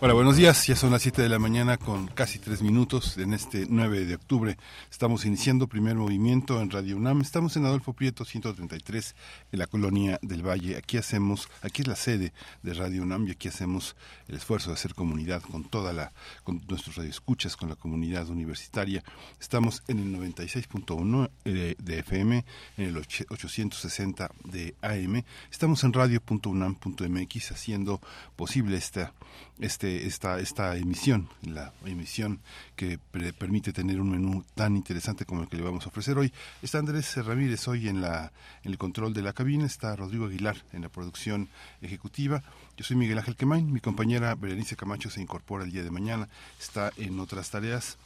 Hola, buenos días. Ya son las 7 de la mañana con casi tres minutos en este 9 de octubre. Estamos iniciando primer movimiento en Radio UNAM. Estamos en Adolfo Prieto 133 en la colonia del Valle. Aquí hacemos, aquí es la sede de Radio UNAM y aquí hacemos el esfuerzo de hacer comunidad con toda la, con nuestros radioescuchas, con la comunidad universitaria. Estamos en el 96.1 de, de FM, en el 860 de AM. Estamos en radio.unam.mx haciendo posible esta este, esta, esta emisión, la emisión que permite tener un menú tan interesante como el que le vamos a ofrecer hoy. Está Andrés Ramírez hoy en, la, en el control de la cabina, está Rodrigo Aguilar en la producción ejecutiva. Yo soy Miguel Ángel Quemain, mi compañera Berenice Camacho se incorpora el día de mañana, está en otras tareas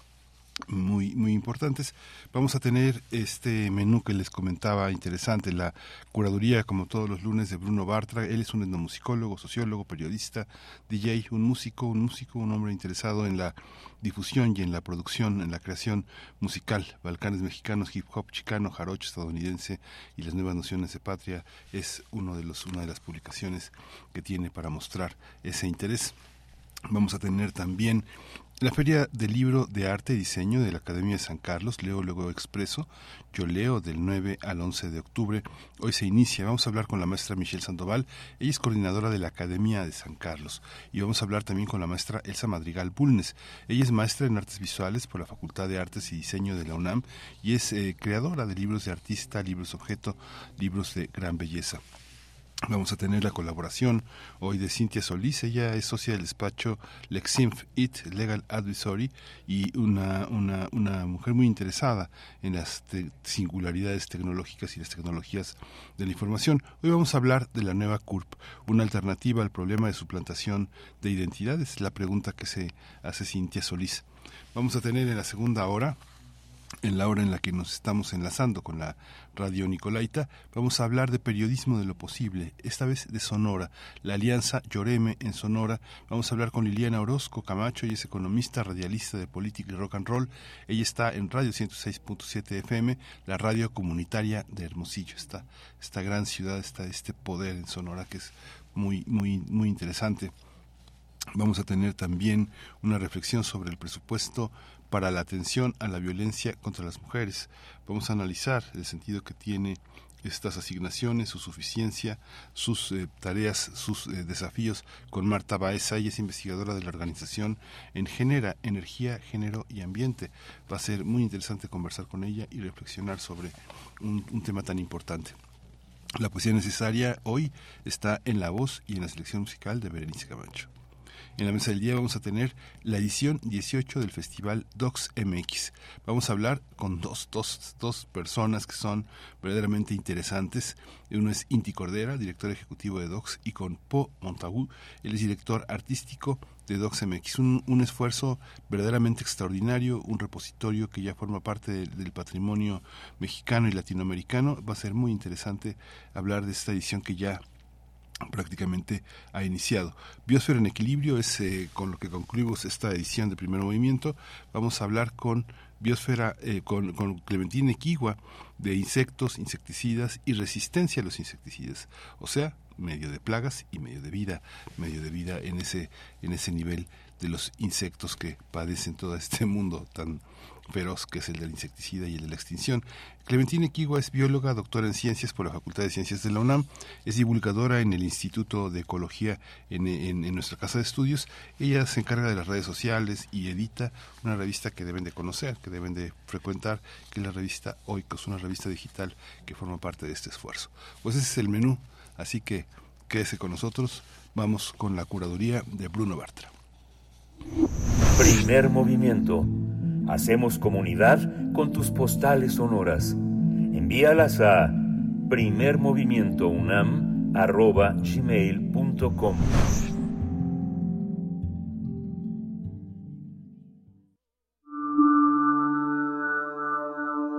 muy muy importantes. Vamos a tener este menú que les comentaba interesante, la curaduría como todos los lunes de Bruno Bartra. Él es un etnomusicólogo, sociólogo, periodista, DJ, un músico, un músico, un hombre interesado en la difusión y en la producción, en la creación musical. Balcanes mexicanos, hip hop chicano, jarocho estadounidense y las nuevas nociones de patria es uno de los una de las publicaciones que tiene para mostrar ese interés. Vamos a tener también la Feria del Libro de Arte y Diseño de la Academia de San Carlos, Leo Luego Expreso, yo leo del 9 al 11 de octubre. Hoy se inicia, vamos a hablar con la maestra Michelle Sandoval, ella es coordinadora de la Academia de San Carlos, y vamos a hablar también con la maestra Elsa Madrigal Bulnes. Ella es maestra en artes visuales por la Facultad de Artes y Diseño de la UNAM y es eh, creadora de libros de artista, libros objeto, libros de gran belleza. Vamos a tener la colaboración hoy de Cintia Solís, ella es socia del despacho Lexinf IT Legal Advisory y una, una, una mujer muy interesada en las singularidades tecnológicas y las tecnologías de la información. Hoy vamos a hablar de la nueva CURP, una alternativa al problema de suplantación de identidades, la pregunta que se hace Cintia Solís. Vamos a tener en la segunda hora en la hora en la que nos estamos enlazando con la radio Nicolaita, vamos a hablar de periodismo de lo posible, esta vez de Sonora, la alianza Lloreme en Sonora. Vamos a hablar con Liliana Orozco Camacho, ella es economista, radialista de política y rock and roll. Ella está en Radio 106.7 FM, la radio comunitaria de Hermosillo. Está esta gran ciudad, está este poder en Sonora que es muy, muy, muy interesante. Vamos a tener también una reflexión sobre el presupuesto para la atención a la violencia contra las mujeres. Vamos a analizar el sentido que tiene estas asignaciones, su suficiencia, sus eh, tareas, sus eh, desafíos con Marta Baeza, ella es investigadora de la organización en Genera, Energía, Género y Ambiente. Va a ser muy interesante conversar con ella y reflexionar sobre un, un tema tan importante. La poesía necesaria hoy está en la voz y en la selección musical de Berenice Camacho. En la mesa del día vamos a tener la edición 18 del Festival Docs MX. Vamos a hablar con dos, dos, dos personas que son verdaderamente interesantes. Uno es Inti Cordera, director ejecutivo de Docs, y con Po Montagu, él es director artístico de Docs MX. Un, un esfuerzo verdaderamente extraordinario, un repositorio que ya forma parte del patrimonio mexicano y latinoamericano. Va a ser muy interesante hablar de esta edición que ya prácticamente ha iniciado. Biosfera en Equilibrio es eh, con lo que concluimos esta edición de Primer Movimiento. Vamos a hablar con Biosfera, eh, con, con Clementina Equigua de insectos, insecticidas y resistencia a los insecticidas. O sea, medio de plagas y medio de vida, medio de vida en ese, en ese nivel de los insectos que padecen todo este mundo tan feroz que es el del insecticida y el de la extinción. Clementina Equigua es bióloga, doctora en ciencias por la Facultad de Ciencias de la UNAM, es divulgadora en el Instituto de Ecología en, en, nuestra casa de estudios. Ella se encarga de las redes sociales y edita una revista que deben de conocer, que deben de frecuentar, que es la revista Oikos, una revista digital que forma parte de este esfuerzo. Pues ese es el menú, así que quédese con nosotros. Vamos con la curaduría de Bruno Bartra. Primer movimiento Hacemos comunidad con tus postales sonoras. Envíalas a primermovimientounam.gmail.com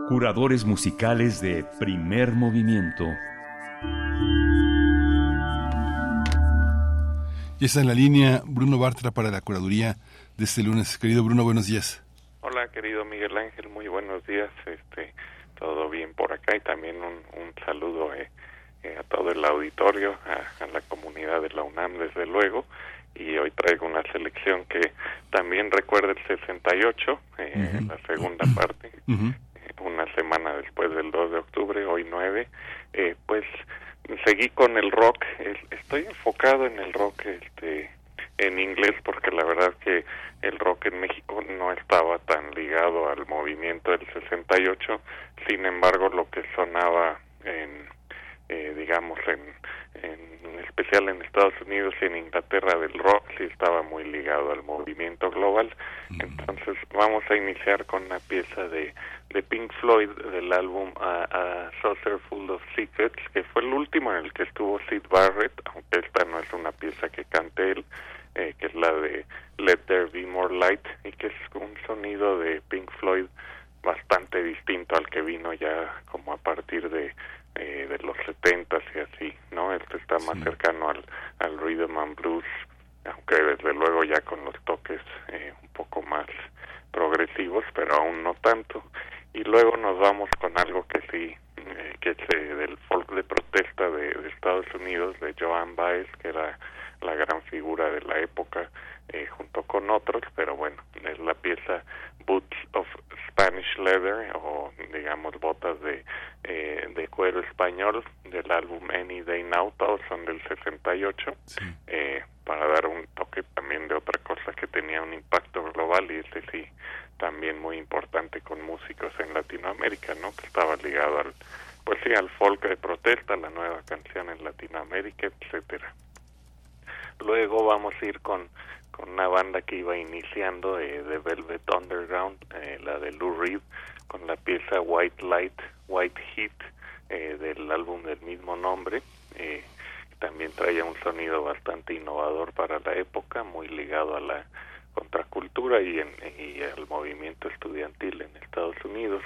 Curadores musicales de primer movimiento. Y está en la línea Bruno Bartra para la curaduría de este lunes. Querido Bruno, buenos días. Hola, querido Miguel Ángel, muy buenos días. Este, todo bien por acá y también un, un saludo eh, eh, a todo el auditorio, a, la comunidad de la UNAM, desde luego. Y hoy traigo una selección que también recuerda el 68, eh, la segunda parte, eh, una semana después del 2 de octubre, hoy 9. pues seguí con el rock, estoy enfocado en el rock este en inglés porque la verdad que el rock en México no estaba tan ligado al movimiento del 68, sin embargo lo que sonaba en eh, digamos en, en especial en Estados Unidos y en Inglaterra del rock sí estaba muy ligado al movimiento global. Entonces vamos a iniciar con una pieza de, de Pink Floyd del álbum A, Saucer Full of Secrets que fue el último en el que estuvo Sid Barrett aunque esta no es una pieza que cante él eh, que es la de Let There Be More Light y que es un sonido de Pink Floyd bastante distinto al que vino ya como a partir de eh, de los setentas y así, ¿no? Este está más cercano al, al rhythm and blues, aunque desde luego ya con los toques eh, un poco más progresivos, pero aún no tanto. Y luego nos vamos con algo que sí, eh, que es del folk de protesta de, de, Estados Unidos, de Joan Baez, que era la gran figura de la época, junto con otros, pero bueno, es la pieza Boots of Spanish Leather o digamos botas de, eh, de cuero español del álbum Any Day Now, todos son del 68, eh, para dar un toque también de otra cosa que tenía un impacto global y ese sí también muy importante con músicos en Latinoamérica, ¿no? Que estaba ligado al, pues sí, al folk de protesta, la nueva canción en Latinoamérica, etcétera. Luego vamos a ir con con una banda que iba iniciando eh, de Velvet Underground, eh, la de Lou Reed, con la pieza White Light, White Heat eh, del álbum del mismo nombre. Eh, también traía un sonido bastante innovador para la época, muy ligado a la contracultura y, en, y al movimiento estudiantil en Estados Unidos.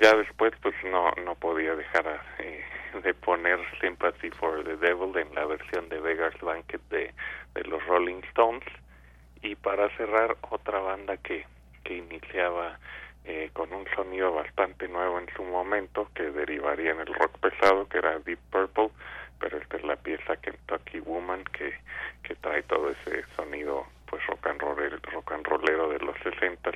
Ya después, pues no, no podía dejar eh, de poner Sympathy for the Devil en la versión de Vegas Banquet de de los Rolling Stones y para cerrar otra banda que, que iniciaba eh, con un sonido bastante nuevo en su momento que derivaría en el rock pesado que era Deep Purple pero esta es la pieza Kentucky Woman que, que trae todo ese sonido pues rock and rollero, rock and rollero de los 60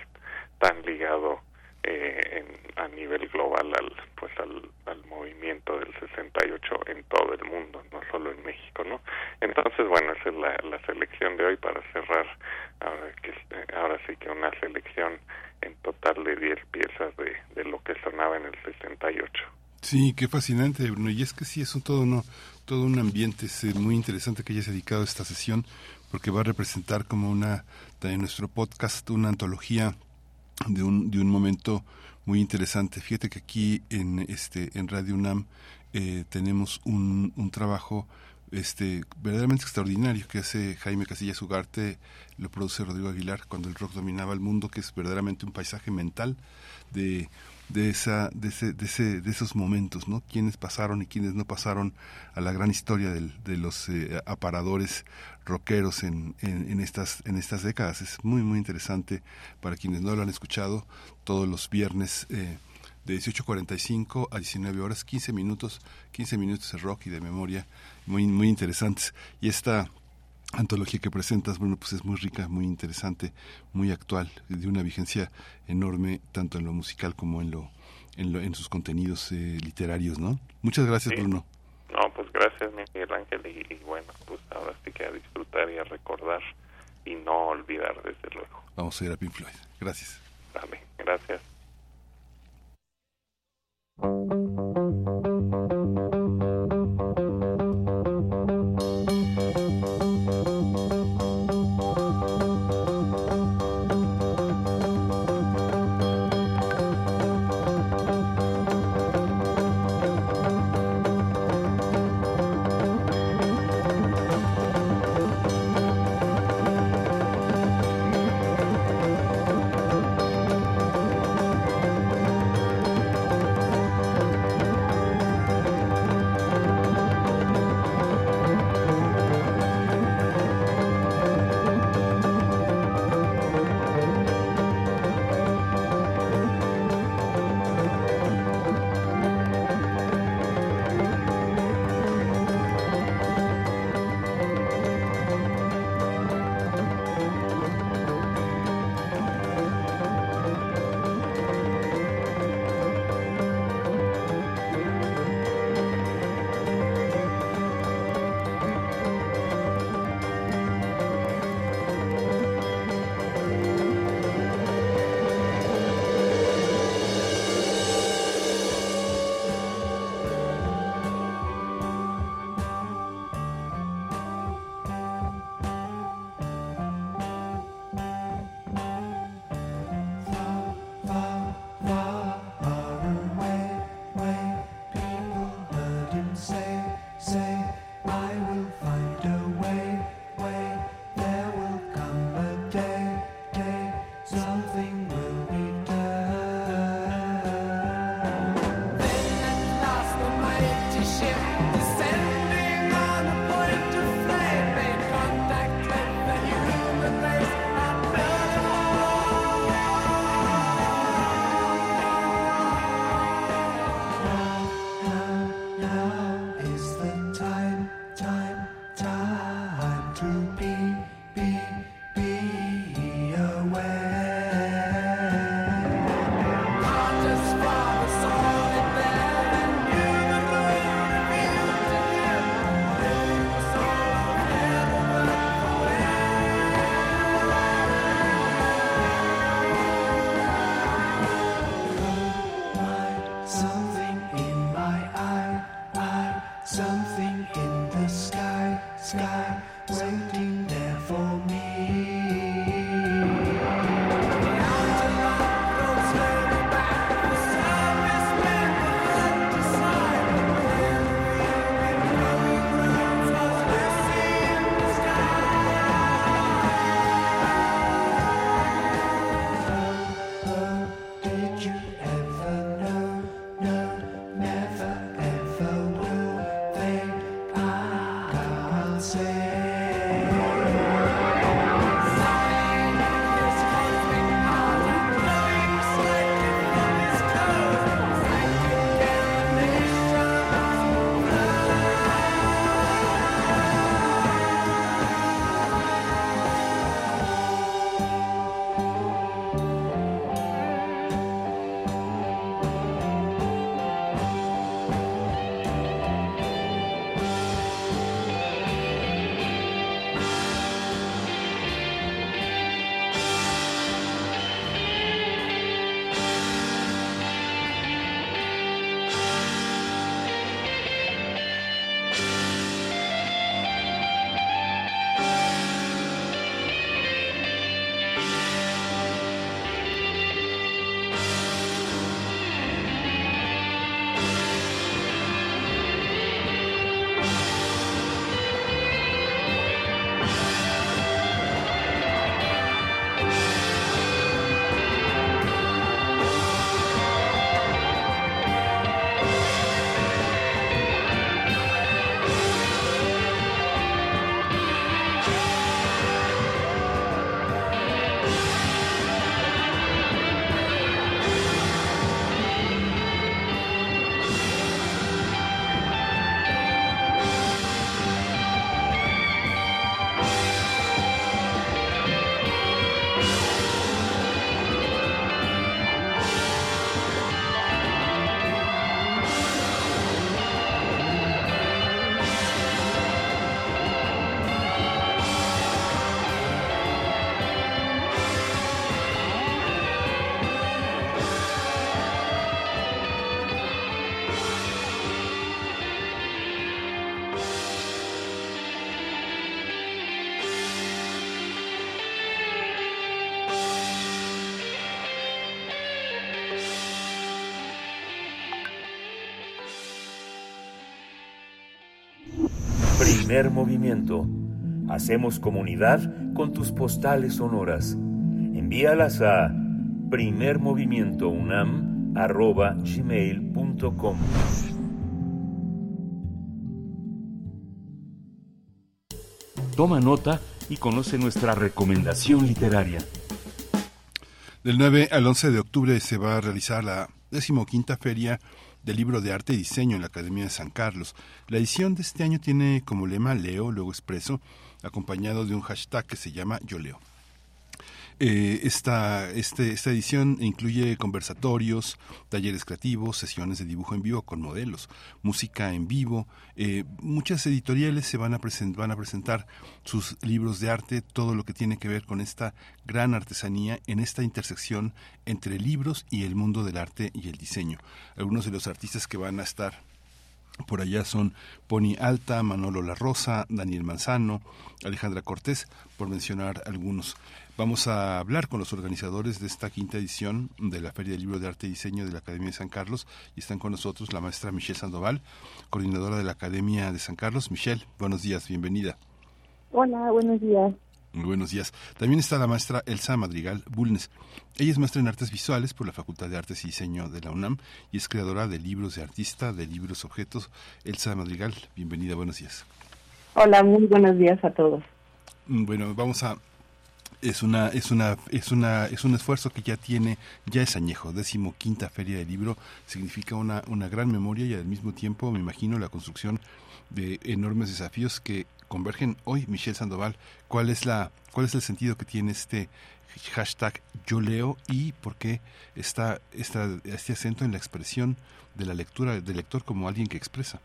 tan ligado eh, en, a nivel global al pues al, al, movimiento del 68 en todo el mundo no solo en México no entonces bueno esa es la, la selección de hoy para cerrar ahora que ahora sí que una selección en total de 10 piezas de, lo que sonaba en el 68 Sí, qué fascinante, Bruno. Y es que sí, es un todo, uno, todo un ambiente es eh, muy interesante que hayas dedicado esta sesión, porque va a representar como una, en nuestro podcast, una antología de un, de un momento muy interesante. Fíjate que aquí en, este, en Radio UNAM eh, tenemos un, un trabajo este verdaderamente extraordinario que hace Jaime Casillas Ugarte, lo produce Rodrigo Aguilar cuando el rock dominaba el mundo, que es verdaderamente un paisaje mental de de esa de ese, de, ese, de esos momentos no quienes pasaron y quienes no pasaron a la gran historia del, de los eh, aparadores rockeros en, en, estas en estas décadas es muy muy interesante para quienes no lo han escuchado todos los viernes eh, de 18.45 a 19 horas 15 minutos 15 minutos de rock y de memoria muy muy interesantes y esta antología que presentas, bueno, pues es muy rica, muy interesante, muy actual, de una vigencia enorme tanto en lo musical como en lo en, lo, en sus contenidos eh, literarios, ¿no? Muchas gracias, Bruno. No, pues gracias, Miguel Ángel, y, bueno, pues ahora sí que a disfrutar y a recordar y no olvidar, desde luego. Vamos a ir a Pink Floyd. Gracias. Vale, gracias. Primer movimiento. Hacemos comunidad con tus postales sonoras. Envíalas a primermovimientounam.gmail.com Toma nota y conoce nuestra recomendación literaria. Del 9 al 11 de octubre se va a realizar la decimoquinta feria del libro de arte y diseño en la Academia de San Carlos. La edición de este año tiene como lema Leo, luego expreso, acompañado de un hashtag que se llama Yo Leo. Eh, esta, este, esta edición incluye conversatorios, talleres creativos, sesiones de dibujo en vivo con modelos, música en vivo. Eh, muchas editoriales se van a, van a presentar sus libros de arte, todo lo que tiene que ver con esta gran artesanía en esta intersección entre libros y el mundo del arte y el diseño. Algunos de los artistas que van a estar por allá son Pony Alta, Manolo La Rosa, Daniel Manzano, Alejandra Cortés, por mencionar algunos. Vamos a hablar con los organizadores de esta quinta edición de la Feria del Libro de Arte y Diseño de la Academia de San Carlos y están con nosotros la maestra Michelle Sandoval, coordinadora de la Academia de San Carlos. Michelle, buenos días, bienvenida. Hola, buenos días. Muy buenos días. También está la maestra Elsa Madrigal Bulnes. Ella es maestra en artes visuales por la Facultad de Artes y Diseño de la UNAM y es creadora de libros de artista, de libros objetos. Elsa Madrigal, bienvenida, buenos días. Hola, muy buenos días a todos. Mm, bueno, vamos a es una es una es una es un esfuerzo que ya tiene ya es añejo décimo quinta feria del libro. Significa una una gran memoria y al mismo tiempo me imagino la construcción de enormes desafíos que convergen hoy Michelle Sandoval. Cuál es la cuál es el sentido que tiene este hashtag yo leo y por qué está esta, este acento en la expresión de la lectura del lector como alguien que expresa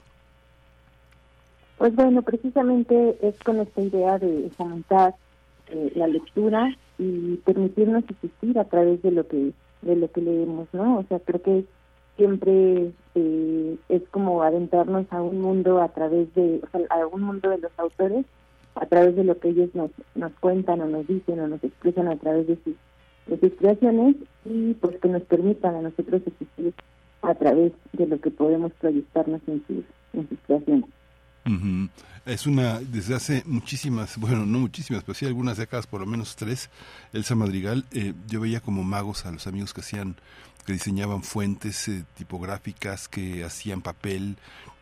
pues bueno precisamente es con esta idea de fomentar eh, la lectura y permitirnos existir a través de lo que de lo que leemos, ¿no? O sea, creo que siempre eh, es como adentrarnos a un mundo a través de, o sea, a un mundo de los autores, a través de lo que ellos nos, nos cuentan o nos dicen o nos expresan a través de sus, de sus creaciones y pues que nos permitan a nosotros existir a través de lo que podemos proyectarnos en sus, en sus creaciones. Es una, desde hace muchísimas, bueno, no muchísimas, pero sí algunas décadas, por lo menos tres, Elsa Madrigal, eh, yo veía como magos a los amigos que hacían, que diseñaban fuentes eh, tipográficas, que hacían papel,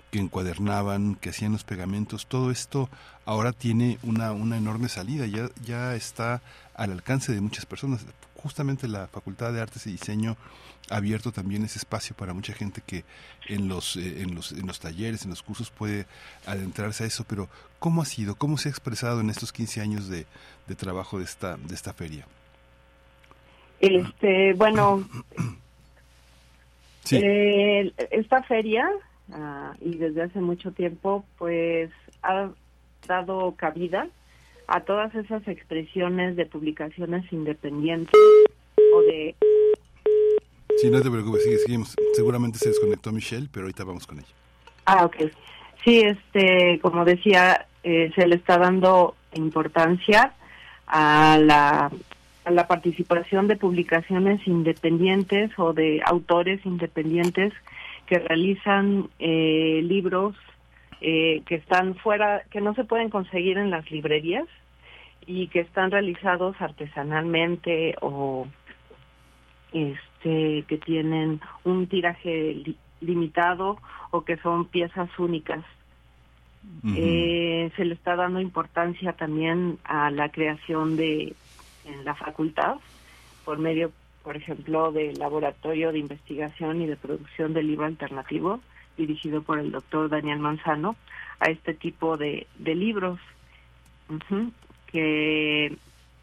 que encuadernaban, que hacían los pegamentos, todo esto ahora tiene una, una enorme salida, ya, ya está al alcance de muchas personas. Justamente la Facultad de Artes y Diseño abierto también ese espacio para mucha gente que en los, eh, en los, en los talleres, en los cursos puede adentrarse a eso, pero ¿cómo ha sido? ¿Cómo se ha expresado en estos 15 años de, de trabajo de esta, de esta feria? Este, bueno, eh, esta feria, ah, y desde hace mucho tiempo, pues ha dado cabida a todas esas expresiones de publicaciones independientes o de Sí, no te preocupes, sigue, seguimos. Seguramente se desconectó Michelle, pero ahorita vamos con ella. Ah, ok. Sí, este, como decía, eh, se le está dando importancia a la, a la participación de publicaciones independientes o de autores independientes que realizan eh, libros eh, que están fuera, que no se pueden conseguir en las librerías y que están realizados artesanalmente o este, que tienen un tiraje limitado o que son piezas únicas. eh, se le está dando importancia también a la creación de en la facultad por medio, por ejemplo, del laboratorio de investigación y de producción del libro alternativo dirigido por el doctor Daniel Manzano a este tipo de, de libros que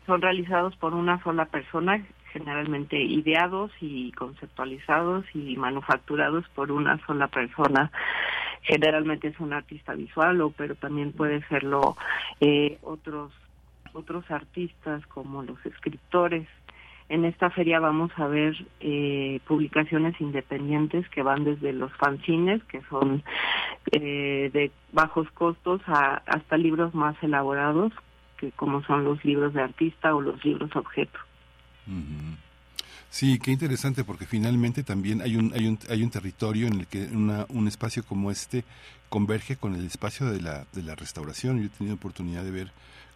son realizados por una sola persona generalmente ideados y conceptualizados y manufacturados por una sola persona. Generalmente es un artista visual, o pero también puede serlo eh, otros otros artistas como los escritores. En esta feria vamos a ver eh, publicaciones independientes que van desde los fanzines, que son eh, de bajos costos, a, hasta libros más elaborados, que como son los libros de artista o los libros Sí, qué interesante porque finalmente también hay un hay un hay un territorio en el que una, un espacio como este converge con el espacio de la de la restauración. Yo he tenido oportunidad de ver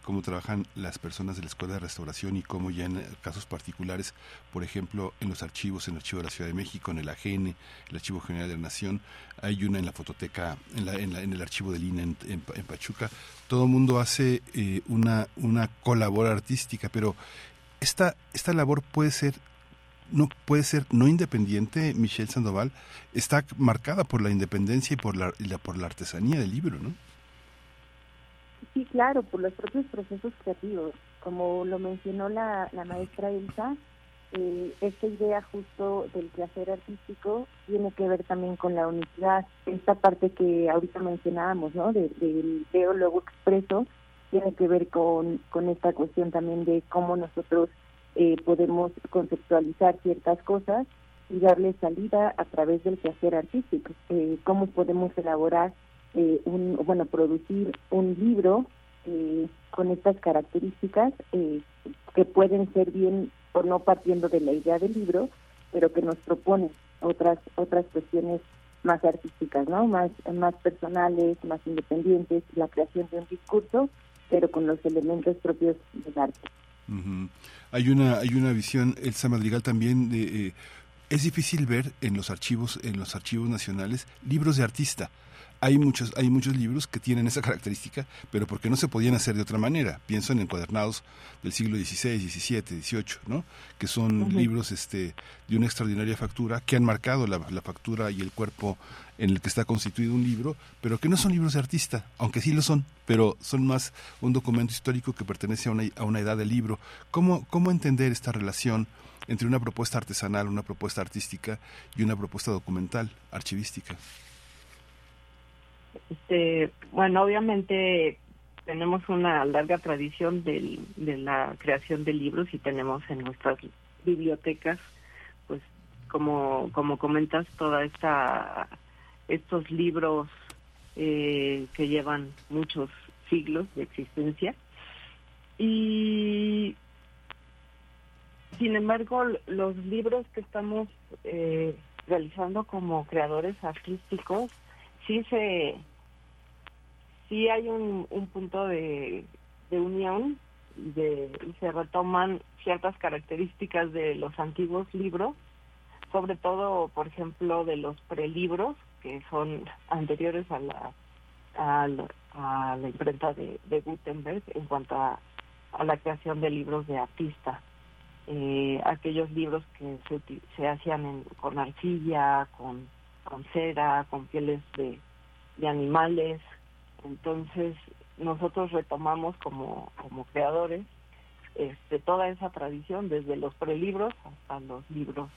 cómo trabajan las personas de la Escuela de Restauración y cómo ya en casos particulares, por ejemplo, en los archivos, en el Archivo de la Ciudad de México, en el AGN, el Archivo General de la Nación, hay una en la fototeca, en, la, en, la, el Archivo de Lina en, Pachuca. Todo mundo hace eh, una, una colabora artística, pero esta, esta labor puede ser no puede ser no independiente, Michelle Sandoval, está marcada por la independencia y por la, por la artesanía del libro, ¿no? Sí, claro, por los propios procesos creativos. Como lo mencionó la, la maestra Elsa, eh, esta idea justo del quehacer artístico tiene que ver también con la unidad. Esta parte que ahorita mencionábamos, ¿no? del veo luego expreso, tiene que ver con, con esta cuestión también de cómo nosotros eh, podemos conceptualizar ciertas cosas y darle salida a través del quehacer artístico. Eh, cómo podemos elaborar, eh, un, bueno, producir un libro eh, con estas características eh, que pueden ser bien o no partiendo de la idea del libro, pero que nos propone otras otras cuestiones más artísticas, ¿no? Más más personales, más independientes, la creación de un discurso pero con los elementos propios del arte. Hay una hay una visión Elsa Madrigal también de eh, es difícil ver en los archivos en los archivos nacionales libros de artista hay muchos, hay muchos libros que tienen esa característica, pero porque no se podían hacer de otra manera. Pienso en encuadernados del siglo XVI, XVII, XVIII, ¿no? que son libros este, de una extraordinaria factura, que han marcado la, factura y el cuerpo en el que está constituido un libro, pero que no son libros de artista, aunque sí lo son, pero son más un documento histórico que pertenece a una, a una edad del libro. ¿Cómo, ¿Cómo entender esta relación entre una propuesta artesanal, una propuesta artística y una propuesta documental, archivística? Este, bueno, obviamente tenemos una larga tradición de la creación de libros y tenemos en nuestras bibliotecas, pues como como comentas, toda esta estos libros eh, que llevan muchos siglos de existencia. Y sin embargo los libros que estamos eh, realizando como creadores artísticos sí se sí hay un, punto de, unión de, y se retoman ciertas características de los antiguos libros, sobre todo, por ejemplo, de los prelibros, que son anteriores a la, a la, imprenta de, Gutenberg en cuanto a, la creación de libros de artista. Eh, aquellos libros que se, se hacían con arcilla, con, con cera, con pieles de, de animales, entonces, nosotros retomamos como, como creadores este, toda esa tradición, desde los prelibros hasta los libros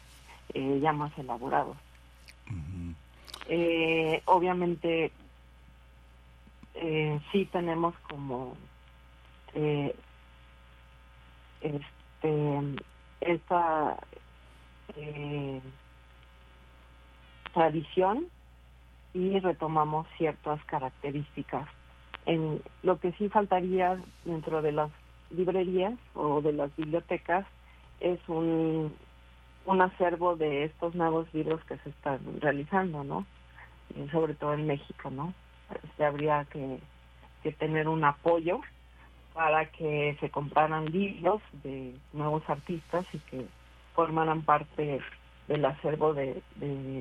eh, ya más elaborados. eh, obviamente, eh, sí tenemos como eh, este, esta tradición y retomamos ciertas características. En lo que sí faltaría dentro de las librerías o de las bibliotecas es un, un acervo de estos nuevos libros que se están realizando, ¿no? Y sobre todo en México, ¿no? Este, habría que, que tener un apoyo para que se compraran libros de nuevos artistas y que formaran parte del acervo de,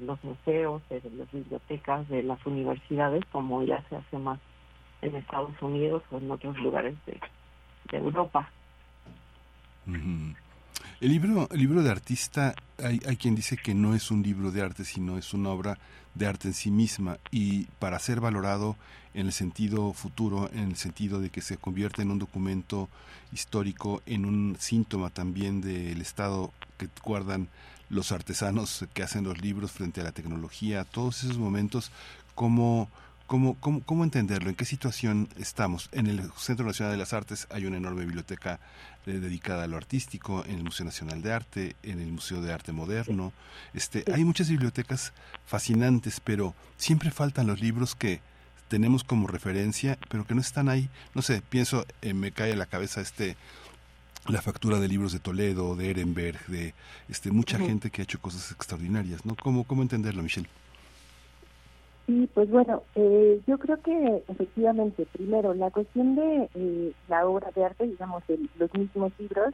los museos, de, las bibliotecas, de las universidades, como ya se hace más en Estados Unidos o en otros lugares de, Europa. El libro, libro de artista, hay, hay quien dice que no es un libro de arte, sino es una obra de arte en sí misma y para ser valorado en el sentido futuro, en el sentido de que se convierte en un documento histórico, en un síntoma también del estado que guardan los artesanos que hacen los libros frente a la tecnología, todos esos momentos, ¿cómo, cómo, cómo, cómo entenderlo? ¿En qué situación estamos? En el Centro Nacional de las Artes hay una enorme biblioteca eh, dedicada a lo artístico, en el Museo Nacional de Arte, en el Museo de Arte Moderno. Este, hay muchas bibliotecas fascinantes, pero siempre faltan los libros que tenemos como referencia, pero que no están ahí. No sé, pienso, eh, me cae a la cabeza este la factura de libros de Toledo, de Ehrenberg, de este mucha gente que ha hecho cosas extraordinarias, ¿no? ¿Cómo, cómo entenderlo, Michelle? Sí, pues bueno, eh, yo creo que efectivamente, primero, la cuestión de eh, la obra de arte, digamos, de los mismos libros,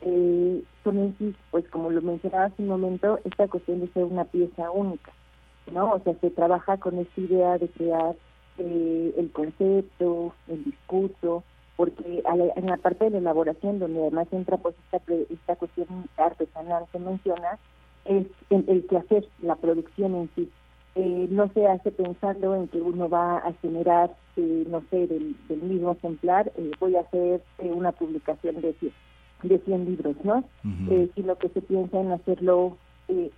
eh, son en sí, pues como lo mencionaba hace un momento, esta cuestión de ser una pieza única, ¿no? O sea, se trabaja con esta idea de crear eh, el concepto, el discurso, porque en la parte de la elaboración, donde además entra pues esta, esta cuestión artesanal que menciona, es el, que hacer la producción en sí. Eh, no se hace pensando en que uno va a generar, eh, no sé, del, mismo ejemplar, eh, voy a hacer una publicación de 100, de 100 libros, ¿no? sino que se piensa en hacerlo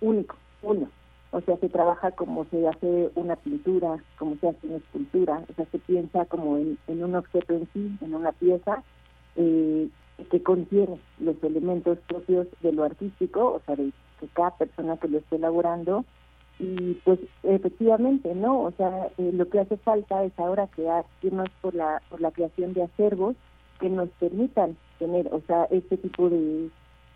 único, uno. O sea, se trabaja como se hace una pintura, como se hace una escultura, o sea, se piensa como en, un objeto en sí, en una pieza eh, que contiene los elementos propios de lo artístico, o sea, de que cada persona que lo esté elaborando, y pues efectivamente, ¿no? O sea, eh, lo que hace falta es ahora crear, irnos por la, por la creación de acervos que nos permitan tener, o sea, este tipo de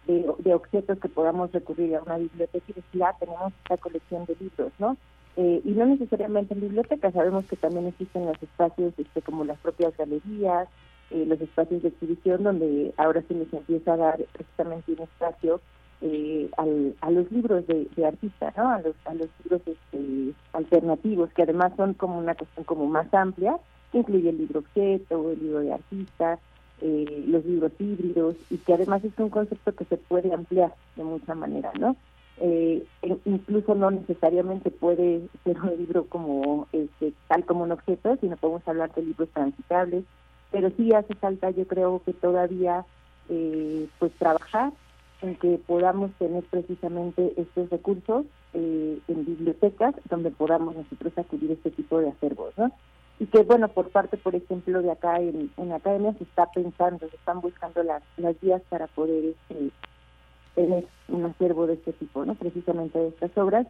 de, objetos que podamos recurrir a una biblioteca y decir, ah, tenemos esta colección de libros, ¿no? Eh, y no necesariamente en bibliotecas, sabemos que también existen los espacios este, como las propias galerías, eh, los espacios de exhibición donde ahora se les empieza a dar precisamente un espacio eh, a los libros de, de artistas, ¿no? A los, a los libros este, alternativos, que además son como una cuestión como más amplia, que incluye el libro objeto, el libro de artista, eh, los libros híbridos, y que además es un concepto que se puede ampliar de mucha manera, ¿no? Eh, incluso no necesariamente puede ser un libro como este, tal como un objeto, sino podemos hablar de libros transitables, pero sí hace falta, yo creo que todavía, eh, pues trabajar en que podamos tener precisamente estos recursos eh, en bibliotecas donde podamos nosotros acudir a este tipo de acervos, ¿no? Y que, bueno, por parte, por ejemplo, de acá en, en academia se está pensando, se están buscando las, las vías para poder este, tener un acervo de este tipo, ¿no? Precisamente de estas obras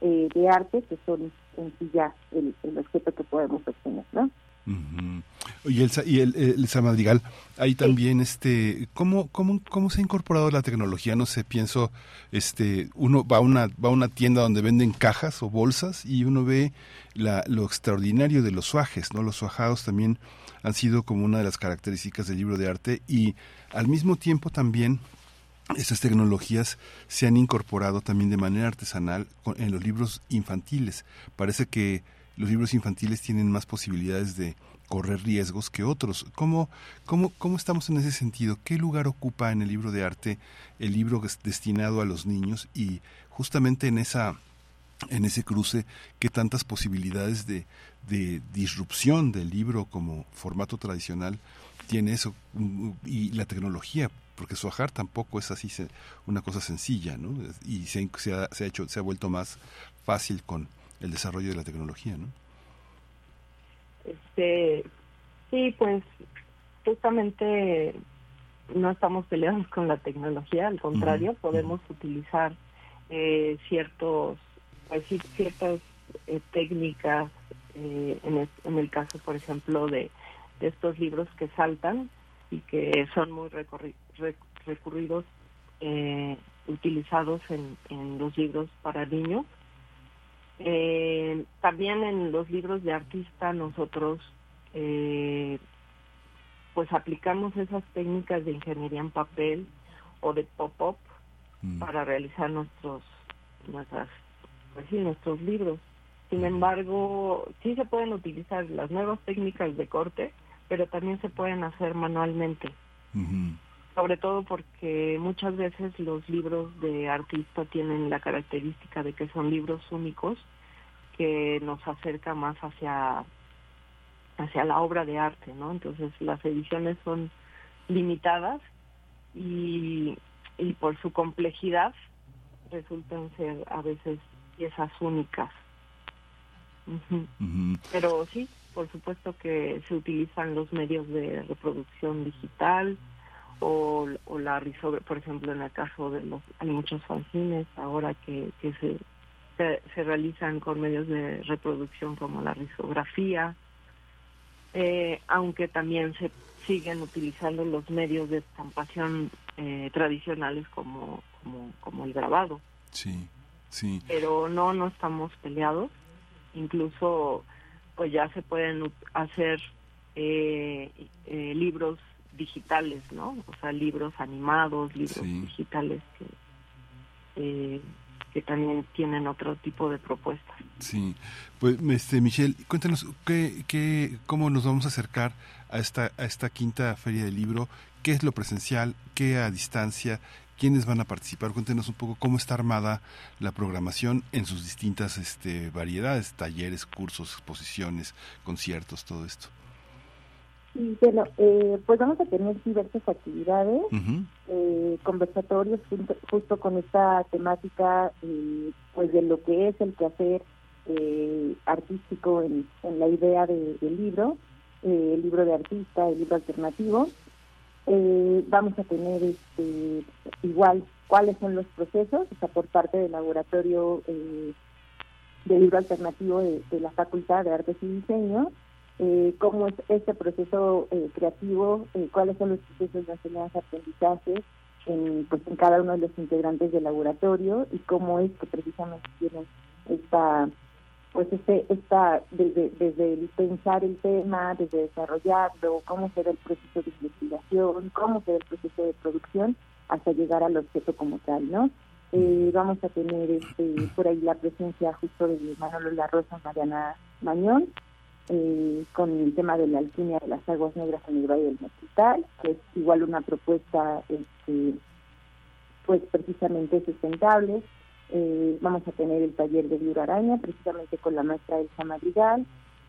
eh, de arte que son en sí ya el, el objeto que podemos obtener, ¿no? Y el, y el, el, Madrigal, ahí también, este, ¿cómo, cómo, ¿cómo se ha incorporado la tecnología? No sé, pienso, este, uno va a una, va a una tienda donde venden cajas o bolsas y uno ve la, lo extraordinario de los suajes, ¿no? Los suajados también han sido como una de las características del libro de arte y al mismo tiempo también estas tecnologías se han incorporado también de manera artesanal en los libros infantiles. Parece que los libros infantiles tienen más posibilidades de correr riesgos que otros. ¿Cómo, cómo, cómo estamos en ese sentido? ¿Qué lugar ocupa en el libro de arte el libro destinado a los niños y justamente en esa en ese cruce qué tantas posibilidades de, de disrupción del libro como formato tradicional tiene eso y la tecnología porque Suajar tampoco es así una cosa sencilla ¿no? y se, se, ha, se ha hecho se ha vuelto más fácil con el desarrollo de la tecnología, ¿no? Este, sí, pues justamente no estamos peleados con la tecnología, al contrario, podemos utilizar eh, ciertos, pues ciertas eh, técnicas, eh, en, el, en, el, caso, por ejemplo, de, de, estos libros que saltan y que son muy recurridos, utilizados en, en los libros para niños eh, también en los libros de artista nosotros eh, pues aplicamos esas técnicas de ingeniería en papel o de pop-up mm. para realizar nuestros nuestras pues sí, nuestros libros. Sin embargo, sí se pueden utilizar las nuevas técnicas de corte, pero también se pueden hacer manualmente sobre todo porque muchas veces los libros de artista tienen la característica de que son libros únicos que nos acerca más hacia hacia la obra de arte, ¿no? Entonces las ediciones son limitadas y, y por su complejidad resultan ser a veces piezas únicas. Pero sí, por supuesto que se utilizan los medios de reproducción digital, o, o la risografía, por ejemplo, en el caso de los, hay muchos fanzines ahora que, que se, se, realizan con medios de reproducción como la risografía, eh, aunque también se siguen utilizando los medios de estampación eh, tradicionales como, como, como el grabado. Sí, sí. Pero no, no estamos peleados. Incluso, pues ya se pueden hacer eh, eh libros digitales, ¿no? O sea, libros animados, libros digitales que, eh, que también tienen otro tipo de propuestas. Sí, pues este Michelle, cuéntanos qué, qué, cómo nos vamos a acercar a esta a esta quinta feria del libro, qué es lo presencial, qué a distancia, quiénes van a participar. Cuéntenos un poco cómo está armada la programación en sus distintas este, variedades, talleres, cursos, exposiciones, conciertos, todo esto. Sí, bueno, eh, pues vamos a tener diversas actividades, eh, conversatorios justo con esta temática, eh, pues de lo que es el quehacer eh, artístico en, en, la idea de, del libro, el libro de artista, el libro alternativo. vamos a tener este, igual cuáles son los procesos, o sea, por parte del laboratorio del libro alternativo de, de la Facultad de Artes y Diseño eh, cómo es este proceso eh, creativo, eh, cuáles son los procesos de enseñanza-aprendizaje en, pues, en cada uno de los integrantes del laboratorio y cómo es que precisamente tienen esta pues este está desde, desde pensar el tema, desde desarrollarlo, cómo se el proceso de investigación, cómo se el proceso de producción, hasta llegar al objeto como tal, ¿no? Eh, vamos a tener este, por ahí la presencia justo de Manolo La Rosa, Mariana Mañón, eh, con el tema de la alquimia de las aguas negras en el Valle del Mezquital, que es igual una propuesta este, pues precisamente sustentable. Eh, vamos a tener el taller de Libro Araña, precisamente con la maestra Elsa Madrigal.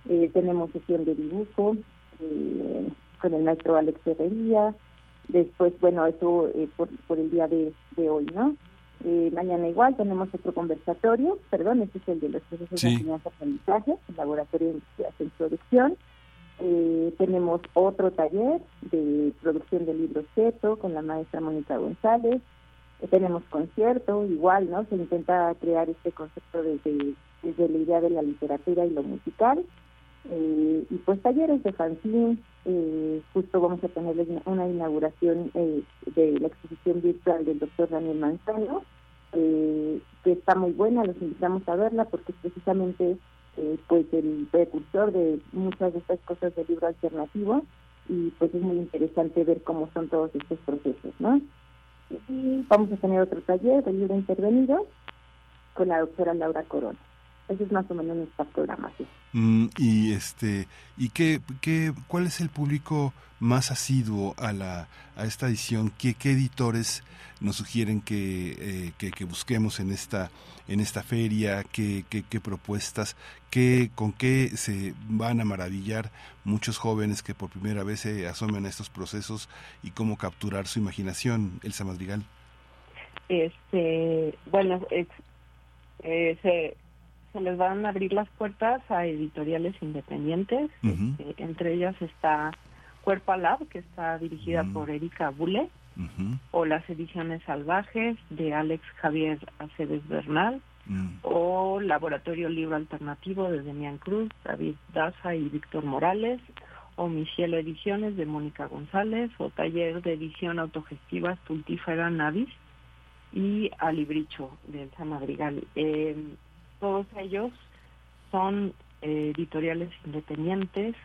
Eh, tenemos sesión de dibujo eh, con el maestro Alex Herrería. Después, bueno, eso por, por el día de hoy, ¿no? Mañana igual tenemos otro conversatorio, perdón, este es el de los procesos de enseñanza-aprendizaje, el laboratorio de investigación y producción. tenemos otro taller de producción de libros keto con la maestra Mónica González, tenemos concierto, igual, ¿no? Se intenta crear este concepto desde, desde la idea de la literatura y lo musical. Eh, y pues talleres de fanzine, eh, justo vamos a tener una inauguración eh, de la exposición virtual del doctor Daniel Manzano, que está muy buena, los invitamos a verla porque es precisamente pues el precursor de muchas de estas cosas del libro alternativo y pues es muy interesante ver cómo son todos estos procesos, ¿no? Y vamos a tener otro taller de libro intervenido con la doctora Laura Corona. Esa es más o menos nuestra programación. Mm, y este y qué, qué cuál es el público más asiduo a la a esta edición qué, qué editores nos sugieren que, eh, que, busquemos en esta en esta feria qué, qué, qué propuestas qué con qué se van a maravillar muchos jóvenes que por primera vez se asomen a estos procesos y cómo capturar su imaginación Elsa Madrigal este bueno eh, se se les van a abrir las puertas a editoriales independientes. Este, entre ellas está Cuerpo Lab, que está dirigida por Erika Bule, o las ediciones salvajes de Alex Javier Aceves Bernal, o Laboratorio Libro Alternativo de Demian Cruz, David Daza y Víctor Morales, o Michelle Ediciones de Mónica González, o Taller de Edición Autogestiva Stultífera Navis, y Alibricho de Elsa Madrigal. Eh, todos ellos son eh, editoriales independientes.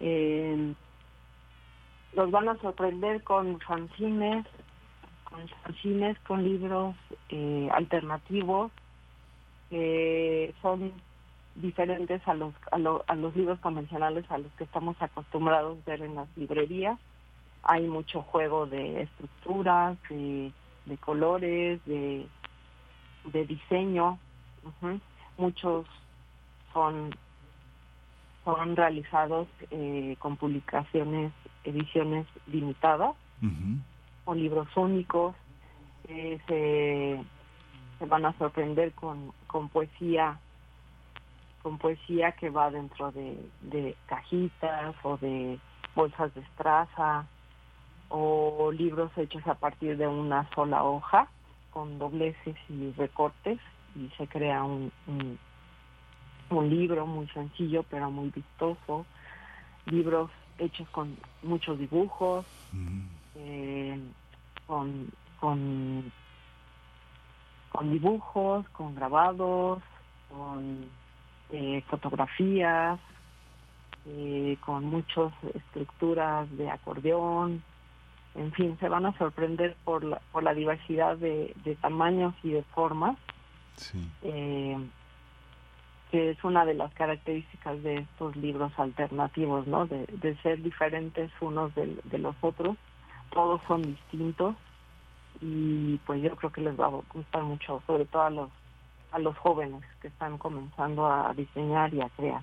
Eh, los van a sorprender con fanzines, con fanzines, con libros eh, alternativos que son diferentes a los a, a, los libros convencionales a los que estamos acostumbrados a ver en las librerías. Hay mucho juego de estructuras, de, colores, de, de diseño muchos son son realizados eh, con publicaciones, ediciones limitadas o libros únicos. Eh, se, se, van a sorprender con, con poesía con poesía que va dentro de, de cajitas o de bolsas de estraza o libros hechos a partir de una sola hoja con dobleces y recortes y se crea un, un, libro muy sencillo pero muy vistoso, libros hechos con muchos dibujos, eh, con, con, con dibujos, con grabados, con eh, fotografías, eh, con muchas estructuras de acordeón, en fin, se van a sorprender por la, por la diversidad de, de tamaños y de formas eh, que es una de las características de estos libros alternativos, ¿no? De, ser diferentes unos de, los otros, todos son distintos y pues yo creo que les va a gustar mucho, sobre todo a los a los jóvenes que están comenzando a diseñar y a crear.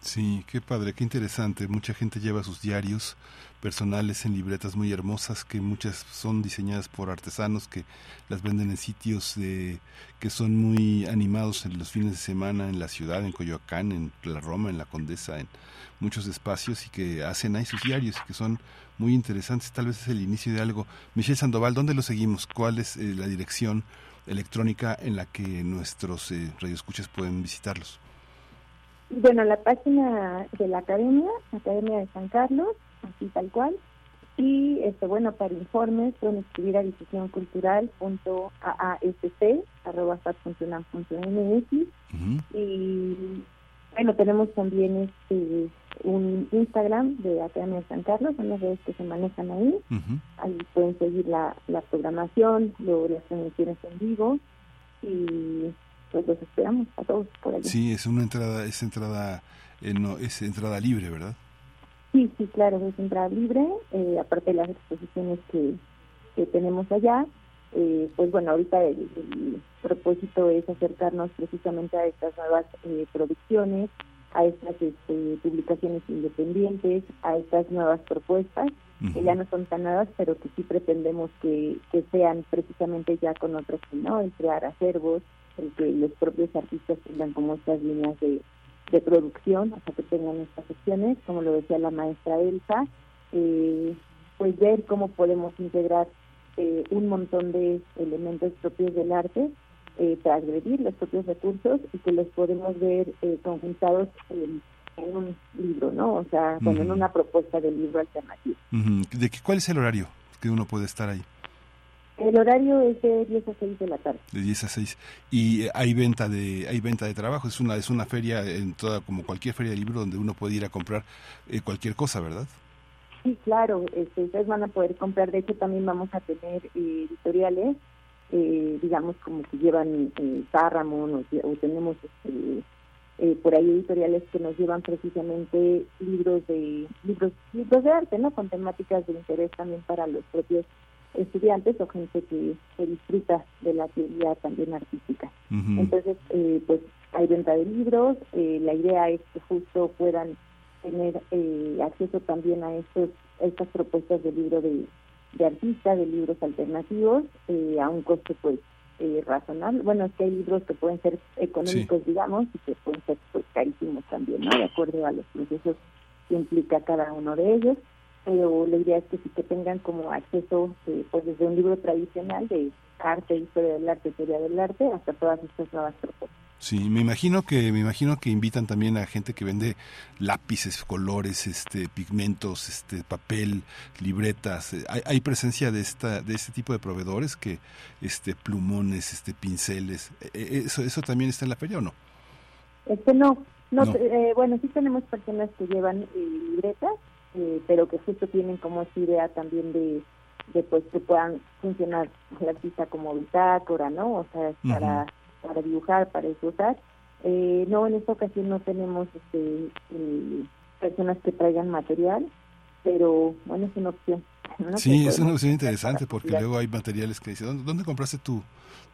Sí, qué padre, qué interesante. Mucha gente lleva sus diarios personales en libretas muy hermosas que muchas son diseñadas por artesanos que las venden en sitios de, que son muy animados en los fines de semana en la ciudad, en Coyoacán, en la Roma, en la Condesa, en muchos espacios y que hacen ahí sus diarios y que son muy interesantes. Tal vez es el inicio de algo. Michelle Sandoval, ¿dónde lo seguimos? ¿Cuál es eh, la dirección electrónica en la que nuestros eh, radioescuchas pueden visitarlos? Bueno, la página de la academia, Academia de San Carlos, así tal cual. Y este bueno, para informes pueden escribir a difusióncultural.aasc, arroba y, Bueno, tenemos también este un Instagram de Academia de San Carlos, son las redes que se manejan ahí. Ahí pueden seguir la, la programación, luego las transmisiones en vivo y pues los esperamos a todos por allá. Sí, es una entrada, es entrada, eh, no, es entrada libre, ¿verdad? Sí, sí, claro, es entrada libre, eh, aparte de las exposiciones que, que tenemos allá. Eh, pues bueno, ahorita el, propósito es acercarnos precisamente a estas nuevas producciones, a estas este, publicaciones independientes, a estas nuevas propuestas, que ya no son tan nuevas, pero que sí pretendemos que, que sean precisamente ya con otros ¿no? Crear acervos, el que los propios artistas tengan como estas líneas de, de producción, o sea, que tengan estas secciones, como lo decía la maestra Elsa, eh, pues ver cómo podemos integrar eh, un montón de elementos propios del arte eh, transgredir los propios recursos y que los podemos ver eh, conjuntados en, un libro, ¿no? O sea, en una propuesta de libro alternativo. ¿De qué, ¿Cuál es el horario que uno puede estar ahí? El horario es de 10 a 6 de la tarde. De 10 a 6. Y eh, hay venta de hay venta de trabajo, es una es una feria en toda como cualquier feria de libro donde uno puede ir a comprar eh, cualquier cosa, ¿verdad? Sí, claro, este, ustedes van a poder comprar, de hecho también vamos a tener editoriales eh, digamos como que llevan eh, Paramount o, tenemos este, eh, por ahí editoriales que nos llevan precisamente libros de libros libros de arte no con temáticas de interés también para los propios estudiantes o gente que, disfruta de la teoría también artística entonces eh, pues hay venta de libros eh, la idea es que justo puedan tener eh, acceso también a estos estas propuestas de libro de de artistas, de libros alternativos, eh, a un costo pues eh, razonable. Bueno, es que hay libros que pueden ser económicos, digamos, y que pueden ser pues carísimos también, ¿no? De acuerdo a los procesos que implica cada uno de ellos. Pero la idea es que sí que tengan como acceso, eh, pues desde un libro tradicional de arte, historia del arte, teoría del arte, hasta todas estas nuevas propuestas. Sí, me imagino que me imagino que invitan también a gente que vende lápices, colores, este, pigmentos, este, papel, libretas. Hay, hay presencia de esta de este tipo de proveedores que este plumones, este pinceles. E, e, eso eso también está en la feria o no? Este no, no, Eh, bueno sí tenemos personas que llevan eh, libretas, eh, pero que justo tienen como esa idea también de de pues que puedan funcionar la artista como bitácora, ¿no? O sea, para para dibujar, para disfrutar. Eh, no, en esta ocasión no tenemos este, eh, personas que traigan material, pero bueno, es una opción. Sí, es una opción interesante porque luego hay materiales que dicen, ¿dónde, compraste tu,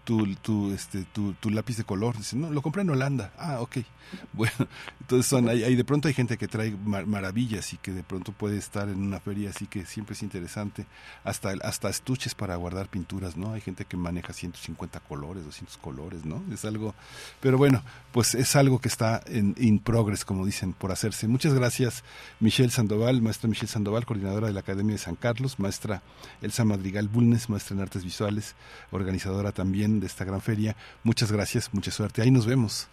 tu, tu, este, tu, tu lápiz de color? Dicen, no, lo compré en Holanda. Ah, ok. Bueno, entonces son, hay, de pronto hay gente que trae maravillas y que de pronto puede estar en una feria, así que siempre es interesante. Hasta, hasta estuches para guardar pinturas, ¿no? Hay gente que maneja 150 colores, 200 colores, ¿no? Es algo, pero bueno, pues es algo que está en in progress, como dicen, por hacerse. Muchas gracias, Michelle Sandoval, maestra Michelle Sandoval, coordinadora de la Academia de San Carlos, maestra Elsa Madrigal Bulnes, maestra en artes visuales, organizadora también de esta gran feria. Muchas gracias, mucha suerte. Ahí nos vemos.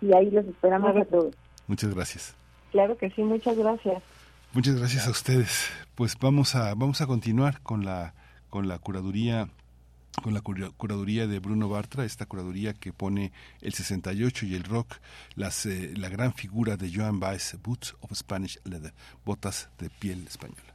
Y ahí los esperamos a todos. Muchas gracias. Claro que sí, muchas gracias. Muchas gracias a ustedes. Pues vamos a vamos a continuar con la con la curaduría con la curaduría de Bruno Bartra, esta curaduría que pone el 68 y el rock, las, eh, la gran figura de Joan Baez, Boots of Spanish Leather, botas de piel española.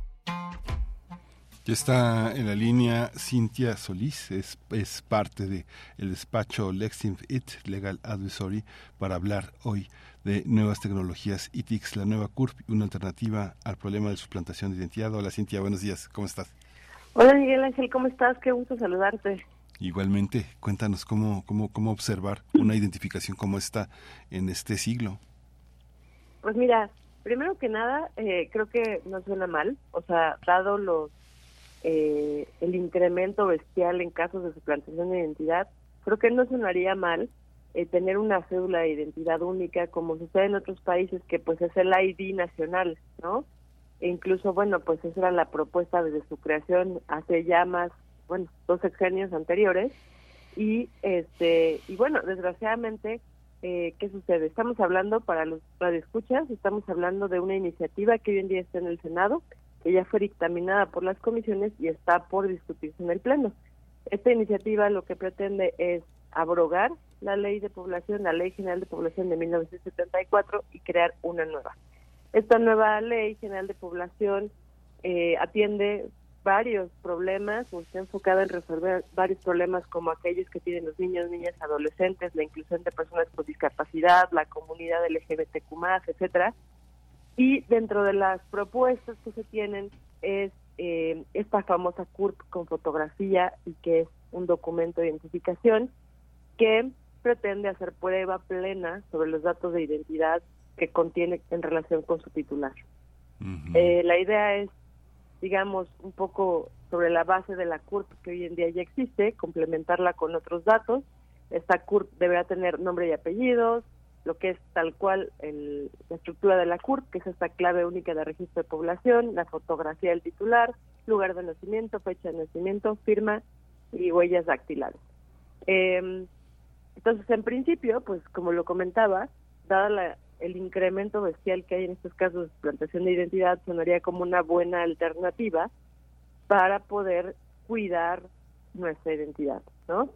Ya está en la línea Cintia Solís, es, es parte de el despacho Lexing It Legal Advisory para hablar hoy de nuevas tecnologías y TICs, la nueva CURP, una alternativa al problema de suplantación de identidad. Hola Cintia, buenos días, ¿cómo estás? Hola Miguel Ángel, ¿cómo estás? Qué gusto saludarte. Igualmente, cuéntanos cómo, cómo, cómo observar una identificación como esta en este siglo. Pues mira, primero que nada, eh, creo que no suena mal, o sea, dado los eh, el incremento bestial en casos de suplantación de identidad, creo que no sonaría mal eh, tener una cédula de identidad única como sucede en otros países que pues es el ID nacional, ¿no? E incluso, bueno, pues esa era la propuesta desde su creación hace ya más, bueno, dos sexenios anteriores y este y bueno, desgraciadamente eh, ¿qué sucede? Estamos hablando para los radioescuchas, estamos hablando de una iniciativa que hoy en día está en el Senado, que ya fue dictaminada por las comisiones y está por discutirse en el Pleno. Esta iniciativa lo que pretende es abrogar la ley de población, la Ley General de Población de 1974 y crear una nueva. Esta nueva Ley General de Población eh, atiende varios problemas, o está enfocada en resolver varios problemas como aquellos que tienen los niños, niñas, adolescentes, la inclusión de personas con discapacidad, la comunidad LGBTQ+, etcétera. Y dentro de las propuestas que se tienen es eh, esta famosa CURP con fotografía y que es un documento de identificación que pretende hacer prueba plena sobre los datos de identidad que contiene en relación con su titular. Eh, la idea es, digamos, un poco sobre la base de la CURP que hoy en día ya existe, complementarla con otros datos. Esta CURP deberá tener nombre y apellidos, lo que es tal cual el, la estructura de la CURP, que es esta clave única de registro de población, la fotografía del titular, lugar de nacimiento, fecha de nacimiento, firma y huellas dactilares. Eh, entonces, en principio, pues como lo comentaba, dada la, el incremento bestial que hay en estos casos de plantación de identidad, sonaría como una buena alternativa para poder cuidar nuestra identidad, ¿no?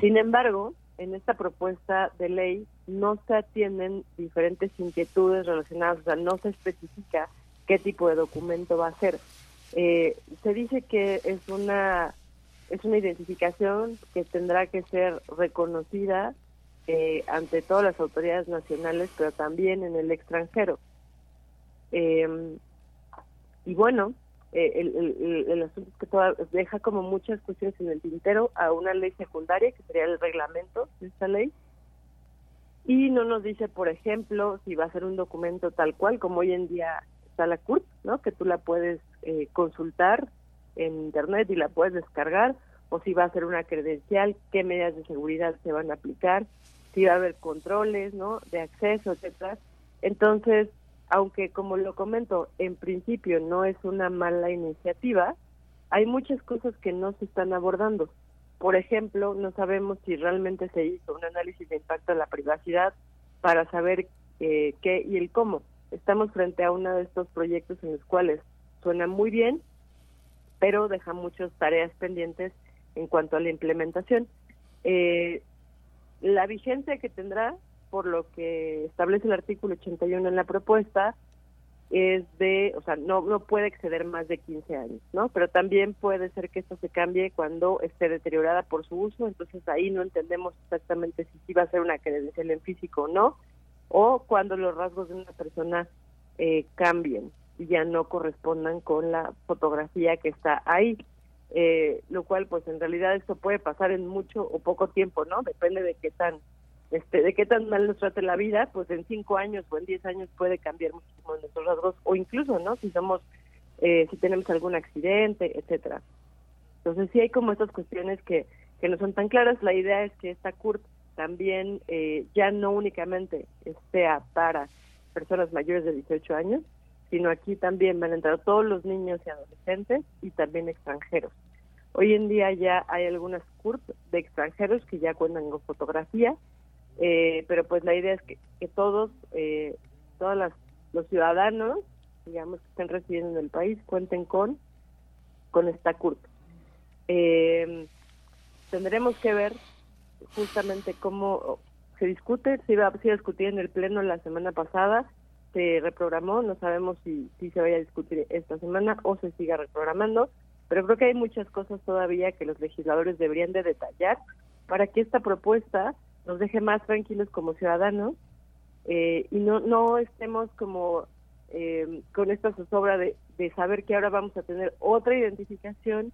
Sin embargo, en esta propuesta de ley no se atienden diferentes inquietudes relacionadas, o sea, no se especifica qué tipo de documento va a ser. Eh, se dice que es una es una identificación que tendrá que ser reconocida eh, ante todas las autoridades nacionales, pero también en el extranjero. Eh, y bueno, eh, el, el, asunto es que deja como muchas cuestiones en el tintero a una ley secundaria, que sería el reglamento de esta ley, y no nos dice, por ejemplo, si va a ser un documento tal cual, como hoy en día está la CURP, ¿no? que tú la puedes eh, consultar en Internet y la puedes descargar, o si va a ser una credencial, qué medidas de seguridad se van a aplicar, si va a haber controles ¿no? de acceso, etcétera. Entonces, aunque como lo comento, en principio no es una mala iniciativa, hay muchas cosas que no se están abordando. Por ejemplo, no sabemos si realmente se hizo un análisis de impacto a la privacidad para saber eh, qué y el cómo. Estamos frente a uno de estos proyectos en los cuales suena muy bien, pero deja muchas tareas pendientes en cuanto a la implementación. Eh, la vigencia que tendrá por lo que establece el artículo 81 en la propuesta, es de, o sea, no, no puede exceder más de 15 años, ¿no? Pero también puede ser que esto se cambie cuando esté deteriorada por su uso, entonces ahí no entendemos exactamente si va a ser una credencial en físico o no, o cuando los rasgos de una persona eh, cambien y ya no correspondan con la fotografía que está ahí. Eh, lo cual pues en realidad esto puede pasar en mucho o poco tiempo, ¿no? Depende de qué tan este, de qué tan mal nos trate la vida, pues en cinco años o en diez años puede cambiar muchísimo nuestros rasgos, o incluso, ¿no? Si somos, eh, si tenemos algún accidente, etcétera. Entonces sí hay como estas cuestiones que, que no son tan claras. La idea es que esta CURP también eh, ya no únicamente sea para personas mayores de 18 años, sino aquí también van a entrar todos los niños y adolescentes y también extranjeros. Hoy en día ya hay algunas CURP de extranjeros que ya cuentan con fotografía eh, pero pues la idea es que, todos, eh, todos las, los ciudadanos, digamos, que estén residiendo en el país, cuenten con, con esta CURP. Eh, tendremos que ver justamente cómo se discute, se iba, se iba a en el Pleno la semana pasada, se reprogramó, no sabemos si, si se vaya a discutir esta semana o se siga reprogramando, pero creo que hay muchas cosas todavía que los legisladores deberían de detallar para que esta propuesta nos deje más tranquilos como ciudadanos eh, y no, no estemos como eh, con esta zozobra de, de saber que ahora vamos a tener otra identificación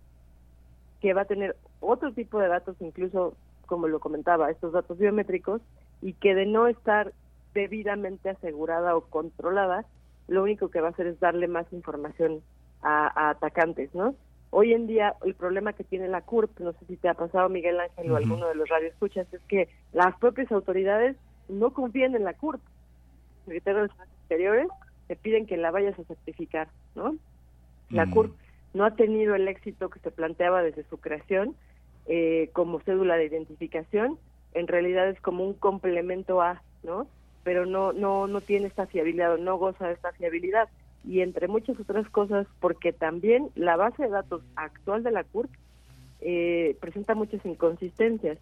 que va a tener otro tipo de datos, incluso como lo comentaba, estos datos biométricos, y que de no estar debidamente asegurada o controlada, lo único que va a hacer es darle más información a, a atacantes, ¿no? Hoy en día el problema que tiene la CURP, no sé si te ha pasado Miguel Ángel o alguno de los radioescuchas, es que las propias autoridades no confían en la CURP. Secretario de los Exteriores te piden que la vayas a certificar, ¿no? La CURP no ha tenido el éxito que se planteaba desde su creación eh, como cédula de identificación, en realidad es como un complemento a, ¿no? Pero no no no tiene esta fiabilidad, no goza de esta fiabilidad y entre muchas otras cosas porque también la base de datos actual de la CURP eh, presenta muchas inconsistencias.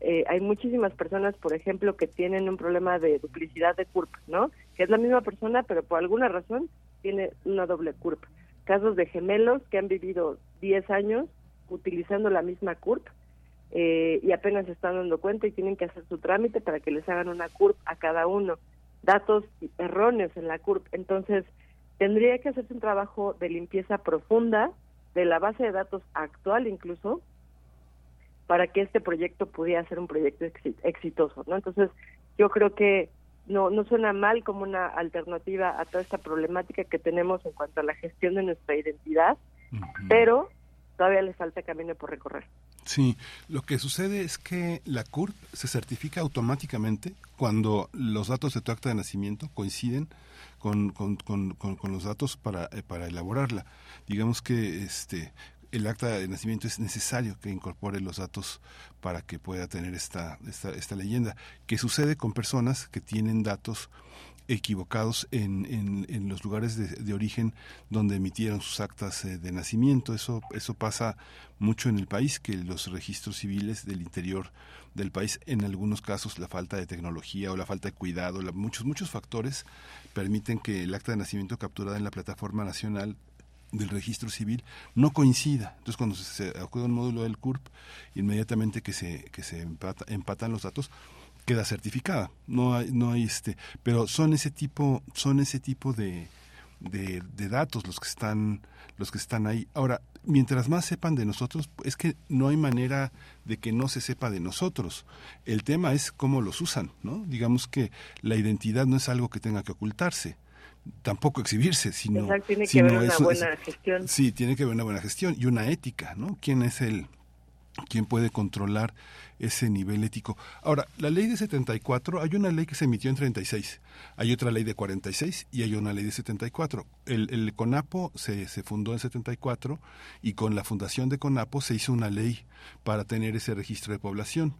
Eh, hay muchísimas personas, por ejemplo, que tienen un problema de duplicidad de CURP, ¿no? Que es la misma persona, pero por alguna razón tiene una doble CURP. Casos de gemelos que han vivido 10 años utilizando la misma CURP eh, y apenas se están dando cuenta y tienen que hacer su trámite para que les hagan una CURP a cada uno. Datos erróneos en la CURP. Entonces, tendría que hacerse un trabajo de limpieza profunda de la base de datos actual incluso para que este proyecto pudiera ser un proyecto exitoso, ¿no? Entonces, yo creo que no no suena mal como una alternativa a toda esta problemática que tenemos en cuanto a la gestión de nuestra identidad, pero todavía le falta camino por recorrer. Sí, lo que sucede es que la CURP se certifica automáticamente cuando los datos de tu acta de nacimiento coinciden con, con, con, con los datos para, eh, para elaborarla. Digamos que este el acta de nacimiento es necesario que incorpore los datos para que pueda tener esta, esta, esta leyenda. ¿Qué sucede con personas que tienen datos equivocados en, en, los lugares de, origen donde emitieron sus actas eh, de nacimiento. Eso, eso pasa mucho en el país, que los registros civiles del interior del país, en algunos casos la falta de tecnología o la falta de cuidado, la, muchos, muchos factores permiten que el acta de nacimiento capturada en la plataforma nacional del registro civil no coincida. Entonces, cuando se, acude a un módulo del CURP, inmediatamente que se, que se empatan los datos, queda certificada. No hay, no hay este, pero son ese tipo, son ese tipo de, de, de, datos los que están, los que están ahí. Ahora, mientras más sepan de nosotros, es que no hay manera de que no se sepa de nosotros. El tema es cómo los usan, ¿no? Digamos que la identidad no es algo que tenga que ocultarse tampoco exhibirse, sino... tiene que haber una buena gestión. Sí, tiene que haber una buena gestión y una ética, ¿no? ¿Quién es el, quién puede controlar ese nivel ético. Ahora, la ley de 74, hay una ley que se emitió en 36, hay otra ley de 46 y hay una ley de 74. El, el CONAPO se, se fundó en 74 y con la fundación de CONAPO se hizo una ley para tener ese registro de población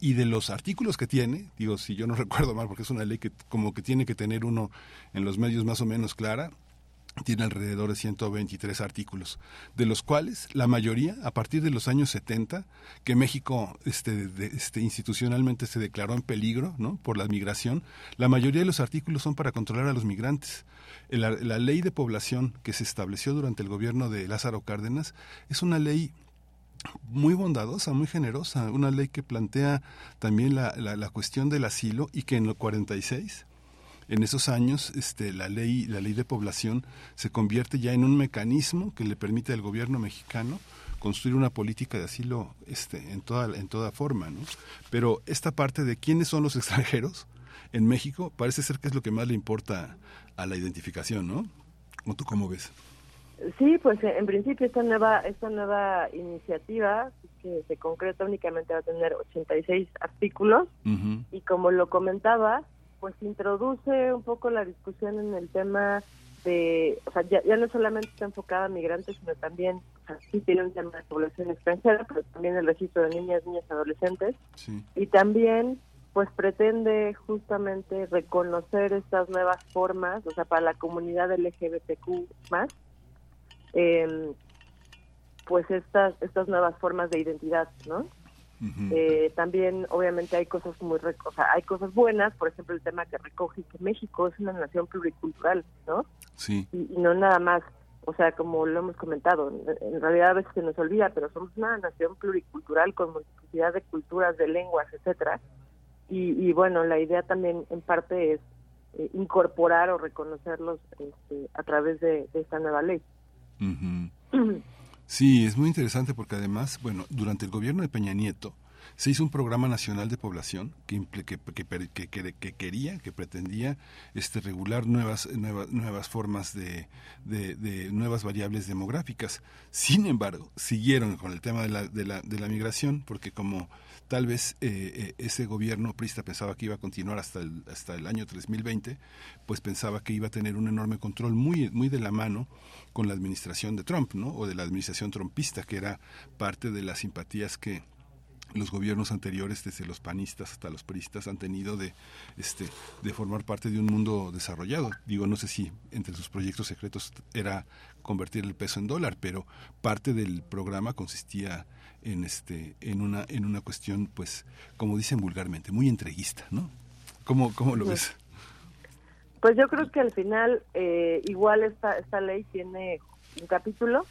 y de los artículos que tiene, digo, si yo no recuerdo mal, porque es una ley que como que tiene que tener uno en los medios más o menos clara, tiene alrededor de 123 artículos, de los cuales la mayoría, a partir de los años 70, que México este, este, institucionalmente se declaró en peligro ¿no? por la migración, la mayoría de los artículos son para controlar a los migrantes. La, ley de población que se estableció durante el gobierno de Lázaro Cárdenas es una ley muy bondadosa, muy generosa, una ley que plantea también la, la, la cuestión del asilo y que en lo 46 en esos años este, la ley la ley de población se convierte ya en un mecanismo que le permite al gobierno mexicano construir una política de asilo este, en toda en toda forma ¿no? pero esta parte de quiénes son los extranjeros en México parece ser que es lo que más le importa a la identificación ¿no? ¿O tú cómo ves? Sí, pues en principio esta nueva esta nueva iniciativa que se concreta únicamente va a tener 86 artículos y como lo comentaba, pues introduce un poco la discusión en el tema de, o sea, ya, no solamente está enfocada a migrantes, sino también, o sea, sí tiene un tema de población extranjera, pero también el registro de niñas, niñas, adolescentes. Y también, pues pretende justamente reconocer estas nuevas formas, o sea, para la comunidad LGBTQ más, eh, pues estas, estas nuevas formas de identidad, ¿no? Eh, también obviamente hay cosas muy o sea, hay cosas buenas por ejemplo el tema que recoge que México es una nación pluricultural no sí. Y, no nada más o sea como lo hemos comentado en realidad a veces se nos olvida pero somos una nación pluricultural con multiplicidad de culturas de lenguas etcétera. Y, y bueno la idea también en parte es eh, incorporar o reconocerlos este, a través de, esta nueva ley Sí, es muy interesante porque además, bueno, durante el gobierno de Peña Nieto se hizo un programa nacional de población que, que, que, que quería, que pretendía este, regular nuevas, nuevas, nuevas formas de, de, nuevas variables demográficas. Sin embargo, siguieron con el tema de la, de la, de la migración porque como tal vez eh, eh, ese gobierno prista pensaba que iba a continuar hasta el, hasta el año 2020, pues pensaba que iba a tener un enorme control muy, muy de la mano con la administración de Trump, ¿no? O de la administración trumpista, que era parte de las simpatías que los gobiernos anteriores, desde los panistas hasta los priistas, han tenido de, este, de formar parte de un mundo desarrollado. Digo, no sé si entre sus proyectos secretos era convertir el peso en dólar, pero parte del programa consistía en, este, en, una, en una cuestión, pues, como dicen vulgarmente, muy entreguista, ¿no? ¿Cómo, cómo lo ves? Pues yo creo que al final eh, igual esta, esta ley tiene un capítulo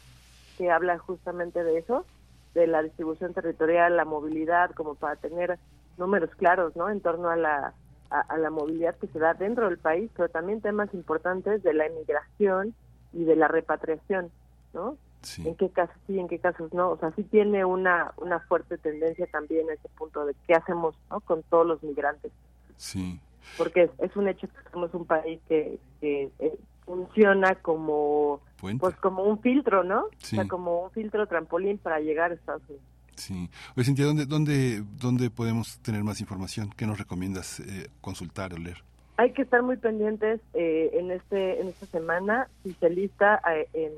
que habla justamente de eso, de la distribución territorial, la movilidad, como para tener números claros, ¿no? En torno a la, a, la movilidad que se da dentro del país, pero también temas importantes de la emigración y de la repatriación, ¿no? En qué casos sí, en qué casos no. O sea, sí tiene una, una fuerte tendencia también a ese punto de qué hacemos ¿no? con todos los migrantes. Sí porque es, un hecho que somos un país que, que eh, funciona como pues como un filtro, ¿no? O sea, como un filtro trampolín para llegar a Estados Unidos. Sí. Oye, Cintia, ¿dónde, dónde, ¿dónde podemos tener más información? ¿Qué nos recomiendas eh, consultar o leer? Hay que estar muy pendientes eh, en este en esta semana, si se lista en,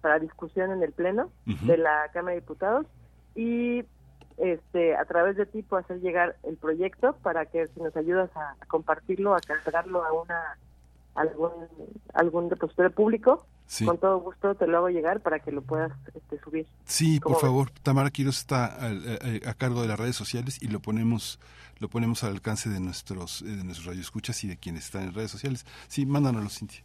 para discusión en el Pleno de la Cámara de Diputados y este, a través de ti puedo hacer llegar el proyecto para que si nos ayudas a, compartirlo, a cargarlo a una algún algún depositorio público, con todo gusto te lo hago llegar para que lo puedas este, subir. Sí, por favor. Tamara Quiroz está a, cargo de las redes sociales y lo ponemos lo ponemos al alcance de nuestros de nuestros radioescuchas y de quienes están en redes sociales. Sí, mándanoslo, Cintia.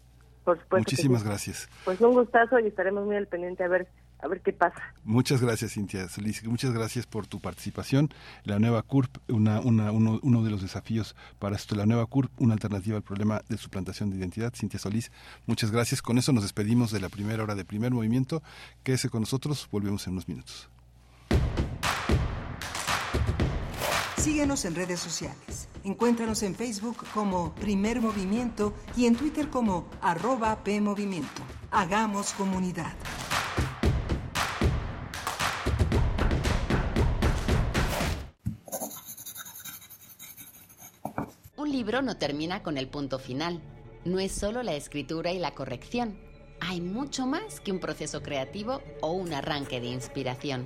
Por supuesto. Muchísimas gracias. Pues un gustazo y estaremos muy al pendiente a ver a ver qué pasa. Muchas gracias, Cintia Solís. Muchas gracias por tu participación. La nueva CURP, una, una, uno, uno, de los desafíos para esto, la nueva CURP, una alternativa al problema de suplantación de identidad. Cintia Solís, muchas gracias. Con eso nos despedimos de la primera hora de primer movimiento. Quédese con nosotros, volvemos en unos minutos. Síguenos en redes sociales. Encuéntranos en Facebook como Primer Movimiento y en Twitter como arroba PMovimiento. Hagamos comunidad. Un libro no termina con el punto final. No es solo la escritura y la corrección. Hay mucho más que un proceso creativo o un arranque de inspiración.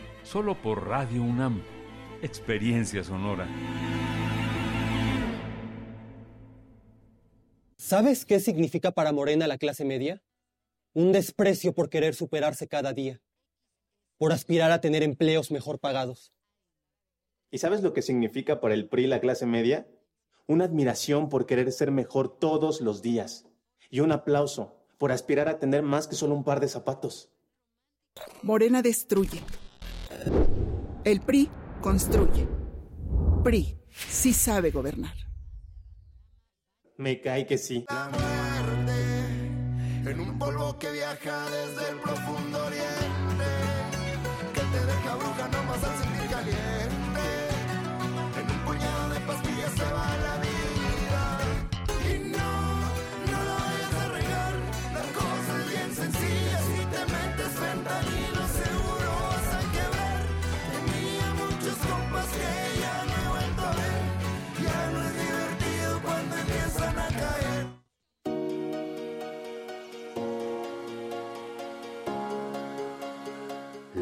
solo por Radio UNAM. Experiencia sonora. ¿Sabes qué significa para Morena la clase media? Un desprecio por querer superarse cada día, por aspirar a tener empleos mejor pagados. ¿Y sabes lo que significa para el PRI la clase media? Una admiración por querer ser mejor todos los días. Y un aplauso por aspirar a tener más que solo un par de zapatos. Morena destruye. El PRI construye. PRI sí sabe gobernar. Me cae que sí. La muerte en un polvo que viaja desde el profundo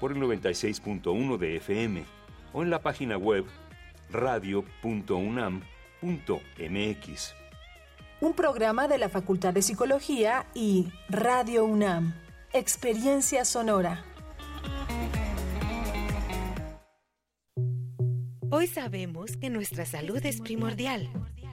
por el 96.1 de FM o en la página web radio.unam.mx. Un programa de la Facultad de Psicología y Radio UNAM. Experiencia sonora. Hoy sabemos que nuestra salud es primordial.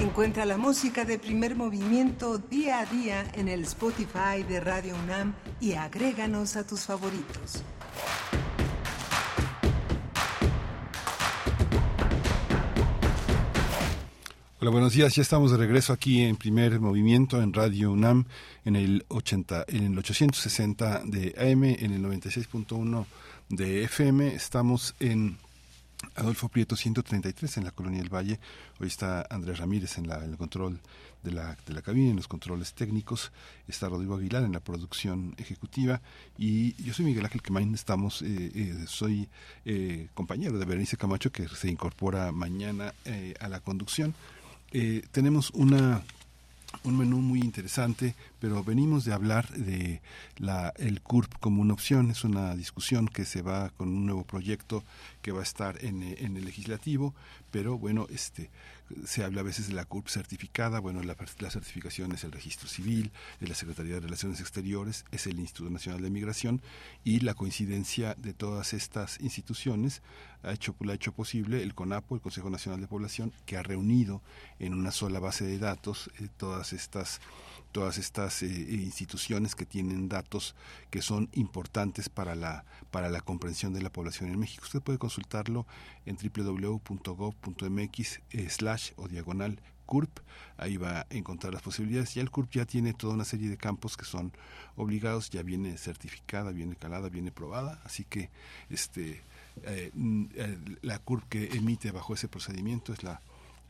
Encuentra la música de primer movimiento día a día en el Spotify de Radio UNAM y agréganos a tus favoritos. Hola, buenos días. Ya estamos de regreso aquí en primer movimiento en Radio UNAM en el 80, en el 860 de AM, en el 96.1 de FM. Estamos en Adolfo Prieto 133 en la Colonia del Valle. Hoy está Andrés Ramírez en, la, el control de la, de la cabina, en los controles técnicos. Está Rodrigo Aguilar en la producción ejecutiva. Y yo soy Miguel Ángel Quemain. Estamos, eh, eh, soy eh, compañero de Berenice Camacho que se incorpora mañana eh, a la conducción. Eh, tenemos una un menú muy interesante, pero venimos de hablar de la, el CURP como una opción. Es una discusión que se va con un nuevo proyecto que va a estar en, en el legislativo, pero bueno, este se habla a veces de la CURP certificada, bueno, la, la, certificación es el registro civil, de la Secretaría de Relaciones Exteriores, es el Instituto Nacional de Migración y la coincidencia de todas estas instituciones ha hecho, ha hecho posible el CONAPO, el Consejo Nacional de Población, que ha reunido en una sola base de datos eh, todas estas todas estas eh, instituciones que tienen datos que son importantes para la para la comprensión de la población en México. Usted puede consultarlo en www.gov.mx slash o diagonal CURP, ahí va a encontrar las posibilidades. Ya el CURP ya tiene toda una serie de campos que son obligados, ya viene certificada, viene calada, viene probada, así que este eh, la CURP que emite bajo ese procedimiento es la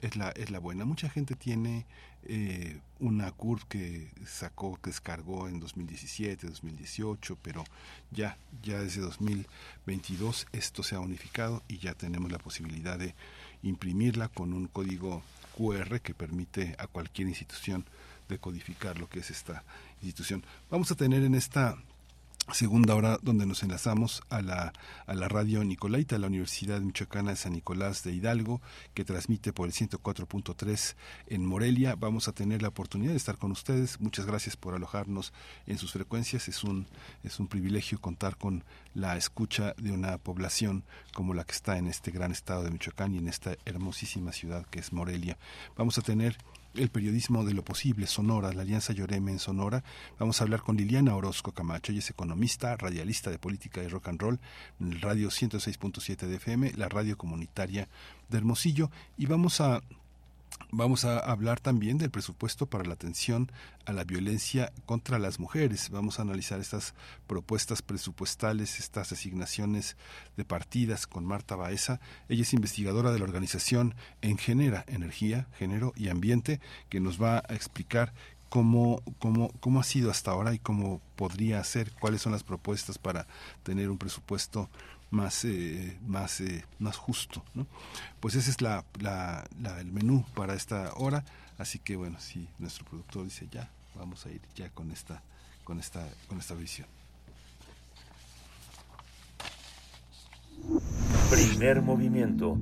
es la, es la buena. Mucha gente tiene eh, una CURP que sacó, que descargó en 2017, 2018, pero ya, ya desde 2022 esto se ha unificado y ya tenemos la posibilidad de imprimirla con un código QR que permite a cualquier institución decodificar lo que es esta institución. Vamos a tener en esta segunda hora donde nos enlazamos a la, a la radio Nicolaita, la Universidad Michoacana de San Nicolás de Hidalgo, que transmite por el 104.3 en Morelia. Vamos a tener la oportunidad de estar con ustedes. Muchas gracias por alojarnos en sus frecuencias. Es un, es un privilegio contar con la escucha de una población como la que está en este gran estado de Michoacán y en esta hermosísima ciudad que es Morelia. Vamos a tener el periodismo de lo posible, Sonora, la Alianza Lloreme en Sonora. Vamos a hablar con Liliana Orozco Camacho, ella es economista, radialista de política y rock and roll en el radio 106.7 de FM, la radio comunitaria de Hermosillo, y vamos a Vamos a hablar también del presupuesto para la atención a la violencia contra las mujeres. Vamos a analizar estas propuestas presupuestales, estas asignaciones de partidas con Marta Baeza. Ella es investigadora de la organización En Genera, Energía, Género y Ambiente, que nos va a explicar cómo, cómo, cómo ha sido hasta ahora y cómo podría ser, cuáles son las propuestas para tener un presupuesto más, eh, más, eh, más justo. ¿no? Pues ese es la, la, el menú para esta hora. Así que bueno, si nuestro productor dice ya, vamos a ir ya con esta, con esta, con esta visión. Primer movimiento.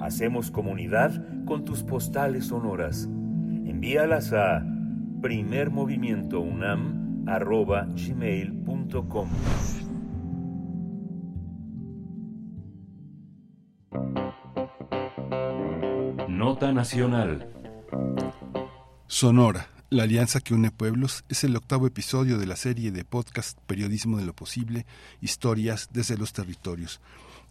Hacemos comunidad con tus postales sonoras. Envíalas a primermovimientounam.gmail.com Nota Nacional. Sonora, la alianza que une pueblos, es el octavo episodio de la serie de podcast Periodismo de lo Posible, Historias desde los Territorios.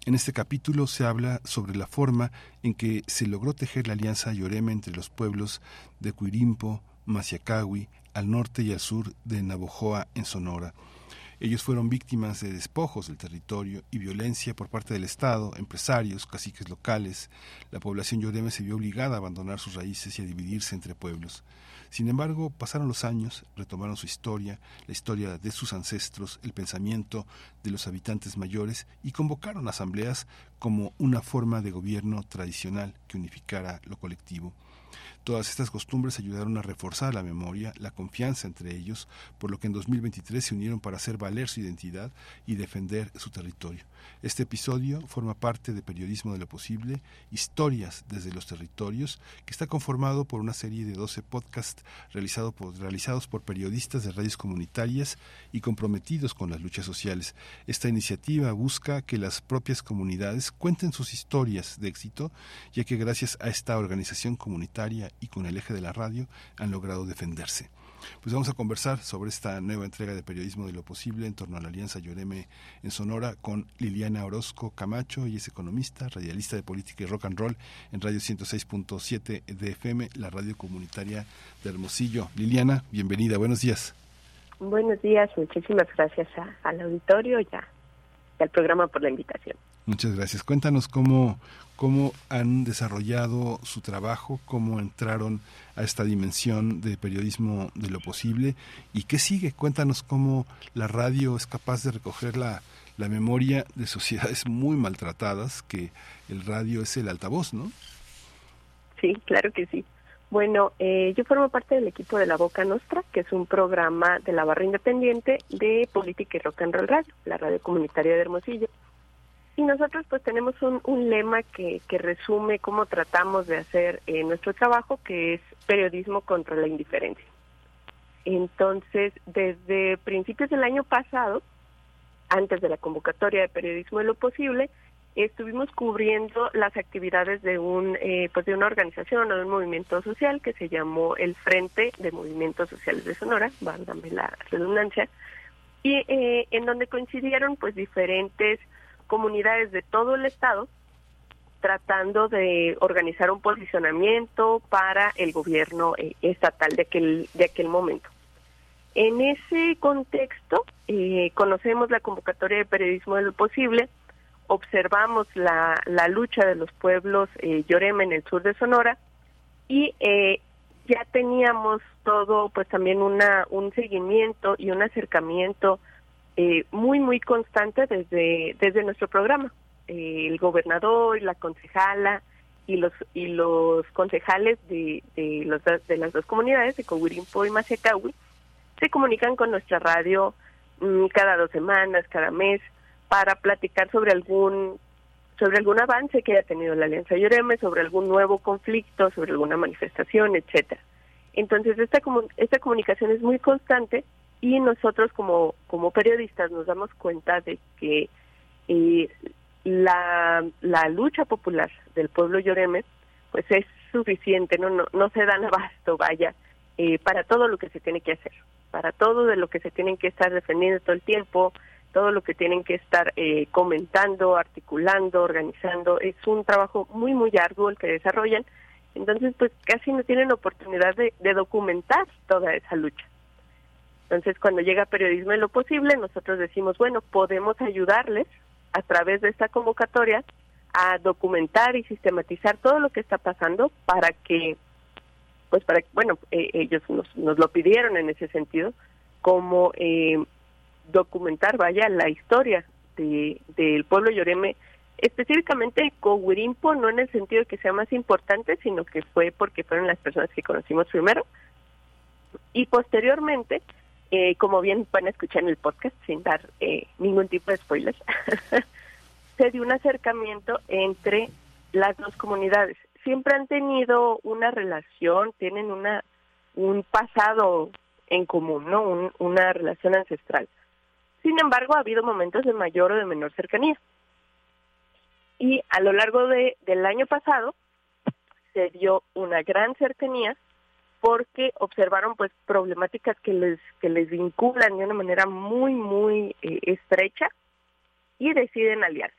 En este capítulo se habla sobre la forma en que se logró tejer la alianza Yorema entre los pueblos de Cuirimpo, Maciacahui, al norte y al sur de Navojoa, en Sonora. Ellos fueron víctimas de despojos del territorio y violencia por parte del Estado, empresarios, caciques locales. La población yoreme se vio obligada a abandonar sus raíces y a dividirse entre pueblos. Sin embargo, pasaron los años, retomaron su historia, la historia de sus ancestros, el pensamiento de los habitantes mayores y convocaron asambleas como una forma de gobierno tradicional que unificara lo colectivo. Todas estas costumbres ayudaron a reforzar la memoria, la confianza entre ellos, por lo que en 2023 se unieron para hacer valer su identidad y defender su territorio. Este episodio forma parte de Periodismo de lo Posible, Historias desde los Territorios, que está conformado por una serie de 12 podcasts realizados por periodistas de radios comunitarias y comprometidos con las luchas sociales. Esta iniciativa busca que las propias comunidades cuenten sus historias de éxito, ya que gracias a esta organización comunitaria y con el eje de la radio han logrado defenderse. Pues vamos a conversar sobre esta nueva entrega de Periodismo de lo Posible en torno a la Alianza Lloreme en Sonora con Liliana Orozco Camacho, ella es economista, radialista de política y rock and roll en Radio 106.7 de FM, la radio comunitaria de Hermosillo. Liliana, bienvenida, buenos días. Buenos días, muchísimas gracias al auditorio y, y al programa por la invitación. Muchas gracias. Cuéntanos cómo, cómo han desarrollado su trabajo, cómo entraron a esta dimensión de periodismo de lo posible y qué sigue. Cuéntanos cómo la radio es capaz de recoger la, la memoria de sociedades muy maltratadas, que el radio es el altavoz, ¿no? Sí, claro que sí. Bueno, eh, yo formo parte del equipo de La Boca Nostra, que es un programa de la barra independiente de política y rock and roll radio, la radio comunitaria de Hermosillo. Y nosotros pues tenemos un, un lema que, que resume cómo tratamos de hacer eh, nuestro trabajo, que es periodismo contra la indiferencia. Entonces, desde principios del año pasado, antes de la convocatoria de periodismo de lo posible, estuvimos cubriendo las actividades de un eh, pues de una organización o de un movimiento social que se llamó el Frente de Movimientos Sociales de Sonora, válgame la redundancia, y eh, en donde coincidieron pues diferentes comunidades de todo el estado tratando de organizar un posicionamiento para el gobierno eh, estatal de aquel de aquel momento. En ese contexto eh, conocemos la convocatoria de periodismo de lo posible, observamos la, lucha de los pueblos eh, Yorema en el sur de Sonora y eh, ya teníamos todo, pues también una un seguimiento y un acercamiento eh, muy muy constante desde desde nuestro programa. Eh, el gobernador la concejala y los y los concejales de de, los, de las dos comunidades de Cogurimpo y Macecahui se comunican con nuestra radio mm, cada dos semanas, cada mes para platicar sobre algún sobre algún avance que haya tenido la Alianza Lloreme, sobre algún nuevo conflicto, sobre alguna manifestación, etcétera. Entonces esta esta comunicación es muy constante y nosotros como como periodistas nos damos cuenta de que eh, la, la lucha popular del pueblo Lloreme pues es suficiente, no no, no se dan abasto, vaya, eh, para todo lo que se tiene que hacer, para todo de lo que se tienen que estar defendiendo todo el tiempo, todo lo que tienen que estar eh, comentando, articulando, organizando. Es un trabajo muy, muy arduo el que desarrollan. Entonces, pues casi no tienen oportunidad de documentar toda esa lucha. Entonces, cuando llega periodismo en lo posible, nosotros decimos, bueno, podemos ayudarles a través de esta convocatoria a documentar y sistematizar todo lo que está pasando para que, pues para, bueno, eh, ellos nos, nos lo pidieron en ese sentido, como eh, documentar, vaya, la historia de, del pueblo Yoreme, específicamente Cohuirimpo, no en el sentido de que sea más importante, sino que fue porque fueron las personas que conocimos primero. Y posteriormente, eh, como bien pueden escuchar en el podcast, sin dar eh, ningún tipo de spoilers, se dio un acercamiento entre las dos comunidades. Siempre han tenido una relación, tienen una un pasado en común, ¿no? Un, una relación ancestral. Sin embargo, ha habido momentos de mayor o de menor cercanía. Y a lo largo de, del año pasado se dio una gran cercanía porque observaron pues problemáticas que les que les vinculan de una manera muy muy eh, estrecha y deciden aliarse.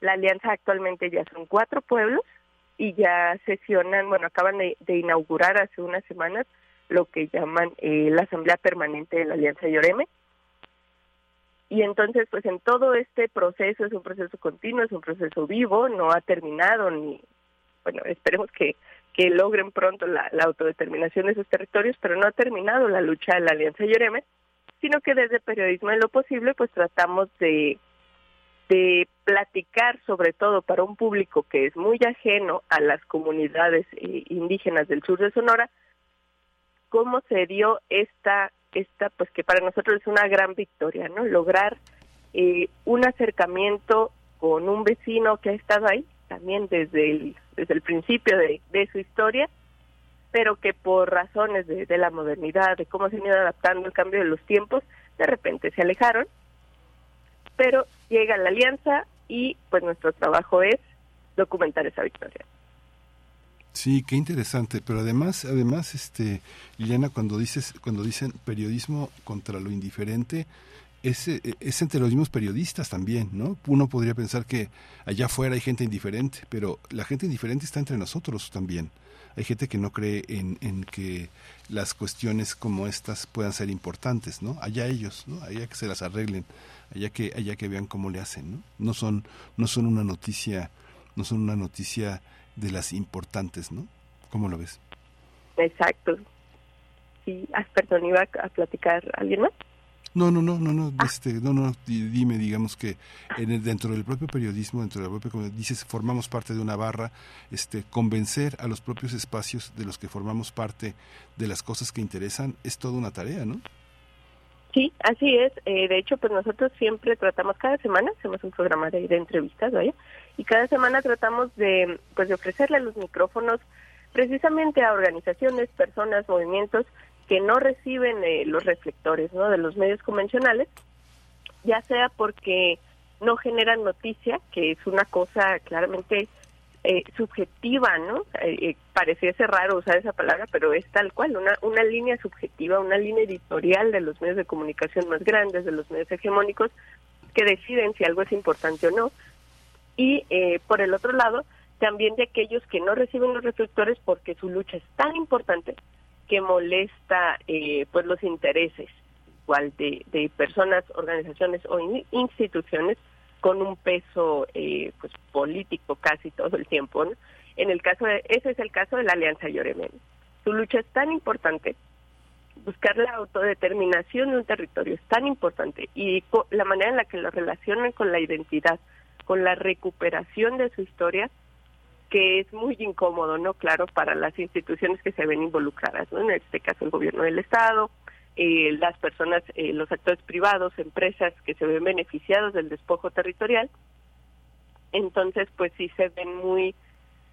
La alianza actualmente ya son cuatro pueblos y ya sesionan, bueno, acaban de, inaugurar hace unas semanas lo que llaman eh, la Asamblea Permanente de la Alianza Lloreme, y entonces, pues en todo este proceso, es un proceso continuo, es un proceso vivo, no ha terminado ni, bueno, esperemos que, que logren pronto la, autodeterminación de sus territorios, pero no ha terminado la lucha de la Alianza Lloreme, sino que desde Periodismo en lo Posible, pues tratamos de, de platicar sobre todo para un público que es muy ajeno a las comunidades eh, indígenas del sur de Sonora, cómo se dio esta esta pues que para nosotros es una gran victoria, ¿no? Lograr eh, un acercamiento con un vecino que ha estado ahí también desde el, desde el principio de, su historia, pero que por razones de, de la modernidad, de cómo se han ido adaptando el cambio de los tiempos, de repente se alejaron, pero llega la alianza y pues nuestro trabajo es documentar esa victoria. Sí, qué interesante, pero además, además, este, Liliana, cuando dices, cuando dicen periodismo contra lo indiferente, es, es entre los mismos periodistas también, ¿no? Uno podría pensar que allá afuera hay gente indiferente, pero la gente indiferente está entre nosotros también. Hay gente que no cree en, en que las cuestiones como estas puedan ser importantes, ¿no? Allá ellos, ¿no? Allá que se las arreglen, allá que, allá que vean cómo le hacen, ¿no? No son, no son una noticia, no son una noticia de las importantes, ¿no? ¿Cómo lo ves? Exacto. Sí, ah, perdón, iba a platicar alguien más. No, no, no, no, no, este, no, no, dime, digamos que en el, dentro del propio periodismo, dentro de la propia, como dices, formamos parte de una barra, este, convencer a los propios espacios de los que formamos parte de las cosas que interesan es toda una tarea, ¿no? Sí, así es. Eh, de hecho, pues nosotros siempre tratamos cada semana, hacemos un programa de, de entrevistas, ¿vale? Y cada semana tratamos de, pues, de ofrecerle los micrófonos precisamente a organizaciones, personas, movimientos que no reciben eh, los reflectores, ¿no? De los medios convencionales, ya sea porque no generan noticia, que es una cosa claramente eh, subjetiva, ¿no? Eh, eh, pareciese raro usar esa palabra, pero es tal cual, una, una línea subjetiva, una línea editorial de los medios de comunicación más grandes, de los medios hegemónicos, que deciden si algo es importante o no. Y eh, por el otro lado, también de aquellos que no reciben los reflectores porque su lucha es tan importante que molesta eh, pues los intereses igual de, de personas, organizaciones o in- instituciones con un peso eh, pues político casi todo el tiempo. En el caso de, ese es el caso de la Alianza Lloremen. Su lucha es tan importante, buscar la autodeterminación de un territorio es tan importante y la manera en la que lo relacionan con la identidad, con la recuperación de su historia, que es muy incómodo, ¿no? Claro, para las instituciones que se ven involucradas, ¿no? En este caso el gobierno del Estado, eh, las personas, eh, los actores privados, empresas que se ven beneficiados del despojo territorial, entonces pues sí se ven muy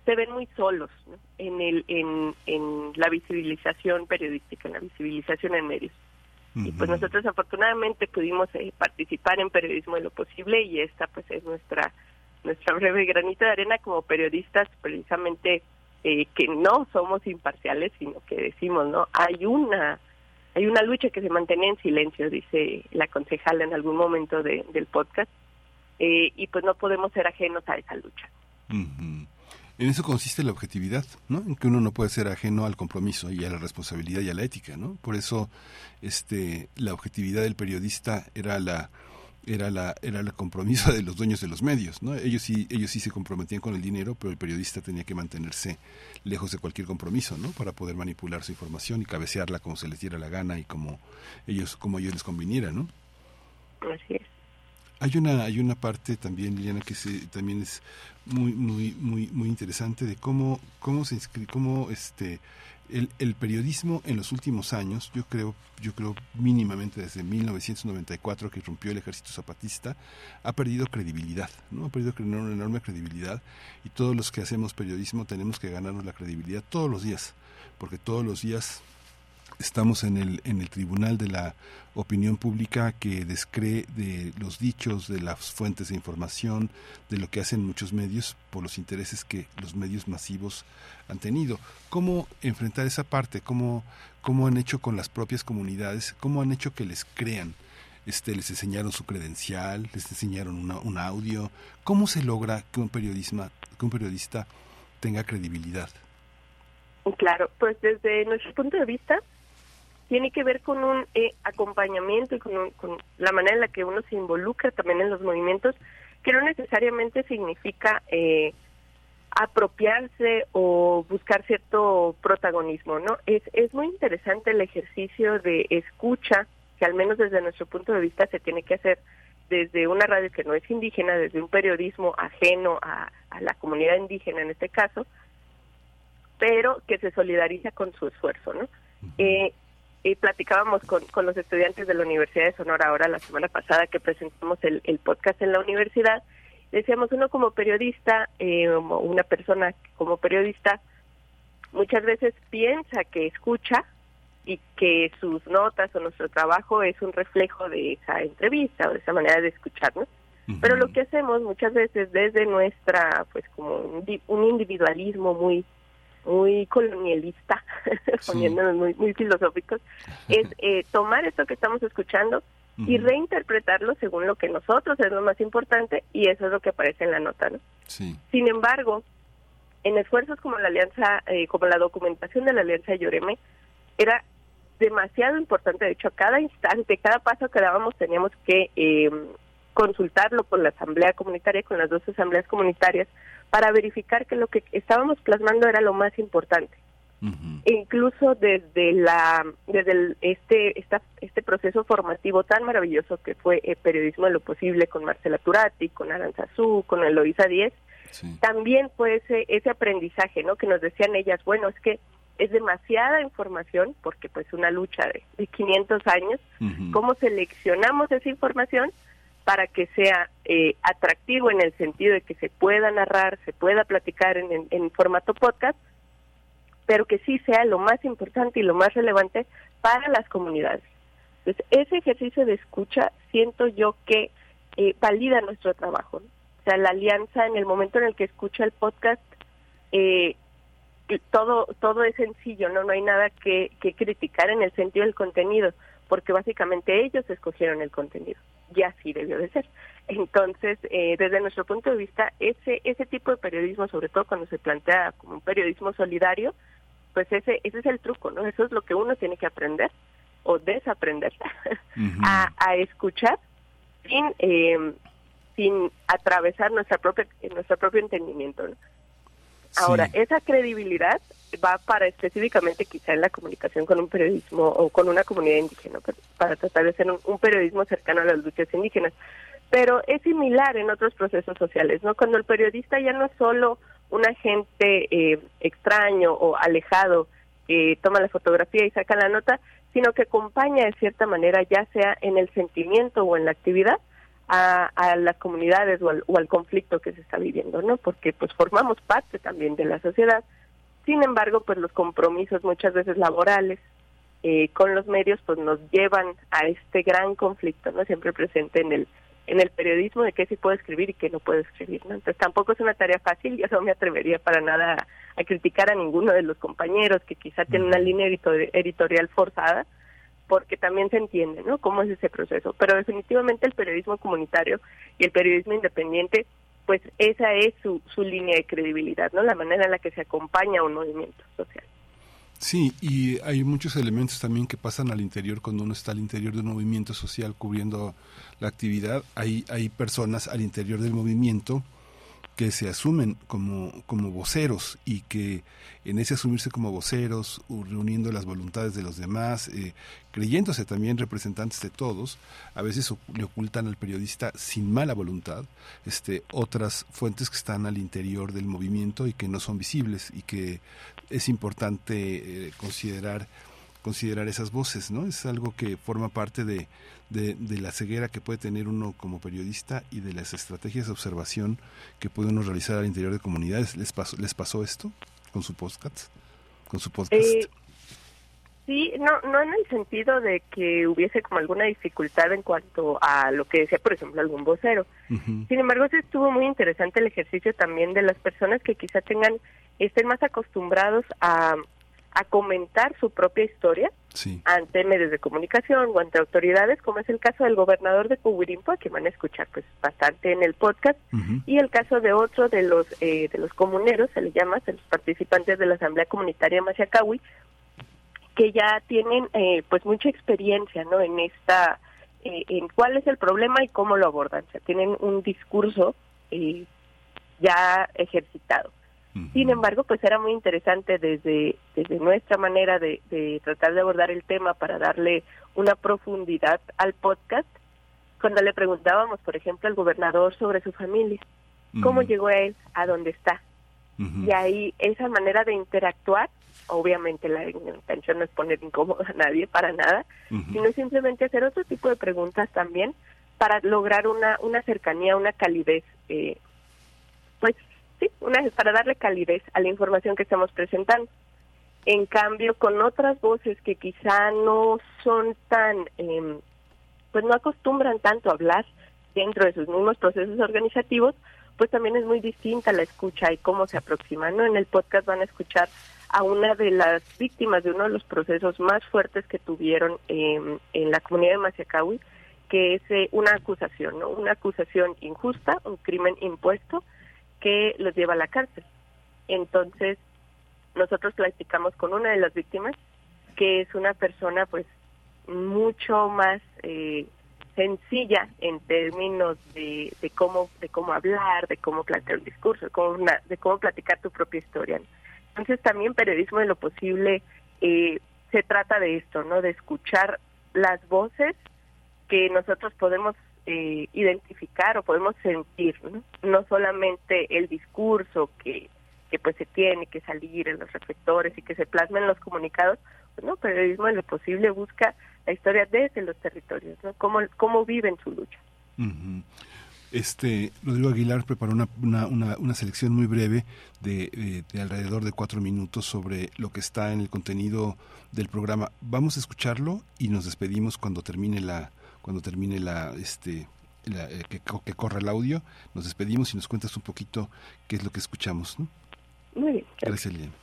se ven muy solos ¿no? en el en, en la visibilización periodística, en la visibilización en medios. Y pues nosotros afortunadamente pudimos eh, participar en periodismo de lo posible y esta pues es nuestra nuestra breve granito de arena como periodistas precisamente eh, que no somos imparciales sino que decimos no hay una hay una lucha que se mantiene en silencio dice la concejala en algún momento de- del podcast eh, y pues no podemos ser ajenos a esa lucha. En eso consiste la objetividad, ¿no? En que uno no puede ser ajeno al compromiso y a la responsabilidad y a la ética, ¿no? Por eso, este, la objetividad del periodista era la era la era el compromiso de los dueños de los medios, ¿no? Ellos sí ellos sí se comprometían con el dinero, pero el periodista tenía que mantenerse lejos de cualquier compromiso, ¿no? Para poder manipular su información y cabecearla como se les diera la gana y como ellos como ellos les conviniera, ¿no? así es Hay una, hay una parte también, Liliana, que se, también es muy, muy, muy, muy interesante de cómo, cómo se inscri- cómo este, el, el periodismo en los últimos años, yo creo, yo creo mínimamente desde 1994 que rompió el ejército zapatista, ha perdido credibilidad, ¿no? Ha perdido una enorme credibilidad y todos los que hacemos periodismo tenemos que ganarnos la credibilidad todos los días, porque todos los días estamos en el, en el tribunal de la opinión pública que descree de los dichos, de las fuentes de información, de lo que hacen muchos medios por los intereses que los medios masivos han tenido. ¿Cómo enfrentar esa parte? ¿Cómo, cómo han hecho con las propias comunidades? ¿Cómo han hecho que les crean? Este, les enseñaron su credencial, les enseñaron una- un audio. ¿Cómo se logra que un, periodismo, que un periodista tenga credibilidad? Claro, pues desde nuestro punto de vista tiene que ver con un eh, acompañamiento y con, un- con la manera en la que uno se involucra también en los movimientos, que no necesariamente significa eh, apropiarse o buscar cierto protagonismo, ¿no? Es, es muy interesante el ejercicio de escucha, que al menos desde nuestro punto de vista se tiene que hacer desde una radio que no es indígena, desde un periodismo ajeno a, a la comunidad indígena en este caso, pero que se solidariza con su esfuerzo, ¿no? Eh, y platicábamos con, con los estudiantes de la Universidad de Sonora ahora la semana pasada que presentamos el, el podcast en la universidad, decíamos uno como periodista, eh, una persona como periodista, muchas veces piensa que escucha y que sus notas o nuestro trabajo es un reflejo de esa entrevista o de esa manera de escucharnos. Pero lo que hacemos muchas veces desde nuestra, pues como un individualismo muy muy colonialista, poniéndonos muy, muy filosóficos, es eh, tomar esto que estamos escuchando y reinterpretarlo según lo que nosotros es lo más importante y eso es lo que aparece en la nota, ¿no? Sí. Sin embargo, en esfuerzos como la alianza, eh, como la documentación de la alianza de Lloreme, era demasiado importante. De hecho, a cada instante, cada paso que dábamos, teníamos que eh, consultarlo con la asamblea comunitaria, con las dos asambleas comunitarias, para verificar que lo que estábamos plasmando era lo más importante. E incluso desde la desde el- este esta, este proceso formativo tan maravilloso que fue el periodismo de lo posible con Marcela Turati, con Aranzazú, con Eloisa Díez, también fue ese ese aprendizaje, ¿no? Que nos decían ellas, bueno, es que es demasiada información, porque pues una lucha de, de 500 años, cómo seleccionamos esa información para que sea eh, atractivo en el sentido de que se pueda narrar, se pueda platicar en, formato podcast, pero que sí sea lo más importante y lo más relevante para las comunidades. Entonces, ese ejercicio de escucha siento yo que eh, valida nuestro trabajo. O sea, la alianza en el momento en el que escucha el podcast, eh, todo todo es sencillo, no no hay nada que criticar en el sentido del contenido, porque básicamente ellos escogieron el contenido y así debió de ser. Entonces, eh, desde nuestro punto de vista, ese ese tipo de periodismo, sobre todo cuando se plantea como un periodismo solidario, pues ese ese es el truco, ¿no? Eso es lo que uno tiene que aprender o desaprender a, a escuchar sin eh, sin atravesar nuestra propia nuestro propio entendimiento. ¿no? Ahora, esa credibilidad va para específicamente quizá en la comunicación con un periodismo o con una comunidad indígena, para, tratar de un, un, periodismo cercano a las luchas indígenas. Pero es similar en otros procesos sociales, ¿no? Cuando el periodista ya no es solo un agente eh, extraño o alejado que toma la fotografía y saca la nota, sino que acompaña de cierta manera, ya sea en el sentimiento o en la actividad, a, a las comunidades o al, o al, conflicto que se está viviendo, ¿no? Porque pues formamos parte también de la sociedad. Sin embargo, pues los compromisos muchas veces laborales eh, con los medios pues nos llevan a este gran conflicto, ¿no? Siempre presente en el en el periodismo de qué se puede escribir y qué no puede escribir, ¿no? Entonces tampoco es una tarea fácil, yo no me atrevería para nada a, a criticar a ninguno de los compañeros que quizá tienen una línea editorial forzada, porque también se entiende, ¿no? Cómo es ese proceso. Pero definitivamente el periodismo comunitario y el periodismo independiente, pues esa es su, su línea de credibilidad, ¿no? La manera en la que se acompaña a un movimiento social. Sí, y hay muchos elementos también que pasan al interior cuando uno está al interior de un movimiento social cubriendo la actividad. Hay, hay personas al interior del movimiento que se asumen como, como voceros y que en ese asumirse como voceros, reuniendo las voluntades de los demás, eh, creyéndose también representantes de todos, a veces le ocultan al periodista sin mala voluntad este, otras fuentes que están al interior del movimiento y que no son visibles y que es importante eh, considerar considerar esas voces, ¿no? Es algo que forma parte de, de, de, la ceguera que puede tener uno como periodista y de las estrategias de observación que puede uno realizar al interior de comunidades. ¿Les pasó, les pasó esto con su podcast? Con su podcast? Eh, sí, no, no en el sentido de que hubiese como alguna dificultad en cuanto a lo que decía, por ejemplo, algún vocero. Uh -huh. Sin embargo, sí estuvo muy interesante el ejercicio también de las personas que quizá tengan, estén más acostumbrados a a comentar su propia historia sí. ante medios de comunicación o ante autoridades, como es el caso del gobernador de Cubirimpo, que van a escuchar pues bastante en el podcast, uh -huh. y el caso de otro de los eh, de los comuneros, se le llama, de los participantes de la Asamblea Comunitaria Maciacahui, que ya tienen eh, pues mucha experiencia no en esta eh, en cuál es el problema y cómo lo abordan, o sea, tienen un discurso eh, ya ejercitado. Sin embargo, pues era muy interesante desde, desde nuestra manera de, de, tratar de abordar el tema para darle una profundidad al podcast, cuando le preguntábamos, por ejemplo, al gobernador sobre su familia, cómo uh -huh. llegó él a donde está. Uh -huh. Y ahí esa manera de interactuar, obviamente la intención no es poner incómodo a nadie para nada, uh -huh. sino simplemente hacer otro tipo de preguntas también para lograr una, una cercanía, una calidez, eh, pues sí, una para darle calidez a la información que estamos presentando. En cambio, con otras voces que quizá no son tan, eh, pues no acostumbran tanto a hablar dentro de sus mismos procesos organizativos, pues también es muy distinta la escucha y cómo se aproxima. ¿no? En el podcast van a escuchar a una de las víctimas de uno de los procesos más fuertes que tuvieron eh, en la comunidad de Maciacahui, que es eh, una acusación, ¿no? una acusación injusta, un crimen impuesto, que los lleva a la cárcel. Entonces, nosotros platicamos con una de las víctimas, que es una persona pues mucho más eh, sencilla en términos de, de, cómo de cómo hablar, de cómo plantear un discurso, de cómo, una, de cómo platicar tu propia historia. Entonces también periodismo de lo posible eh, se trata de esto, ¿no? De escuchar las voces que nosotros podemos eh, identificar o podemos sentir, ¿no? no solamente el discurso que, que pues se tiene que salir en los reflectores y que se plasmen los comunicados, pues no, periodismo en lo posible busca la historia desde los territorios, ¿no? Cómo, cómo viven su lucha. Este, Rodrigo Aguilar preparó una, una, una, selección muy breve de, de, alrededor de cuatro minutos sobre lo que está en el contenido del programa. Vamos a escucharlo y nos despedimos cuando termine la, cuando termine la, este, eh, que, que, corra el audio. Nos despedimos y nos cuentas un poquito qué es lo que escuchamos. ¿no? Muy bien. Gracias, Liliana.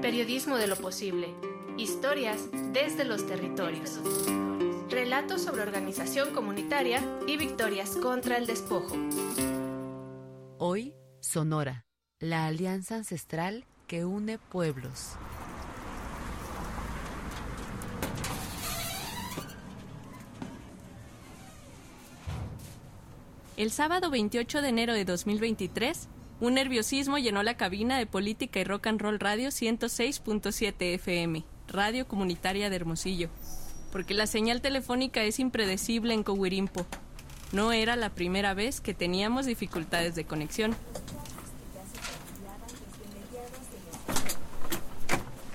Periodismo de lo posible. Historias desde los territorios. Relatos sobre organización comunitaria y victorias contra el despojo. Hoy, Sonora, la alianza ancestral que une pueblos. El sábado 28 de enero de 2023, un nerviosismo llenó la cabina de Política y Rock and Roll Radio 106.7 FM, radio comunitaria de Hermosillo, porque la señal telefónica es impredecible en Cowirimpo. No era la primera vez que teníamos dificultades de conexión.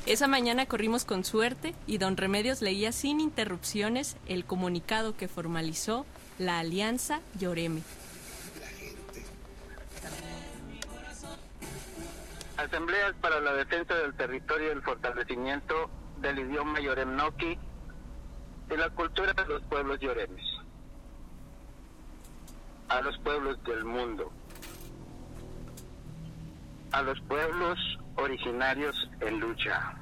Esa mañana corrimos con suerte y don Remedios leía sin interrupciones el comunicado que formalizó la Alianza Lloreme. Asambleas para la defensa del territorio y el fortalecimiento del idioma Yoremnoki y la cultura de los pueblos lloremes. A los pueblos del mundo. A los pueblos originarios en lucha.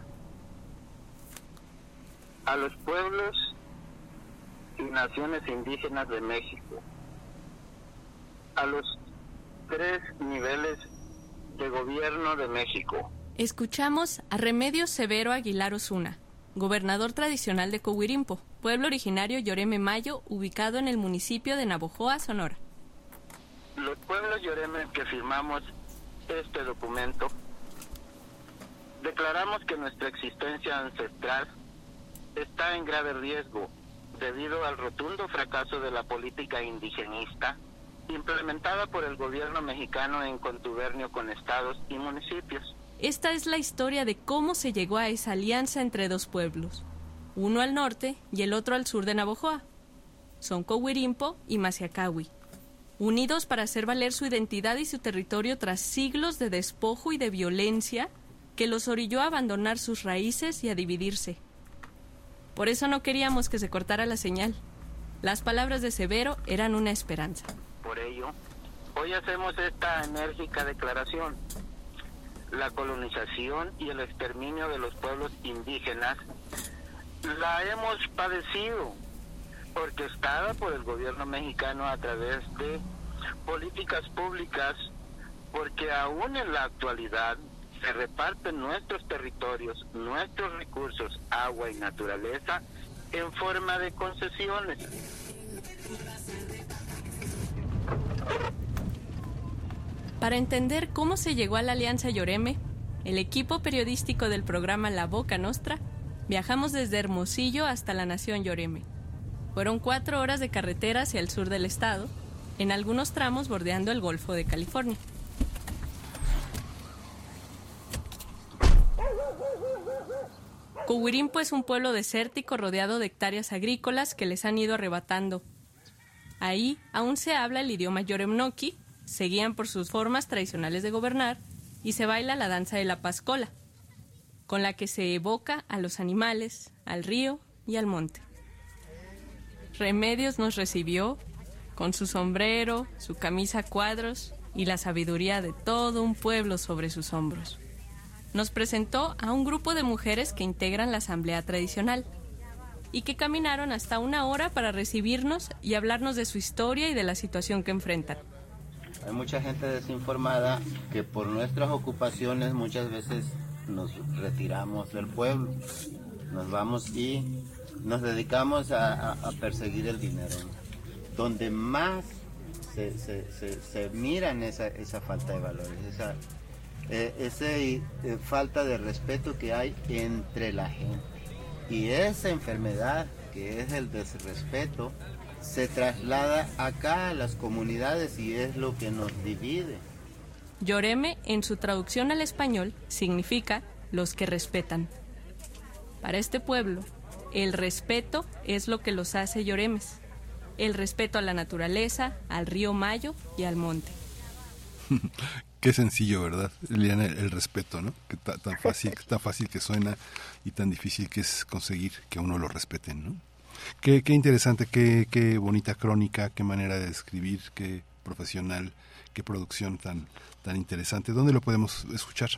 A los pueblos y naciones indígenas de México. A los tres niveles de gobierno de México. Escuchamos a Remedios Severo Aguilar Osuna, gobernador tradicional de Cohuirimpo, pueblo originario Lloreme Mayo, ubicado en el municipio de Navojoa, Sonora. Los pueblos Lloreme que firmamos este documento declaramos que nuestra existencia ancestral está en grave riesgo debido al rotundo fracaso de la política indigenista implementada por el gobierno mexicano en contubernio con estados y municipios. Esta es la historia de cómo se llegó a esa alianza entre dos pueblos, uno al norte y el otro al sur de Navojoa. Son Cohuirimpo y Maciacahui, unidos para hacer valer su identidad y su territorio tras siglos de despojo y de violencia que los orilló a abandonar sus raíces y a dividirse. Por eso no queríamos que se cortara la señal. Las palabras de Severo eran una esperanza. Por ello, hoy hacemos esta enérgica declaración. La colonización y el exterminio de los pueblos indígenas la hemos padecido, orquestada por el gobierno mexicano a través de políticas públicas, porque aún en la actualidad se reparten nuestros territorios, nuestros recursos, agua y naturaleza en forma de concesiones. Para entender cómo se llegó a la Alianza Lloreme, el equipo periodístico del programa La Boca Nostra, viajamos desde Hermosillo hasta la Nación Lloreme. Fueron cuatro horas de carretera hacia el sur del estado, en algunos tramos bordeando el Golfo de California. Cohuirimpo es un pueblo desértico rodeado de hectáreas agrícolas que les han ido arrebatando. Ahí aún se habla el idioma yoremnoki, se guían por sus formas tradicionales de gobernar y se baila la danza de la pascola, con la que se evoca a los animales, al río y al monte. Remedios nos recibió con su sombrero, su camisa a cuadros y la sabiduría de todo un pueblo sobre sus hombros nos presentó a un grupo de mujeres que integran la asamblea tradicional y que caminaron hasta una hora para recibirnos y hablarnos de su historia y de la situación que enfrentan. Hay mucha gente desinformada que por nuestras ocupaciones muchas veces nos retiramos del pueblo, nos vamos y nos dedicamos a, perseguir el dinero. Donde más se, miran esa, esa falta de valores, esa eh, esa eh, falta de respeto que hay entre la gente. Y esa enfermedad que es el desrespeto se traslada acá a las comunidades y es lo que nos divide. Lloreme, en su traducción al español, significa los que respetan. Para este pueblo, el respeto es lo que los hace lloremes. El respeto a la naturaleza, al río Mayo y al monte. Qué sencillo, ¿verdad? Liliana, el, el respeto, ¿no? Que ta- tan fácil, tan fácil que suena y tan difícil que es conseguir que a uno lo respeten, ¿no? Qué, qué interesante, qué, qué bonita crónica, qué manera de escribir, qué profesional, qué producción tan, tan interesante. ¿Dónde lo podemos escuchar?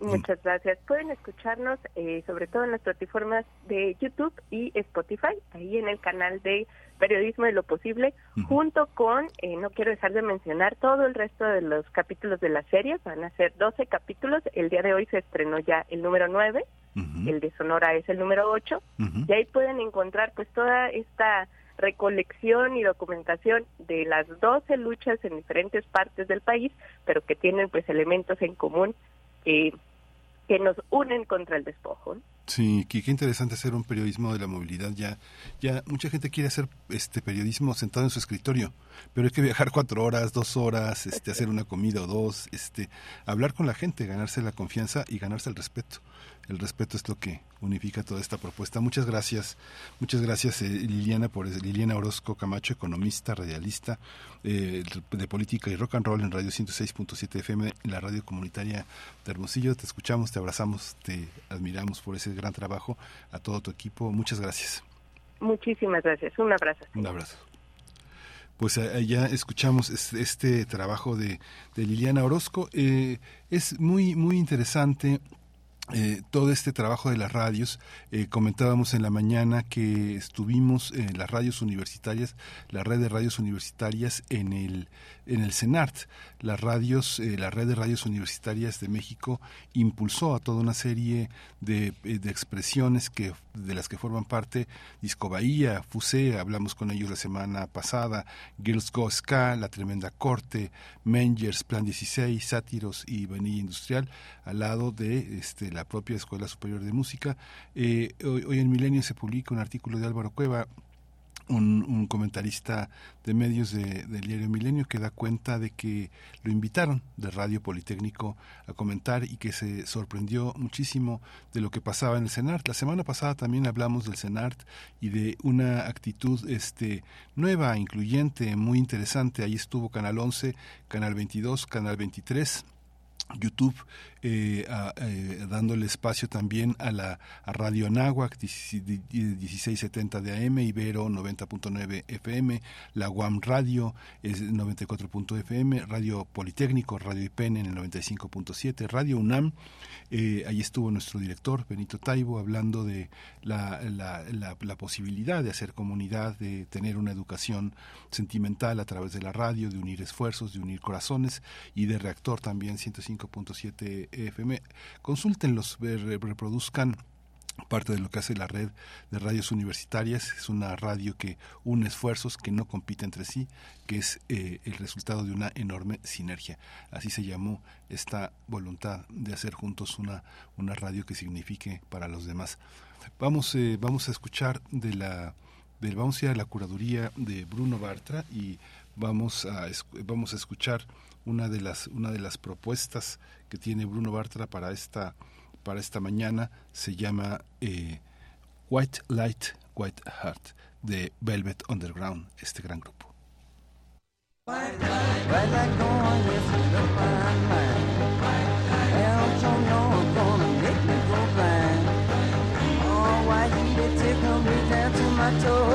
Muchas gracias. Pueden escucharnos eh, sobre todo en las plataformas de YouTube y Spotify, ahí en el canal de Periodismo de lo Posible, junto con, eh, no quiero dejar de mencionar, todo el resto de los capítulos de la serie. Van a ser 12 capítulos. El día de hoy se estrenó ya el número 9, el de Sonora es el número 8, y ahí pueden encontrar pues toda esta recolección y documentación de las 12 luchas en diferentes partes del país, pero que tienen pues elementos en común eh, que nos unen contra el despojo. Sí, qué interesante hacer un periodismo de la movilidad. Ya, ya mucha gente quiere hacer este periodismo sentado en su escritorio, pero hay que viajar cuatro horas, dos horas, este, hacer una comida o dos, este, hablar con la gente, ganarse la confianza y ganarse el respeto. El respeto es lo que unifica toda esta propuesta. Muchas gracias, muchas gracias eh, Liliana por Liliana Orozco Camacho, economista, radialista eh, de política y rock and roll en Radio 106.7 FM, en la radio comunitaria de Hermosillo. Te escuchamos, te abrazamos, te admiramos por ese gran trabajo. A todo tu equipo, muchas gracias. Muchísimas gracias. Un abrazo. Un abrazo. Pues eh, ya escuchamos es- este trabajo de, de Liliana Orozco. Eh, es muy, muy interesante eh, todo este trabajo de las radios. Eh, comentábamos en la mañana que estuvimos en las radios universitarias, la red de radios universitarias en el, en el CENART. Las radios, eh, la red de radios universitarias de México impulsó a toda una serie de, eh, de expresiones que, de las que forman parte Disco Bahía, FUSE, hablamos con ellos la semana pasada, Girls Go Ska, La Tremenda Corte, Mengers, Plan 16, Sátiros y Vanilla Industrial, al lado de este, la propia Escuela Superior de Música. Eh, hoy, en Milenio se publica un artículo de Álvaro Cueva, un, un comentarista de medios de- del diario Milenio que da cuenta de que lo invitaron de Radio Politécnico a comentar y que se sorprendió muchísimo de lo que pasaba en el CENART. La semana pasada también hablamos del CENART y de una actitud este nueva, incluyente, muy interesante. Ahí estuvo Canal 11, Canal 22, Canal 23. YouTube eh, a- eh, dándole espacio también a la a Radio Anáhuac 1670 de AM, Ibero 90.9 FM, la UAM Radio es 94.fm, Radio Politécnico, Radio IPN en el 95.7, Radio UNAM, eh, ahí estuvo nuestro director Benito Taibo hablando de la, la, posibilidad de hacer comunidad, de tener una educación sentimental a través de la radio, de unir esfuerzos, de unir corazones y de reactor también 105.7 FM. Consúltenlos, re- reproduzcan parte de lo que hace la red de radios universitarias. Es una radio que une esfuerzos, que no compite entre sí, que es eh, el resultado de una enorme sinergia. Así se llamó esta voluntad de hacer juntos una, una radio que signifique para los demás. Vamos, eh, vamos a escuchar de la del vamos a ir a la curaduría de Bruno Bartra y vamos a vamos a escuchar una de las una de las propuestas que tiene Bruno Bartra para esta para esta mañana se llama eh, White Light White Heart de Velvet Underground este gran grupo. Oh, toes?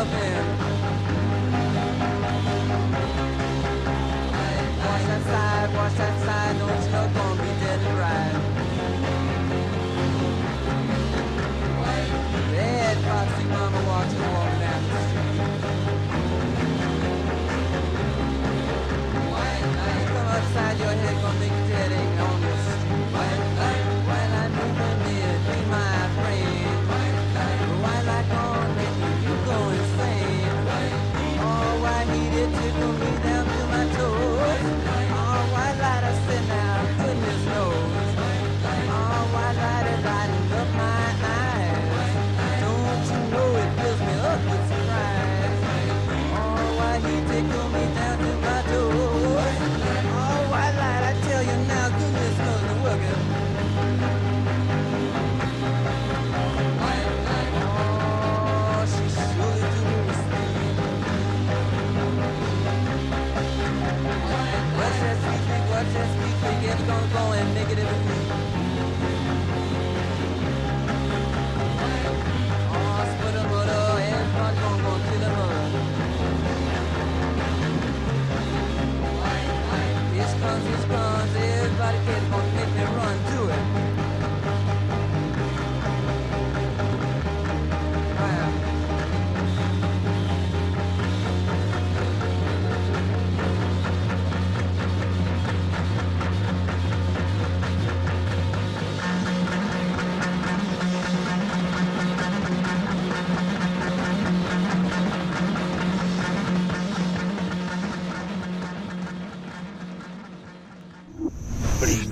Stuff to itself in.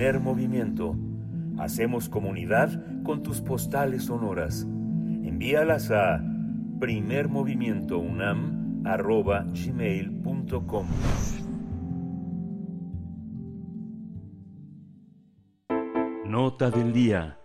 Primer movimiento. Hacemos comunidad con tus postales sonoras. Envíalas a primermovimientounam.gmail.com Nota del día.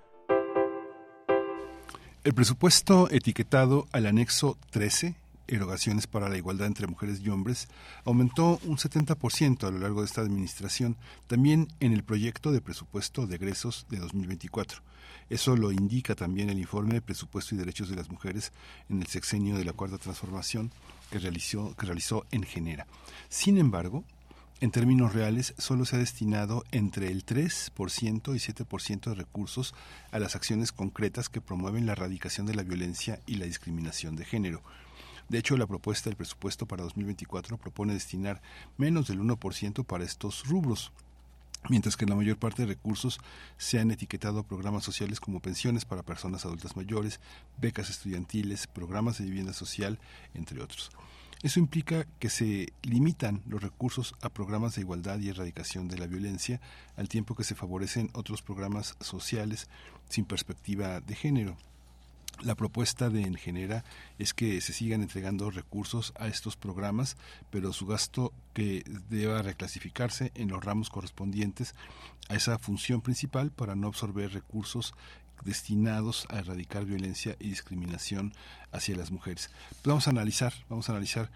El presupuesto etiquetado al anexo 13, erogaciones para la igualdad entre mujeres y hombres, aumentó un 70% a lo largo de esta administración, también en el proyecto de presupuesto de egresos de 2024. Eso lo indica también el informe de presupuesto y derechos de las mujeres en el sexenio de la Cuarta Transformación que realizó, que realizó en Genera. Sin embargo, en términos reales, solo se ha destinado entre el 3% y 7% de recursos a las acciones concretas que promueven la erradicación de la violencia y la discriminación de género. De hecho, la propuesta del presupuesto para 2024 propone destinar menos del 1% para estos rubros mientras que la mayor parte de recursos se han etiquetado a programas sociales como pensiones para personas adultas mayores, becas estudiantiles, programas de vivienda social, entre otros. Eso implica que se limitan los recursos a programas de igualdad y erradicación de la violencia, al tiempo que se favorecen otros programas sociales sin perspectiva de género. La propuesta de Engenera es que se sigan entregando recursos a estos programas, pero su gasto que deba reclasificarse en los ramos correspondientes a esa función principal para no absorber recursos destinados a erradicar violencia y discriminación hacia las mujeres. Vamos a analizar, vamos a analizar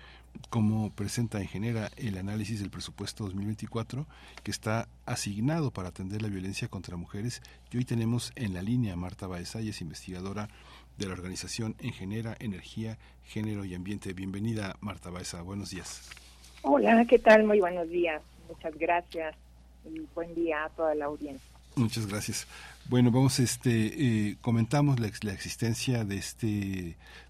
cómo presenta en genera el análisis del presupuesto 2024 que está asignado para atender la violencia contra mujeres y hoy tenemos en la línea a Marta Baeza, y es investigadora de la organización En Genera, Energía, Género y Ambiente. Bienvenida Marta Baeza, buenos días. Hola, ¿qué tal? Muy buenos días. Muchas gracias y buen día a toda la audiencia. Muchas gracias. Bueno, vamos, este, eh, comentamos la, la, existencia de este,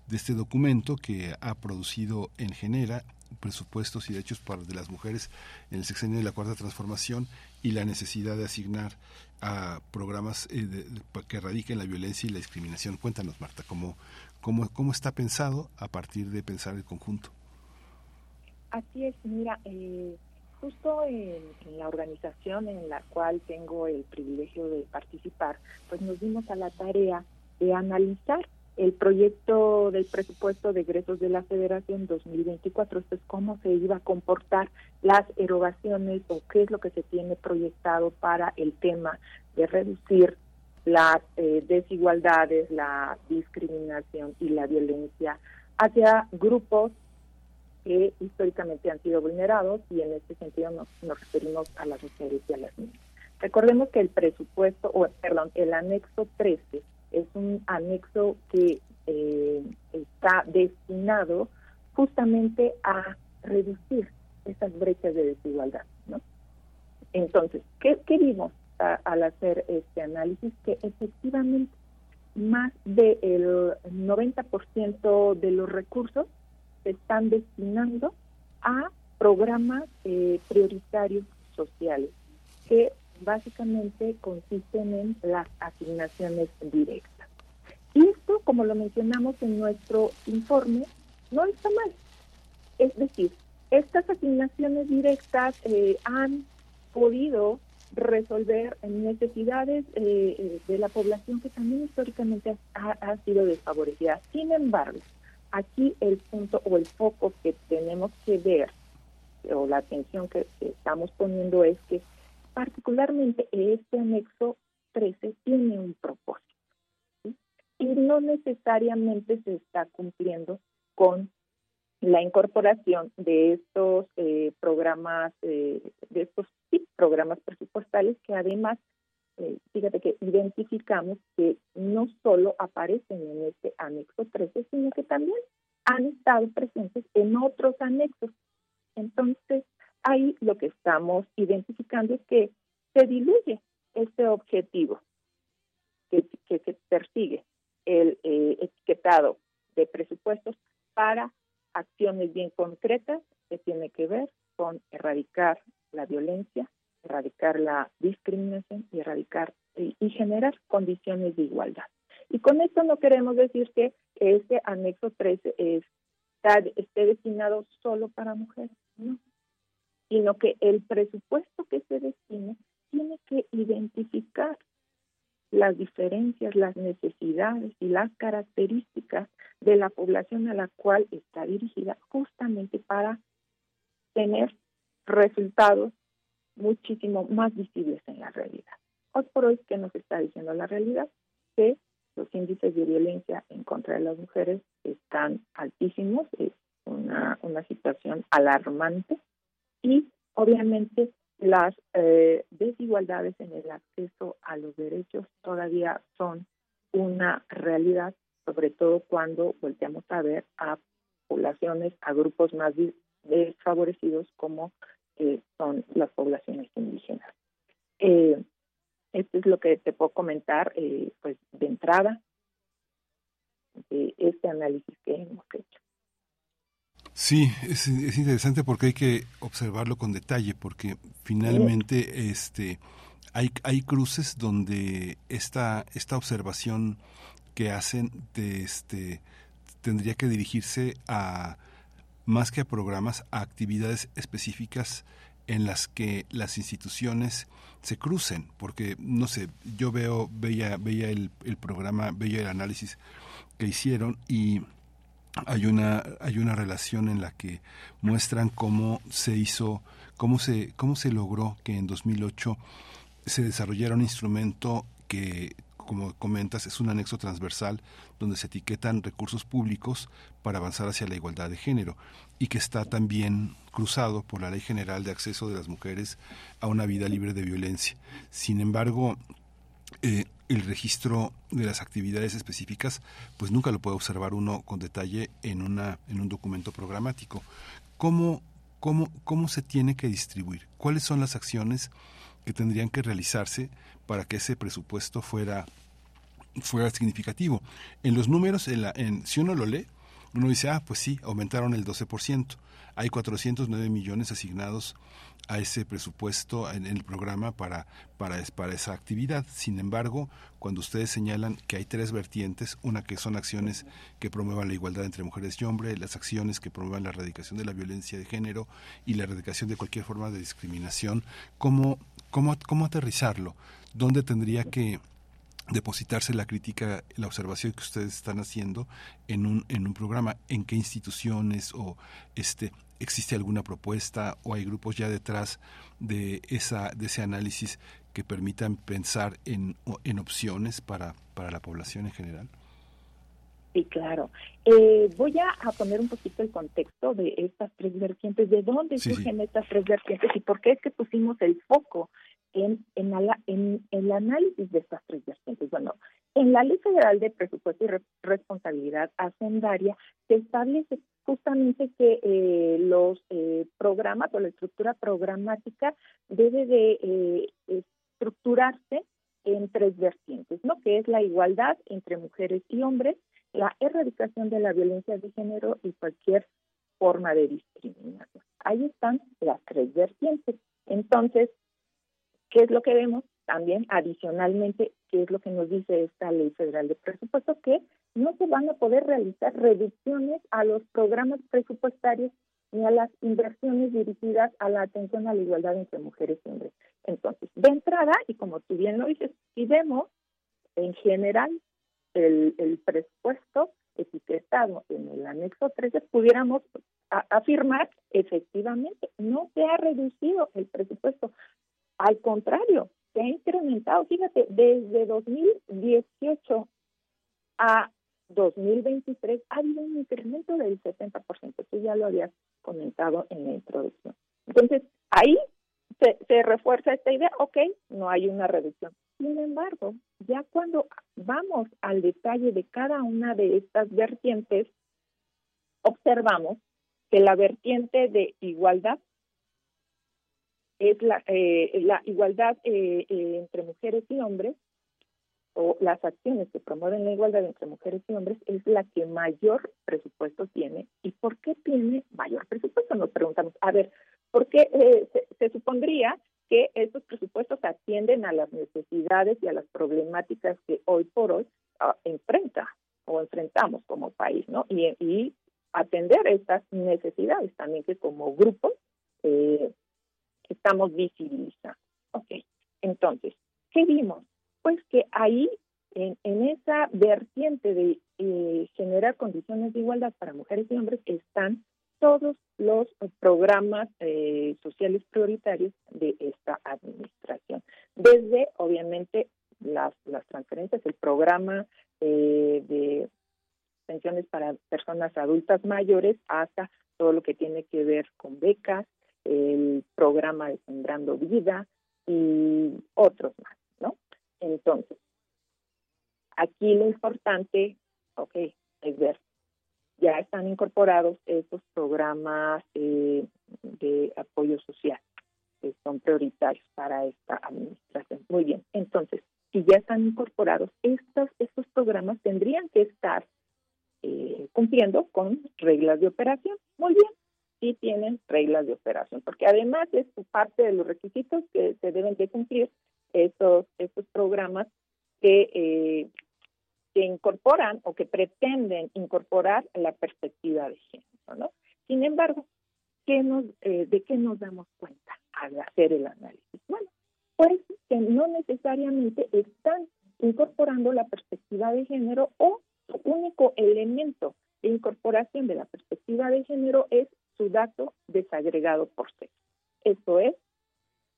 de este documento que ha producido en Genera presupuestos y derechos para de las mujeres en el sexenio de la cuarta transformación y la necesidad de asignar a programas eh, de, que erradiquen la violencia y la discriminación. Cuéntanos, Marta, cómo, cómo, cómo está pensado a partir de pensar el conjunto. Así es, mira, eh, justo en, la organización en la cual tengo el privilegio de participar, pues nos dimos a la tarea de analizar el proyecto del presupuesto de egresos de la Federación 2024, esto es cómo se iba a comportar las erogaciones o qué es lo que se tiene proyectado para el tema de reducir las eh, desigualdades, la discriminación y la violencia hacia grupos que históricamente han sido vulnerados y en este sentido nos, nos referimos a las mujeres y a las niñas. Recordemos que el presupuesto, o perdón, el anexo 13 es un anexo que eh, está destinado justamente a reducir esas brechas de desigualdad. ¿no? Entonces, ¿qué, qué vimos al hacer este análisis? Que efectivamente más del 90% de los recursos se están destinando a programas eh, prioritarios sociales que básicamente consisten en las asignaciones directas. Y esto, como lo mencionamos en nuestro informe, no está mal. Es decir, estas asignaciones directas eh, han podido resolver necesidades eh, de la población que también históricamente ha, ha, sido desfavorecida. Sin embargo, aquí el punto o el foco que tenemos que ver o la atención que estamos poniendo es que particularmente este anexo 13 tiene un propósito y no necesariamente se está cumpliendo con la incorporación de estos eh, programas, eh, de estos programas presupuestales que además, eh, fíjate que identificamos que no solo aparecen en este anexo 13, sino que también han estado presentes en otros anexos. Entonces, ahí lo que estamos identificando es que se diluye este objetivo que, que, que persigue el etiquetado de presupuestos para acciones bien concretas que tiene que ver con erradicar la violencia, erradicar la discriminación y erradicar y, generar condiciones de igualdad. Y con esto no queremos decir que este anexo 13 está, esté destinado solo para mujeres, no, sino que el presupuesto que se destine tiene que identificar las diferencias, las necesidades y las características de la población a la cual está dirigida justamente para tener resultados muchísimo más visibles en la realidad. Hoy por hoy, ¿qué nos está diciendo la realidad? Que los índices de violencia en contra de las mujeres están altísimos, es una, una situación alarmante y obviamente las eh, desigualdades en el acceso a los derechos todavía son una realidad, sobre todo cuando volteamos a ver a poblaciones, a grupos más desfavorecidos como eh, son las poblaciones indígenas. Eh, esto es lo que te puedo comentar, eh, pues de entrada, de este análisis que hemos hecho. Sí, es, interesante porque hay que observarlo con detalle, porque finalmente este, hay, hay cruces donde esta, esta observación que hacen de este, tendría que dirigirse a más que a programas, a actividades específicas en las que las instituciones se crucen, porque no sé, yo veo, veía, veía el, el programa, veía el análisis que hicieron y hay una hay una relación en la que muestran cómo se hizo cómo se cómo se logró que en 2008 se desarrollara un instrumento que como comentas es un anexo transversal donde se etiquetan recursos públicos para avanzar hacia la igualdad de género y que está también cruzado por la Ley General de Acceso de las Mujeres a una vida libre de violencia. Sin embargo, eh, el registro de las actividades específicas, pues nunca lo puede observar uno con detalle en, una, en un documento programático. ¿Cómo, cómo, ¿Cómo se tiene que distribuir? ¿Cuáles son las acciones que tendrían que realizarse para que ese presupuesto fuera, fuera significativo? En los números, en la, en, si uno lo lee, uno dice, ah, pues sí, aumentaron el 12%. Hay 409 millones asignados a ese presupuesto en el programa para, para, esa actividad. Sin embargo, cuando ustedes señalan que hay tres vertientes, una que son acciones que promuevan la igualdad entre mujeres y hombres, las acciones que promuevan la erradicación de la violencia de género y la erradicación de cualquier forma de discriminación, ¿cómo, cómo, cómo aterrizarlo? ¿Dónde tendría que depositarse la crítica, la observación que ustedes están haciendo en un, en un programa, en qué instituciones o este existe alguna propuesta o hay grupos ya detrás de esa de ese análisis que permitan pensar en, en opciones para, para la población en general. Sí, claro. Eh, voy a, poner un poquito el contexto de estas tres vertientes, de dónde surgen estas tres vertientes y por qué es que pusimos el foco en, en, en, el análisis de estas tres vertientes. Bueno, en la Ley Federal de Presupuesto y Responsabilidad Hacendaria se establece justamente que eh, los eh, programas o la estructura programática debe de eh, estructurarse en tres vertientes, ¿no? Que es la igualdad entre mujeres y hombres, la erradicación de la violencia de género y cualquier forma de discriminación. Ahí están las tres vertientes. Entonces, ¿qué es lo que vemos? También adicionalmente, ¿qué es lo que nos dice esta ley federal de presupuesto? Que no se van a poder realizar reducciones a los programas presupuestarios ni a las inversiones dirigidas a la atención a la igualdad entre mujeres y hombres. Entonces, de entrada, y como tú bien lo dices, si vemos en general el, el presupuesto etiquetado en el anexo 13, pudiéramos afirmar efectivamente no se ha reducido el presupuesto. Al contrario, se ha incrementado. Fíjate, desde 2018 a 2023 ha habido un incremento del 70%. Esto ya lo había comentado en la introducción. Entonces, ahí se, se refuerza esta idea, ok, no hay una reducción. Sin embargo, ya cuando vamos al detalle de cada una de estas vertientes, observamos que la vertiente de igualdad es la, eh, la igualdad eh, eh, entre mujeres y hombres, o las acciones que promueven la igualdad entre mujeres y hombres, es la que mayor presupuesto tiene. ¿Y por qué tiene mayor presupuesto? Nos preguntamos, a ver, ¿por qué se, se supondría que estos presupuestos atienden a las necesidades y a las problemáticas que hoy por hoy uh, enfrenta o enfrentamos como país, ¿no? Y, y, atender estas necesidades también que como grupo eh, estamos visibilizando. Ok, entonces, ¿qué vimos? Pues que ahí, en, en esa vertiente de eh, generar condiciones de igualdad para mujeres y hombres, están todos los programas eh, sociales prioritarios de esta administración. Desde, obviamente, las, las transferencias, el programa eh, de pensiones para personas adultas mayores, hasta todo lo que tiene que ver con becas, el programa de Sembrando Vida y otros más, ¿no? Entonces, aquí lo importante, ok, es ver ya están incorporados estos programas eh, de apoyo social que son prioritarios para esta administración. Muy bien, entonces, si ya están incorporados, estos, estos programas tendrían que estar eh, cumpliendo con reglas de operación. Muy bien, sí tienen reglas de operación, porque además es parte de los requisitos que se deben de cumplir estos, estos programas que eh, que incorporan o que pretenden incorporar la perspectiva de género, ¿no? Sin embargo, ¿qué nos, eh, ¿de qué nos damos cuenta al hacer el análisis? Bueno, pues que no necesariamente están incorporando la perspectiva de género o su único elemento de incorporación de la perspectiva de género es su dato desagregado por sexo. Eso es,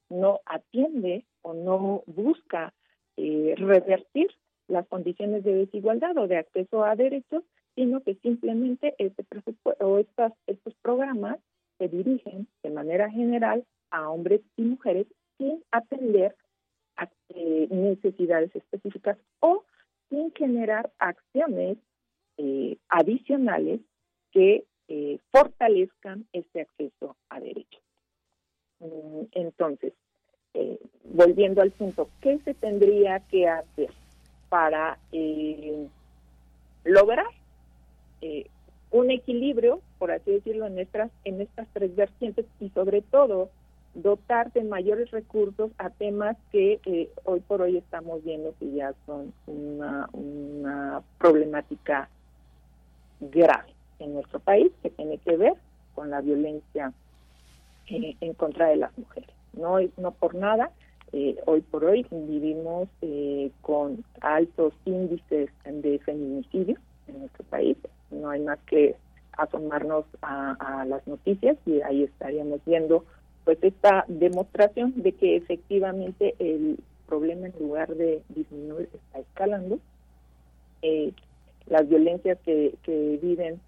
no atiende o no busca eh, revertir las condiciones de desigualdad o de acceso a derechos, sino que simplemente este presupuesto o estas, estos programas se dirigen de manera general a hombres y mujeres sin atender a eh, necesidades específicas o sin generar acciones eh, adicionales que eh, fortalezcan este acceso a derechos. Mm, entonces, volviendo al punto, ¿qué se tendría que hacer? para eh, lograr eh, un equilibrio, por así decirlo, en estas, en estas tres vertientes y sobre todo dotar de mayores recursos a temas que eh, hoy por hoy estamos viendo que ya son una problemática grave en nuestro país que tiene que ver con la violencia en contra de las mujeres. No no por nada eh, hoy por hoy vivimos eh, con altos índices de feminicidio en nuestro país. No hay más que asomarnos a, las noticias y ahí estaríamos viendo pues esta demostración de que efectivamente el problema en lugar de disminuir está escalando. Eh, las violencias que, que viven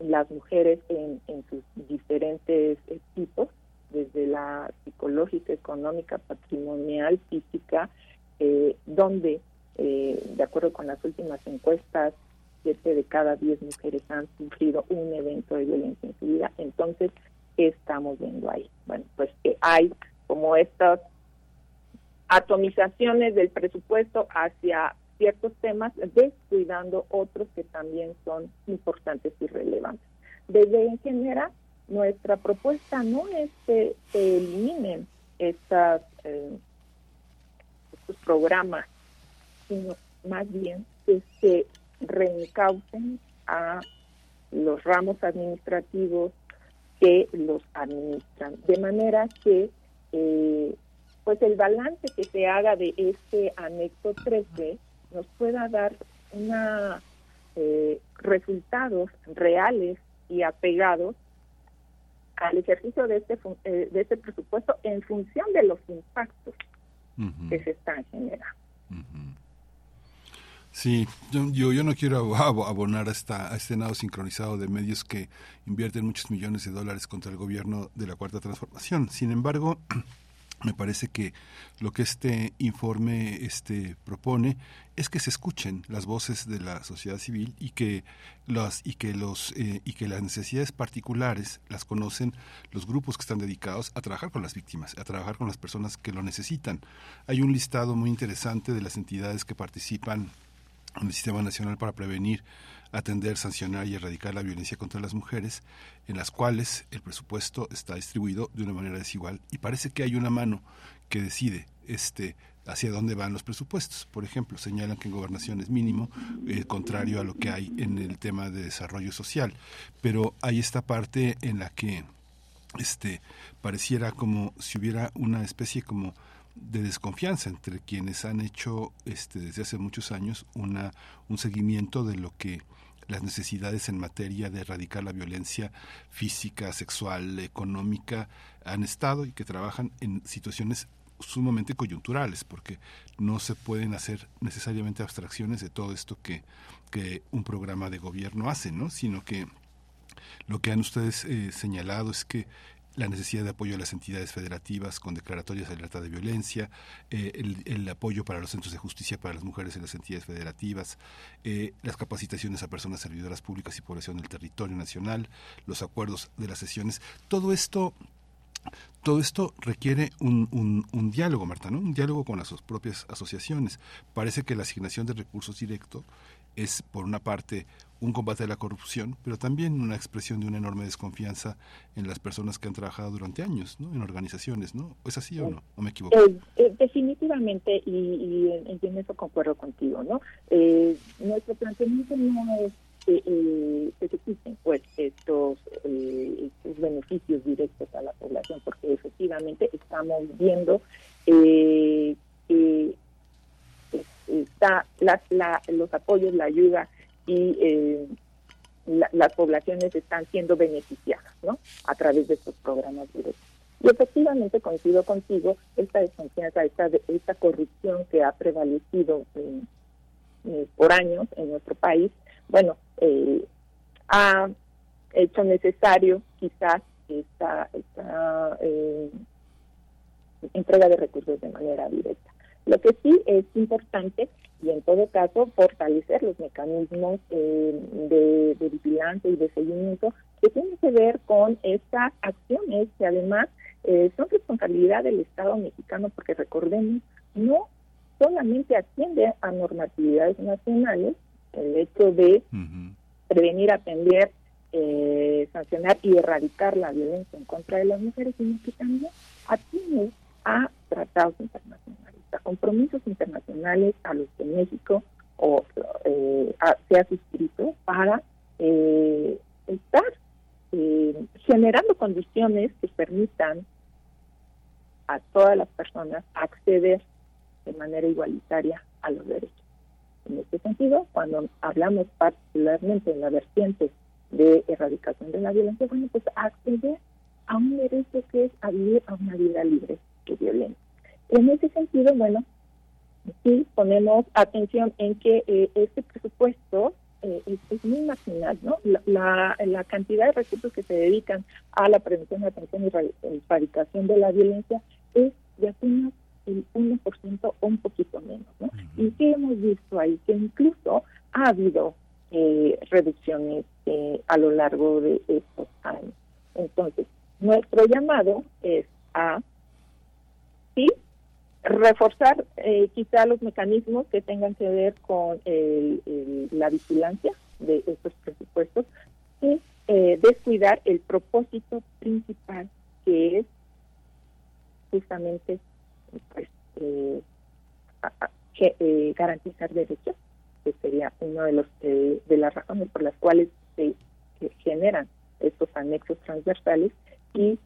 las mujeres en, en sus diferentes tipos desde la psicológica, económica, patrimonial, física, eh, donde, eh, de acuerdo con las últimas encuestas, siete de cada diez mujeres han sufrido un evento de violencia en su vida. Entonces, ¿qué estamos viendo ahí? Bueno, pues que hay como estas atomizaciones del presupuesto hacia ciertos temas, descuidando otros que también son importantes y relevantes. Desde en general, nuestra propuesta no es que se eliminen estas, eh, estos programas, sino más bien que se reencaucen a los ramos administrativos que los administran, de manera que eh, pues el balance que se haga de este anexo 13 nos pueda dar una eh, resultados reales y apegados al ejercicio de este, eh, de este presupuesto en función de los impactos que se están generando. Sí, yo, yo, yo no quiero abo- abonar a, esta, a este nado sincronizado de medios que invierten muchos millones de dólares contra el gobierno de la Cuarta Transformación. Sin embargo, me parece que lo que este informe este, propone es que se escuchen las voces de la sociedad civil y que las y que los eh, y que las necesidades particulares las conocen los grupos que están dedicados a trabajar con las víctimas, a trabajar con las personas que lo necesitan. Hay un listado muy interesante de las entidades que participan en el Sistema Nacional para Prevenir, Atender, Sancionar y Erradicar la Violencia contra las Mujeres, en las cuales el presupuesto está distribuido de una manera desigual y parece que hay una mano que decide este hacia dónde van los presupuestos. Por ejemplo, señalan que en gobernación es mínimo, eh, contrario a lo que hay en el tema de desarrollo social. Pero hay esta parte en la que este pareciera como si hubiera una especie como de desconfianza entre quienes han hecho este desde hace muchos años una un seguimiento de lo que las necesidades en materia de erradicar la violencia física, sexual, económica han estado y que trabajan en situaciones sumamente coyunturales, porque no se pueden hacer necesariamente abstracciones de todo esto que, que un programa de gobierno hace, ¿no? sino que lo que han ustedes eh, señalado es que la necesidad de apoyo a las entidades federativas con declaratorias de alerta de violencia, eh, el, apoyo para los centros de justicia para las mujeres en las entidades federativas, eh, las capacitaciones a personas servidoras públicas y población del territorio nacional, los acuerdos de las sesiones, todo esto todo esto requiere un, un, un, diálogo, Marta, ¿no? Un diálogo con las propias asociaciones. Parece que la asignación de recursos directos es, por una parte, un combate a la corrupción, pero también una expresión de una enorme desconfianza en las personas que han trabajado durante años, ¿no? En organizaciones, ¿no? ¿Es así o no? ¿O me equivoco? Eh, eh, definitivamente, y, y, en, en eso concuerdo contigo, ¿no? Eh, nuestro planteamiento no es eh, que existen pues estos, eh, estos beneficios directos a la población, porque efectivamente estamos viendo eh, que está la, la, los apoyos, la ayuda y eh, la, las poblaciones están siendo beneficiadas ¿no? a través de estos programas directos. Y efectivamente coincido contigo, esta desconfianza, esta, esta corrupción que ha prevalecido eh, por años en nuestro país, bueno, eh, ha hecho necesario quizás esta, eh, entrega de recursos de manera directa. Lo que sí es importante y en todo caso fortalecer los mecanismos eh, de, de, vigilancia y de seguimiento que tienen que ver con estas acciones que además eh, son responsabilidad del Estado mexicano porque recordemos no solamente atiende a normatividades nacionales el hecho de uh -huh. prevenir, atender, eh, sancionar y erradicar la violencia en contra de las mujeres, sino que también atiende a tratados internacionales, a compromisos internacionales a los que México o, eh, se ha suscrito para eh, estar generando condiciones que permitan a todas las personas acceder de manera igualitaria a los derechos. En este sentido, cuando hablamos particularmente en la vertiente de erradicación de la violencia, bueno, pues acceder a un derecho que es a vivir a una vida libre de violencia. En ese sentido, bueno, sí ponemos atención en que eh, este presupuesto eh, es, es, muy marginal, ¿no? La, la, la, cantidad de recursos que se dedican a la prevención, atención y erradicación de la violencia es de apenas el 1% o un poquito menos, ¿no? Uh -huh. Y que hemos visto ahí que incluso ha habido eh, reducciones eh, a lo largo de estos años. Entonces, nuestro llamado es a sí reforzar eh, quizá los mecanismos que tengan que ver con el, la vigilancia de estos presupuestos y eh, descuidar el propósito principal que es justamente pues, eh, que, eh, garantizar derechos, que sería una de los eh, de las razones por las cuales se generan estos anexos transversales y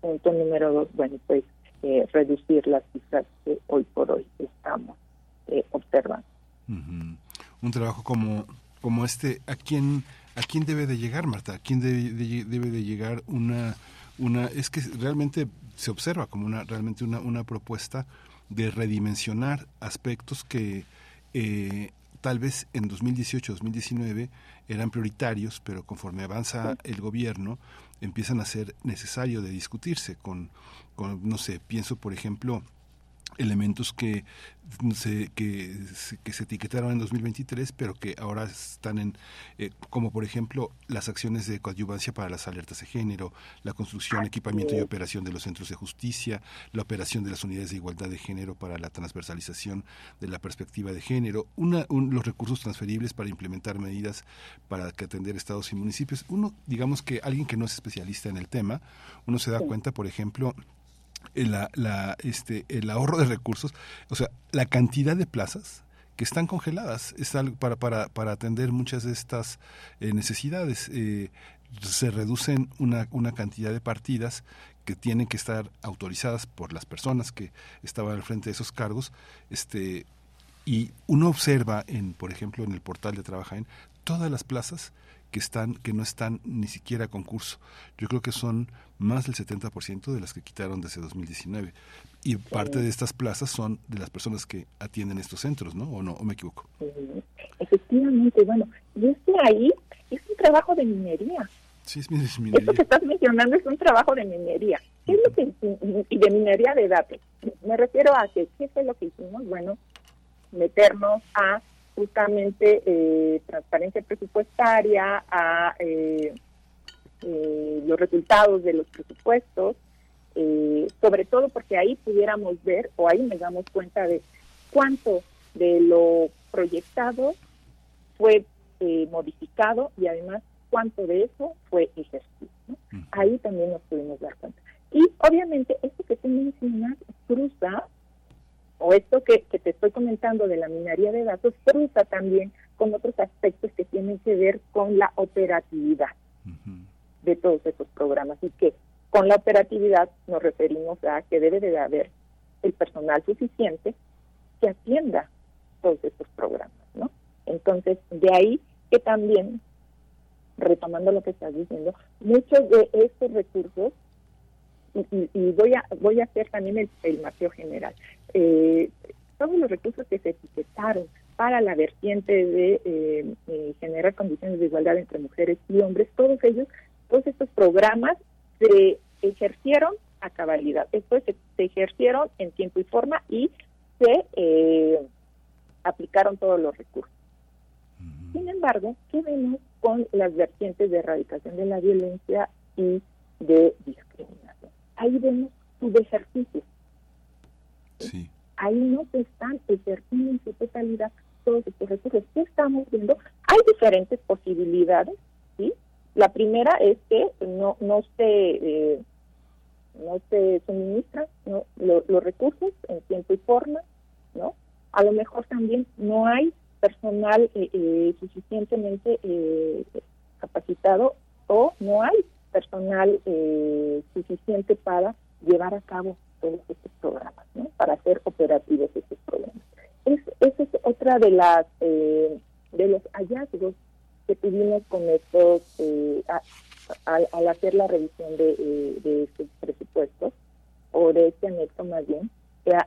punto número dos, bueno, pues eh, reducir las cifras que hoy por hoy estamos eh, observando. Uh -huh. Un trabajo como como este, ¿a quién a quién debe de llegar, Marta? ¿A quién debe de, debe de llegar una una es que realmente se observa como una realmente una, una propuesta de redimensionar aspectos que eh, tal vez en 2018-2019 eran prioritarios, pero conforme avanza el gobierno empiezan a ser necesario de discutirse con, con no sé, pienso por ejemplo elementos que se, que, que, se etiquetaron en 2023, pero que ahora están en, eh, como por ejemplo las acciones de coadyuvancia para las alertas de género, la construcción, equipamiento y operación de los centros de justicia, la operación de las unidades de igualdad de género para la transversalización de la perspectiva de género, una, los recursos transferibles para implementar medidas para que atender estados y municipios. Uno, digamos que alguien que no es especialista en el tema, uno se da cuenta, por ejemplo, la, la, este, el ahorro de recursos, o sea, la cantidad de plazas que están congeladas es para, para, para atender muchas de estas eh, necesidades. Eh, se reducen una, una cantidad de partidas que tienen que estar autorizadas por las personas que estaban al frente de esos cargos, este, y uno observa en, por ejemplo, en el portal de Trabajaen, todas las plazas que están que no están ni siquiera a concurso. Yo creo que son más del 70% de las que quitaron desde 2019 y parte de estas plazas son de las personas que atienden estos centros, ¿no? ¿O no? ¿O me equivoco? Efectivamente, bueno, y es que ahí es un trabajo de minería. Sí, es minería. Esto que estás mencionando es un trabajo de minería. ¿Qué es lo que, y de minería de datos? Me refiero a que, ¿qué fue lo que hicimos? Bueno, meternos a justamente eh, transparencia presupuestaria, a eh, eh, los resultados de los presupuestos, sobre todo porque ahí pudiéramos ver o ahí nos damos cuenta de cuánto de lo proyectado fue modificado y además cuánto de eso fue ejercido. Ahí también nos pudimos dar cuenta. Y obviamente esto que tú mencionas cruza o esto que, te estoy comentando de la minería de datos cruza también con otros aspectos que tienen que ver con la operatividad de todos estos programas y que con la operatividad nos referimos a que debe de haber el personal suficiente que atienda todos estos programas, ¿no? Entonces, de ahí que también, retomando lo que estás diciendo, muchos de estos recursos y, voy a voy a hacer también el, el general. Eh, todos los recursos que se etiquetaron para la vertiente de eh, eh, generar condiciones de igualdad entre mujeres y hombres, todos ellos, todos estos programas se ejercieron a cabalidad. Esto se, se ejercieron en tiempo y forma y se aplicaron todos los recursos. Sin embargo, ¿qué vemos con las vertientes de erradicación de la violencia y de discriminación? ahí vemos su ejercicio. Ahí no se están ejerciendo en su totalidad todos estos recursos. ¿Qué estamos viendo? Hay diferentes posibilidades, ¿sí? La primera es que no, no se... Eh, no se suministran los recursos en tiempo y forma, ¿no? A lo mejor también no hay personal eh, eh, suficientemente capacitado o no hay personal eh, suficiente para llevar a cabo todos estos programas, ¿no? para hacer operativos estos programas. Es, esa es otra de las eh, de los hallazgos que tuvimos con estos eh, al hacer la revisión de, de, estos presupuestos o de este anexo más bien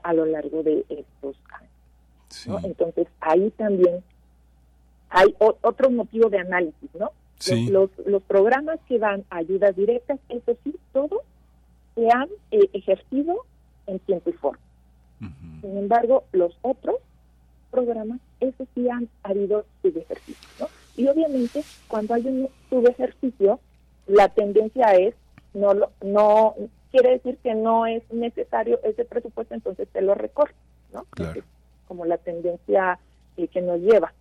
a, lo largo de estos años. Entonces ahí también hay otro motivo de análisis, ¿no? Los, los, programas que dan ayudas directas, eso sí, todos se han eh, ejercido en tiempo y forma. Sin embargo, los otros programas, eso sí han habido subejercicio. ¿no? Y obviamente, cuando hay un subejercicio, la tendencia es, no, lo, no quiere decir que no es necesario ese presupuesto, entonces se lo recorre, ¿no? como la tendencia eh, que nos lleva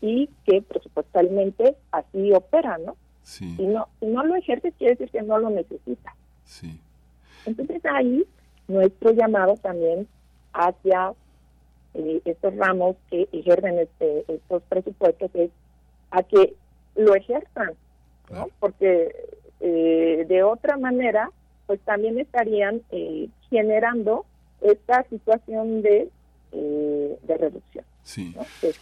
y que presupuestalmente así opera, ¿no? Si no, si no lo ejerce, quiere decir que no lo necesita. Sí. Entonces ahí nuestro llamado también hacia eh, estos ramos que ejercen este, estos presupuestos es a que lo ejerzan, ¿no? Porque eh, de otra manera, pues también estarían eh, generando esta situación de, de reducción. Sí,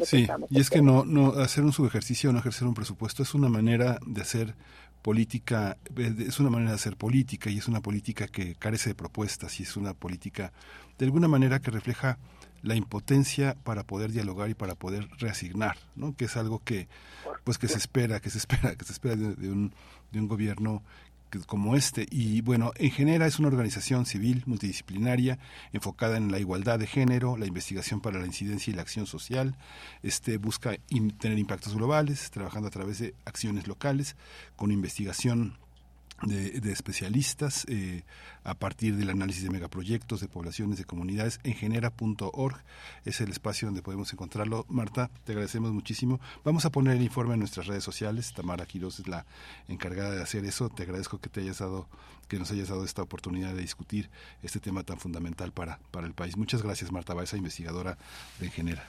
sí. y es que no, no hacer un subejercicio, no ejercer un presupuesto es una manera de hacer política, eh, es una manera de hacer política y es una política que carece de propuestas y es una política de alguna manera que refleja la impotencia para poder dialogar y para poder reasignar, ¿no? que es algo que pues que se espera, que se espera, que se espera de, de un, de un gobierno como este. Y bueno, en Genera es una organización civil multidisciplinaria enfocada en la igualdad de género, la investigación para la incidencia y la acción social. Este busca tener impactos globales, trabajando a través de acciones locales, con investigación de, especialistas eh, a partir del análisis de megaproyectos de poblaciones, de comunidades en genera.org. Es el espacio donde podemos encontrarlo. Marta, te agradecemos muchísimo. Vamos a poner el informe en nuestras redes sociales. Tamara Quiroz es la encargada de hacer eso. Te agradezco que te hayas dado, que nos hayas dado esta oportunidad de discutir este tema tan fundamental para, para el país. Muchas gracias, Marta Baeza, investigadora de Genera.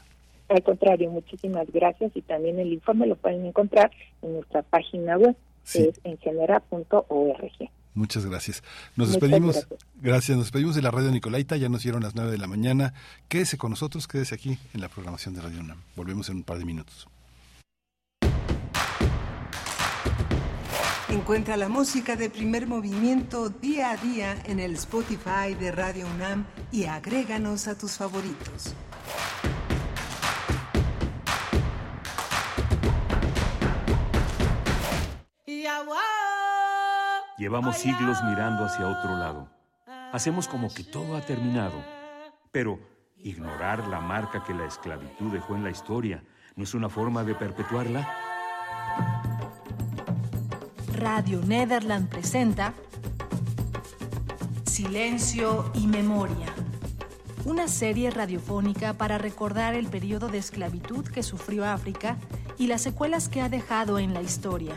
Al contrario, muchísimas gracias y también el informe lo pueden encontrar en nuestra página web es en genera.org. Muchas gracias. Nos despedimos. Gracias. Nos despedimos de la radio Nicolaita. Ya nos dieron las nueve de la mañana. Quédese con nosotros, quédese aquí en la programación de Radio UNAM. Volvemos en un par de minutos. Encuentra la música de primer movimiento día a día en el Spotify de Radio UNAM y agréganos a tus favoritos. Llevamos siglos mirando hacia otro lado. Hacemos como que todo ha terminado. Pero ignorar la marca que la esclavitud dejó en la historia no es una forma de perpetuarla. Radio Nederland presenta Silencio y Memoria. Una serie radiofónica para recordar el periodo de esclavitud que sufrió África y las secuelas que ha dejado en la historia.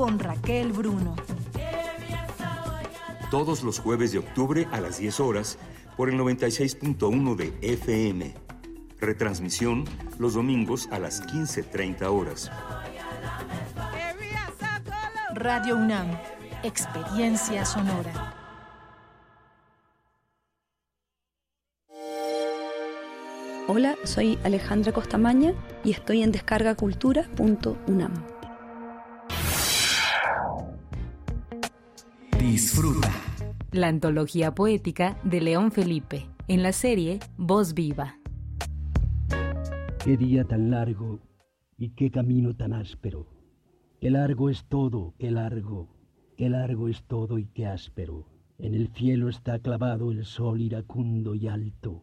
Con Raquel Bruno. Todos los jueves de octubre a las 10 horas por el 96.1 de FM. Retransmisión los domingos a las 15.30 horas. Radio UNAM, Experiencia Sonora. Hola, soy Alejandra Costamaña y estoy en descargacultura.unam. Disfruta. La antología poética de León Felipe, en la serie Voz Viva. Qué día tan largo y qué camino tan áspero. Qué largo es todo, qué largo, qué largo es todo y qué áspero. En el cielo está clavado el sol iracundo y alto.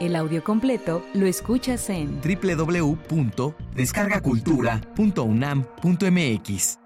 El audio completo lo escuchas en www.descargacultura.unam.mx.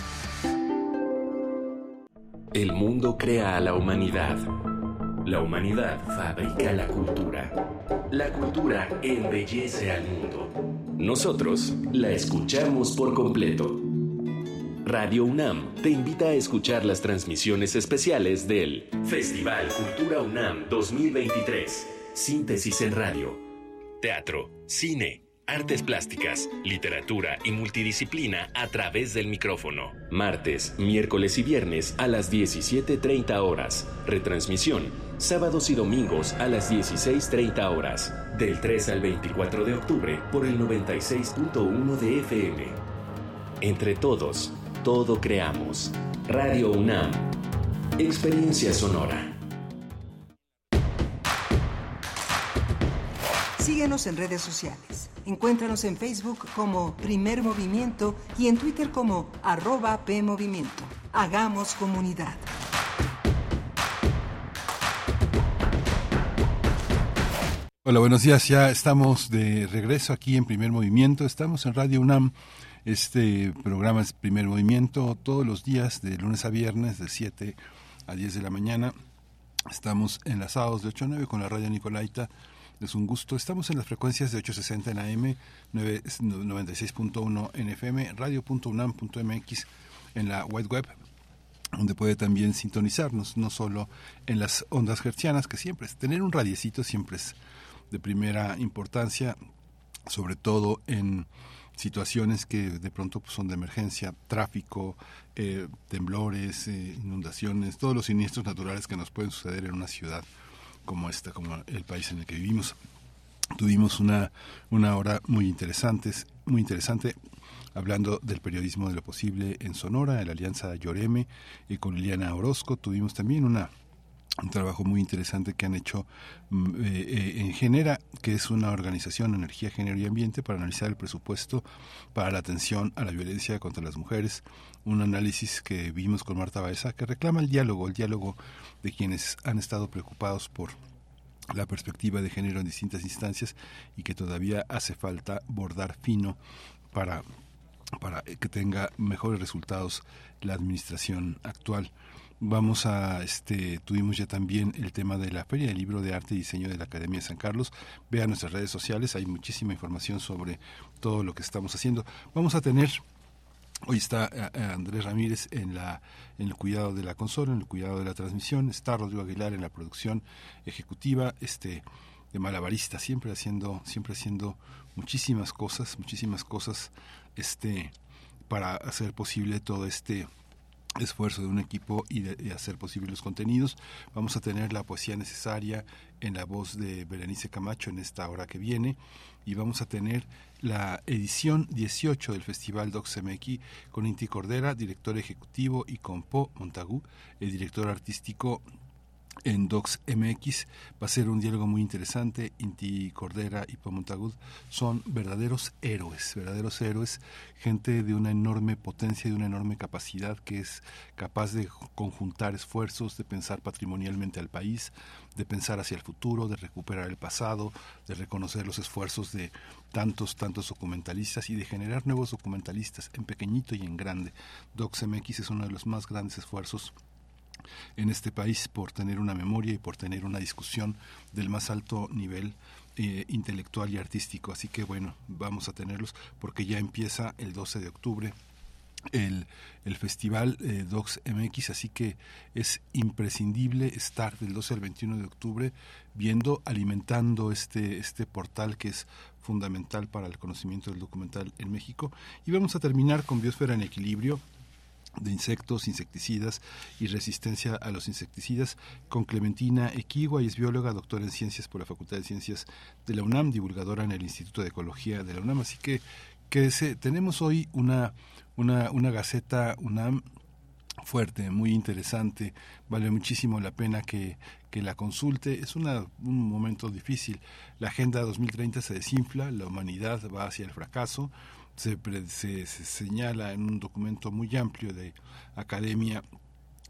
el mundo crea a la humanidad. La humanidad fabrica la cultura. La cultura embellece al mundo. Nosotros la escuchamos por completo. Radio UNAM te invita a escuchar las transmisiones especiales del Festival Cultura UNAM 2023. Síntesis en radio. Teatro, cine artes plásticas, literatura y multidisciplina a través del micrófono. Martes, miércoles y viernes a las 17.30 horas. Retransmisión, sábados y domingos a las 16.30 horas. Del 3 al 24 de octubre por el 96.1 de FM. Entre todos, todo creamos. Radio UNAM. Experiencia sonora. Síguenos en redes sociales. Encuéntranos en Facebook como Primer Movimiento y en Twitter como arroba PMovimiento. Hagamos comunidad. Hola, buenos días. Ya estamos de regreso aquí en Primer Movimiento. Estamos en Radio UNAM. Este programa es Primer Movimiento todos los días, de lunes a viernes, de 7 a 10 de la mañana. Estamos enlazados de 8 a 9 con la radio Nicolaita es un gusto. Estamos en las frecuencias de 860 en AM, 96.1 en FM, radio.unam.mx en la web web donde puede también sintonizarnos, no solo en las ondas hertzianas, que siempre es, tener un radiecito siempre es de primera importancia, sobre todo en situaciones que de pronto pues, son de emergencia, tráfico, eh, temblores, eh, inundaciones, todos los siniestros naturales que nos pueden suceder en una ciudad como esta, como el país en el que vivimos. Tuvimos una, una hora muy interesante, muy interesante hablando del periodismo de lo posible en Sonora, en la Alianza Lloreme, y con Liliana Orozco. Tuvimos también una un trabajo muy interesante que han hecho mm, eh, eh, en Genera, que es una organización Energía, Género y Ambiente para analizar el presupuesto para la atención a la violencia contra las mujeres. Un análisis que vimos con Marta Baeza que reclama el diálogo, el diálogo de quienes han estado preocupados por la perspectiva de género en distintas instancias y que todavía hace falta bordar fino para, para que tenga mejores resultados la administración actual. Vamos a, este, tuvimos ya también el tema de la Feria del Libro de Arte y Diseño de la Academia de San Carlos. Vean nuestras redes sociales, hay muchísima información sobre todo lo que estamos haciendo. Vamos a tener Hoy está eh, eh, Andrés Ramírez en, la, en el cuidado de la consola, en el cuidado de la transmisión, está Rodrigo Aguilar en la producción ejecutiva, este de malabarista, siempre haciendo, siempre haciendo muchísimas cosas, muchísimas cosas, este, para hacer posible todo este esfuerzo de un equipo y de, hacer posibles los contenidos. Vamos a tener la poesía necesaria en la voz de Berenice Camacho en esta hora que viene y vamos a tener la edición 18 del Festival DocsMX con Inti Cordera, director ejecutivo, y con Po Montagu, el director artístico en Docs MX. Va a ser un diálogo muy interesante. Inti Cordera y Pamontagud son verdaderos héroes, verdaderos héroes, gente de una enorme potencia, de una enorme capacidad que es capaz de conjuntar esfuerzos, de pensar patrimonialmente al país, de pensar hacia el futuro, de recuperar el pasado, de reconocer los esfuerzos de tantos, tantos documentalistas y de generar nuevos documentalistas en pequeñito y en grande. Docs MX es uno de los más grandes esfuerzos en este país por tener una memoria y por tener una discusión del más alto nivel eh, intelectual y artístico. Así que bueno, vamos a tenerlos porque ya empieza el 12 de octubre el, el festival eh, Docs MX, así que es imprescindible estar del 12 al 21 de octubre viendo, alimentando este, este portal que es fundamental para el conocimiento del documental en México. Y vamos a terminar con Biosfera en Equilibrio, de insectos, insecticidas y resistencia a los insecticidas con Clementina Equigua y es bióloga, doctora en ciencias por la Facultad de Ciencias de la UNAM, divulgadora en el Instituto de Ecología de la UNAM. Así que, que tenemos hoy una, una, una Gaceta UNAM fuerte, muy interesante, vale muchísimo la pena que, que la consulte. Es una, un momento difícil. La Agenda 2030 se desinfla, la humanidad va hacia el fracaso se, se, señala en un documento muy amplio de academia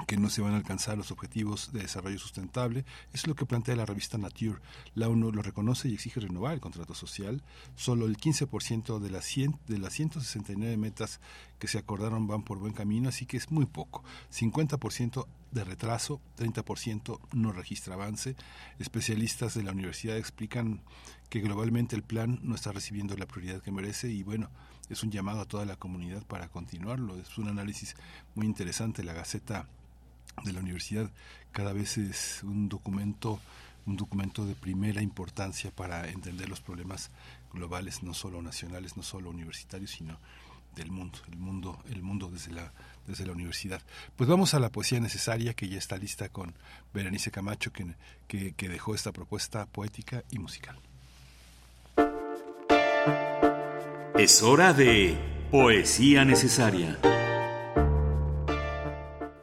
que no se van a alcanzar los objetivos de desarrollo sustentable. Es lo que plantea la revista Nature. La ONU lo reconoce y exige renovar el contrato social. Solo el 15% de las, 100, de las 169 metas que se acordaron van por buen camino, así que es muy poco. 50% de retraso, 30% no registra avance. Especialistas de la universidad explican que globalmente el plan no está recibiendo la prioridad que merece y bueno, es un llamado a toda la comunidad para continuarlo. Es un análisis muy interesante. La Gaceta de la Universidad cada vez es un documento un documento de primera importancia para entender los problemas globales, no solo nacionales, no solo universitarios, sino del mundo, el mundo, el mundo desde la, desde la universidad. Pues vamos a la poesía necesaria que ya está lista con Berenice Camacho, que, que dejó esta propuesta poética y musical. Es hora de Poesía Necesaria.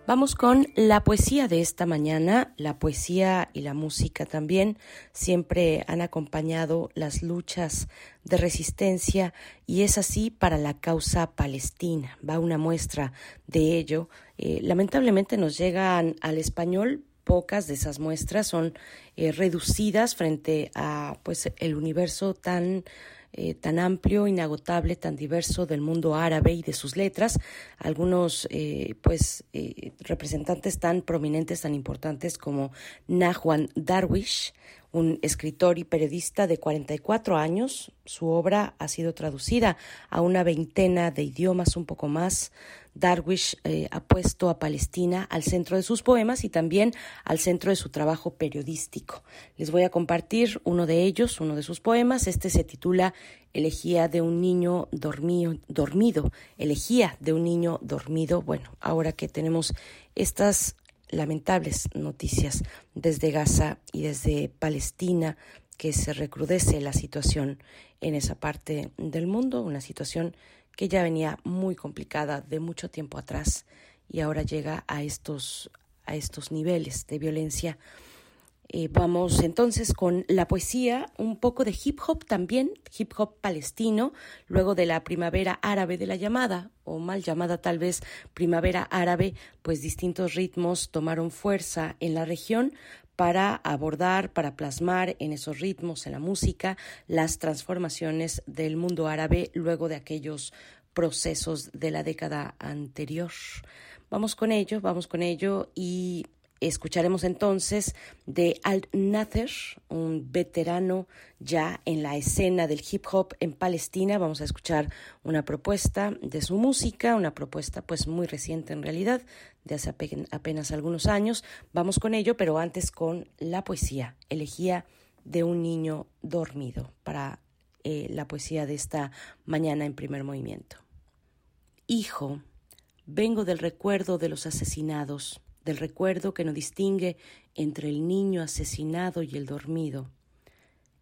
Vamos con la poesía de esta mañana. La poesía y la música también siempre han acompañado las luchas de resistencia y es así para la causa palestina. Va una muestra de ello. Eh, lamentablemente nos llegan al español pocas de esas muestras son eh, reducidas frente a pues el universo tan eh, tan amplio, inagotable, tan diverso del mundo árabe y de sus letras. Algunos eh, pues eh, representantes tan prominentes, tan importantes como Nahwan Darwish un escritor y periodista de 44 años. Su obra ha sido traducida a una veintena de idiomas, un poco más. Darwish eh, ha puesto a Palestina al centro de sus poemas y también al centro de su trabajo periodístico. Les voy a compartir uno de ellos, uno de sus poemas. Este se titula Elegía de un niño dormido, dormido. Elegía de un niño dormido. Bueno, ahora que tenemos estas lamentables noticias desde Gaza y desde Palestina, que se recrudece la situación en esa parte del mundo, una situación que ya venía muy complicada de mucho tiempo atrás y ahora llega a estos, a estos niveles de violencia. Eh, vamos entonces con la poesía, un poco de hip hop también, hip hop palestino, luego de la primavera árabe de la llamada, o mal llamada tal vez primavera árabe, pues distintos ritmos tomaron fuerza en la región para abordar, para plasmar en esos ritmos, en la música, las transformaciones del mundo árabe luego de aquellos procesos de la década anterior. Vamos con ello, vamos con ello y Escucharemos entonces de Al Nather, un veterano ya en la escena del hip hop en Palestina. Vamos a escuchar una propuesta de su música, una propuesta pues muy reciente en realidad, de hace apenas algunos años. Vamos con ello, pero antes con la poesía, elegía de un niño dormido para eh, la poesía de esta mañana en primer movimiento. Hijo, vengo del recuerdo de los asesinados del recuerdo que no distingue entre el niño asesinado y el dormido.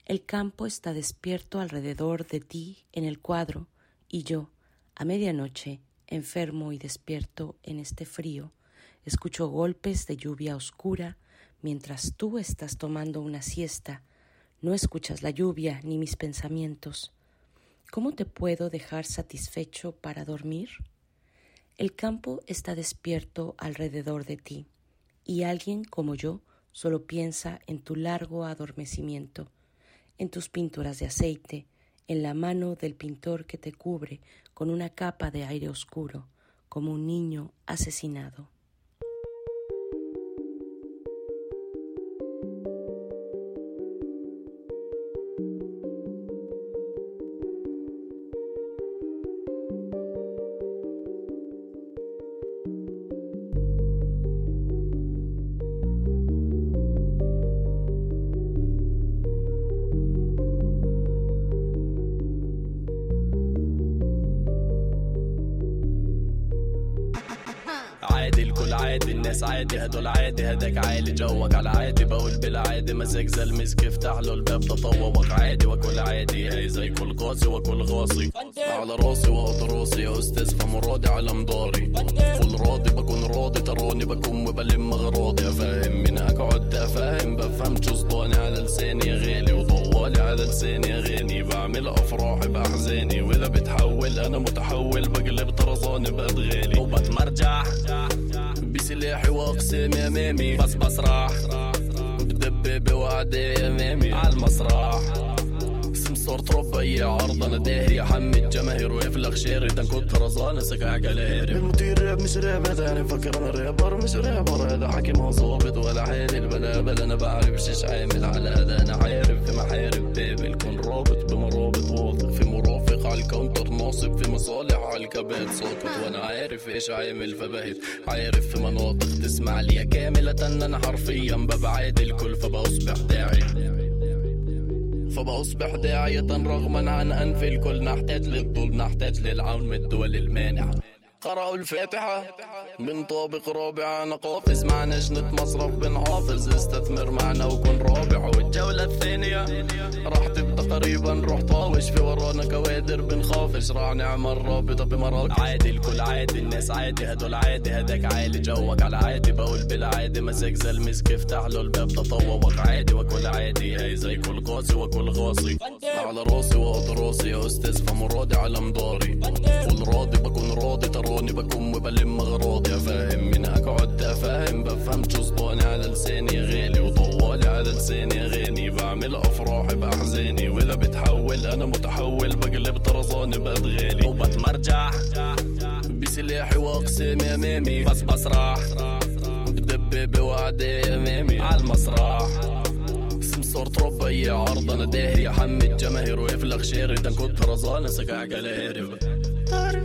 El campo está despierto alrededor de ti en el cuadro y yo, a medianoche, enfermo y despierto en este frío, escucho golpes de lluvia oscura mientras tú estás tomando una siesta. No escuchas la lluvia ni mis pensamientos. ¿Cómo te puedo dejar satisfecho para dormir? El campo está despierto alrededor de ti, y alguien como yo solo piensa en tu largo adormecimiento, en tus pinturas de aceite, en la mano del pintor que te cubre con una capa de aire oscuro, como un niño asesinado. الناس عادي هدول عادي هداك عالي جوك على عادي بقول بالعادي مزاج زلمس افتح له الباب تطوق عادي واكل عادي هي زي كل قاسي واكل غاصي. على راسي واقط راسي يا أستاذ فمراضي على مداري. كل راضي بكون راضي تراني بكون وبلم أغراضي. أفهم من أقعد أفهم بفهم صداني على لساني غالي وطوالي على لساني اغاني بعمل افراحي بأحزاني وإذا بتحول أنا متحول بقلب طرزاني بادغالي وبتمرجح بسلاحي واقسامي امامي بس بسرح. بدبابة وعدي أمامي. عالمسرح سمسار تربى عرض أنا داهي حمي الجماهير ويفلق شاري ده كنت رزانة سكع جلاهير المدير راب مش راب هذا يعني فكر أنا رابر مش رابر. هذا حكي ما ظابط ولا حالي البلابل أنا بعرف شيش عامل. على هذا أنا عارف. في محارب بابل كون رابط ناصب في مصالح على الكبات ساقط وأنا عارف إيش عامل فبهت. عارف في مناطق تسمع لي كاملة. أنا حرفيا ببعاد الكل فبصبح داعي. فبصبح داعية رغما عن أنف الكل. نحتاج للطول نحتاج للعون من الدول المانعة. قرأوا الفاتحة من طابق رابع أنا قافز مع نجنة مصرف بنحافظ استثمر معنا وكن رابع. والجولة الثانية راح تبقى قريبا. روح طاوش في ورانا كوادر بنخافش راح نعمل رابطة بمراكز عادي الكل عادي الناس عادي هدول عادي هداك عالي جوك على عادي. بقول بالعادي مزاج زلمس افتح له الباب تطوق. عادي واكل عادي هي زي كل قاسي واكل غاصي. على راسي واقط راسي يا أستاذ فمراضي على مداري. كل راضي بكون راضي تراني بكون وبلم اغراضي افهم من أقعد افهم بفهم صداني على لساني غالي وطوالي على لساني اغاني بعمل أفراحي بأحزاني. وإذا بتحول أنا متحول بقلب طرزاني بادغالي وبتمرجح بسلاحي واقسامي أمامي. بس بسرح بدبابة وعدي أمامي. عالمسرح صرت ربيع عرضنا داهي. يا حمي الجماهير ويفلق شيري دا كنت رزانة سقع قليري تعرف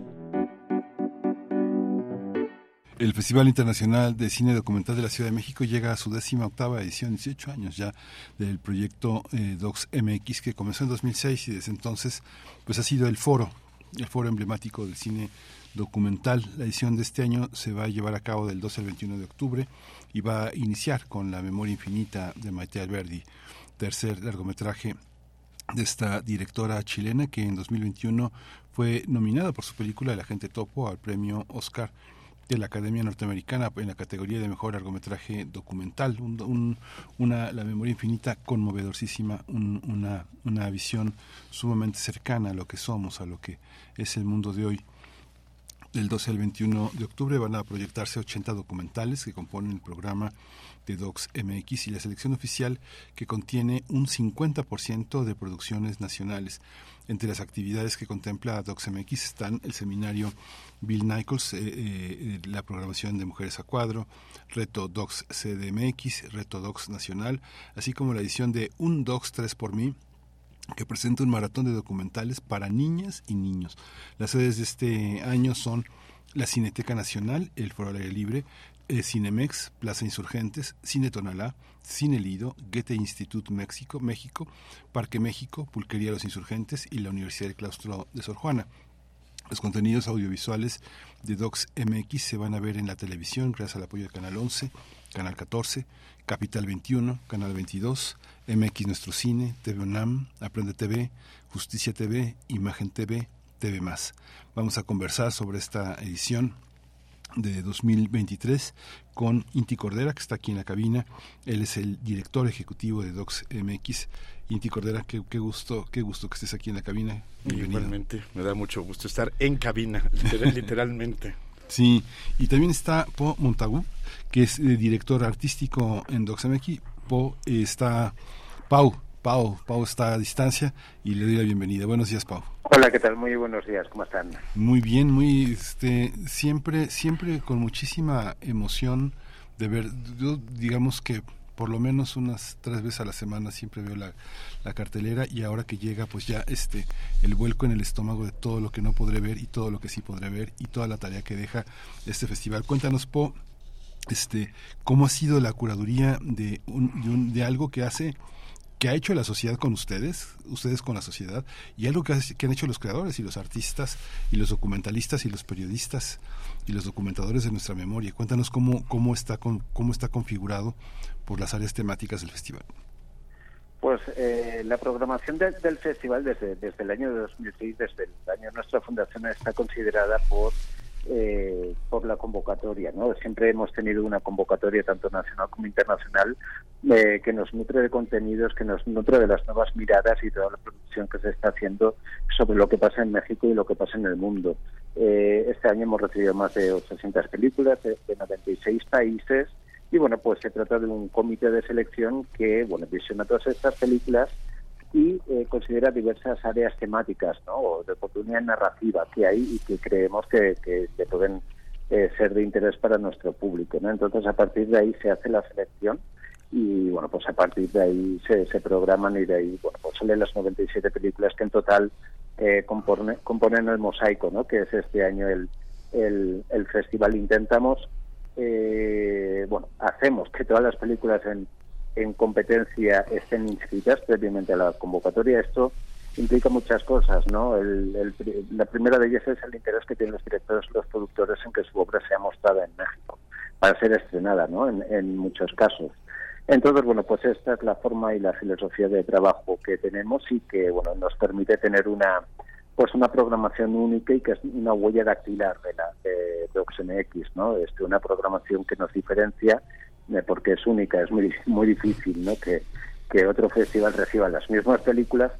El Festival Internacional de Cine Documental de la Ciudad de México llega a su décima octava edición, 18 años ya del proyecto eh, Docs MX que comenzó en 2006 y desde entonces pues ha sido el foro, el foro emblemático del cine documental. La edición de este año se va a llevar a cabo del 12 al 21 de octubre y va a iniciar con La Memoria Infinita de Maite Alberdi, tercer largometraje de esta directora chilena que en 2021 fue nominada por su película El agente topo al premio Oscar de la Academia Norteamericana en la categoría de mejor largometraje documental, un, un, una la memoria infinita conmovedorísima, un, una, una visión sumamente cercana a lo que somos, a lo que es el mundo de hoy. Del 12 al 21 de octubre van a proyectarse 80 documentales que componen el programa de Docs MX y la selección oficial que contiene un 50% de producciones nacionales. Entre las actividades que contempla Docs MX están el seminario Bill Nichols, eh, eh, la programación de Mujeres a Cuadro, Reto Docs CDMX, Reto Docs Nacional, así como la edición de Un Docs 3 por mí, que presenta un maratón de documentales para niñas y niños. Las sedes de este año son la Cineteca Nacional, el Foro Aire Libre, eh, Cinemex, Plaza Insurgentes, Cine Tonalá, Cine Lido, Goethe Institute México, México, Parque México, Pulquería Los Insurgentes y la Universidad del Claustro de Sor Juana. Los contenidos audiovisuales de Docs MX se van a ver en la televisión gracias al apoyo de Canal 11, Canal 14, Capital 21, Canal 22, MX Nuestro Cine, TV UNAM, Aprende TV, Justicia TV, Imagen TV, TV Más. Vamos a conversar sobre esta edición de 2023 con Inti Cordera, que está aquí en la cabina. Él es el director ejecutivo de Docs MX. Inti Cordera, qué, qué gusto, qué gusto que estés aquí en la cabina. Bienvenido. Igualmente, me da mucho gusto estar en cabina, literal- literalmente. Sí, y también está Po Montagu, que es eh, director artístico en Docs MX. Po eh, está Pau, Pau, Pau está a distancia y le doy la bienvenida. Buenos días, Pau. Hola, ¿qué tal? Muy buenos días, ¿cómo están? Muy bien, muy este siempre siempre con muchísima emoción de ver yo digamos que por lo menos unas tres veces a la semana siempre veo la, la cartelera y ahora que llega pues ya este el vuelco en el estómago de todo lo que no podré ver y todo lo que sí podré ver y toda la tarea que deja este festival. Cuéntanos Po este cómo ha sido la curaduría de un, de, un- de algo que hace que ha hecho la sociedad con ustedes, ustedes con la sociedad, y algo que, que han hecho los creadores y los artistas y los documentalistas y los periodistas y los documentadores de nuestra memoria. Cuéntanos cómo, cómo, está, con, cómo está configurado por las áreas temáticas del festival. Pues eh, la programación de- del festival desde, desde el año 2006, desde el año de nuestra fundación, está considerada por eh, por la convocatoria. ¿no? Siempre hemos tenido una convocatoria tanto nacional como internacional eh, que nos nutre de contenidos, que nos nutre de las nuevas miradas y toda la producción que se está haciendo sobre lo que pasa en México y lo que pasa en el mundo. Eh, este año hemos recibido más de 800 películas de, de 96 países y bueno, pues se trata de un comité de selección que bueno visiona todas estas películas y eh, considera diversas áreas temáticas ¿no? o de oportunidad narrativa que hay y que creemos que, que, pueden eh, ser de interés para nuestro público. ¿no? Entonces, a partir de ahí se hace la selección y, bueno, pues a partir de ahí se, se programan y de ahí, bueno, pues salen las 97 películas que en total eh, compone- componen el mosaico, ¿no? Que es este año el, el, el festival. Intentamos, eh, bueno, hacemos que todas las películas en, en competencia estén inscritas previamente a la convocatoria. Esto implica muchas cosas, ¿no? El- el la primera de ellas es el interés que tienen los directores y los productores en que su obra sea mostrada en México para ser estrenada, ¿no? En, en muchos casos. Entonces, bueno, pues esta es la forma y la filosofía de trabajo que tenemos y que, bueno, nos permite tener una pues una programación única y que es una huella dactilar de la de, de OxMX, ¿no? Este, una programación que nos diferencia porque es única, es muy muy difícil, ¿no? Que, que otro festival reciba las mismas películas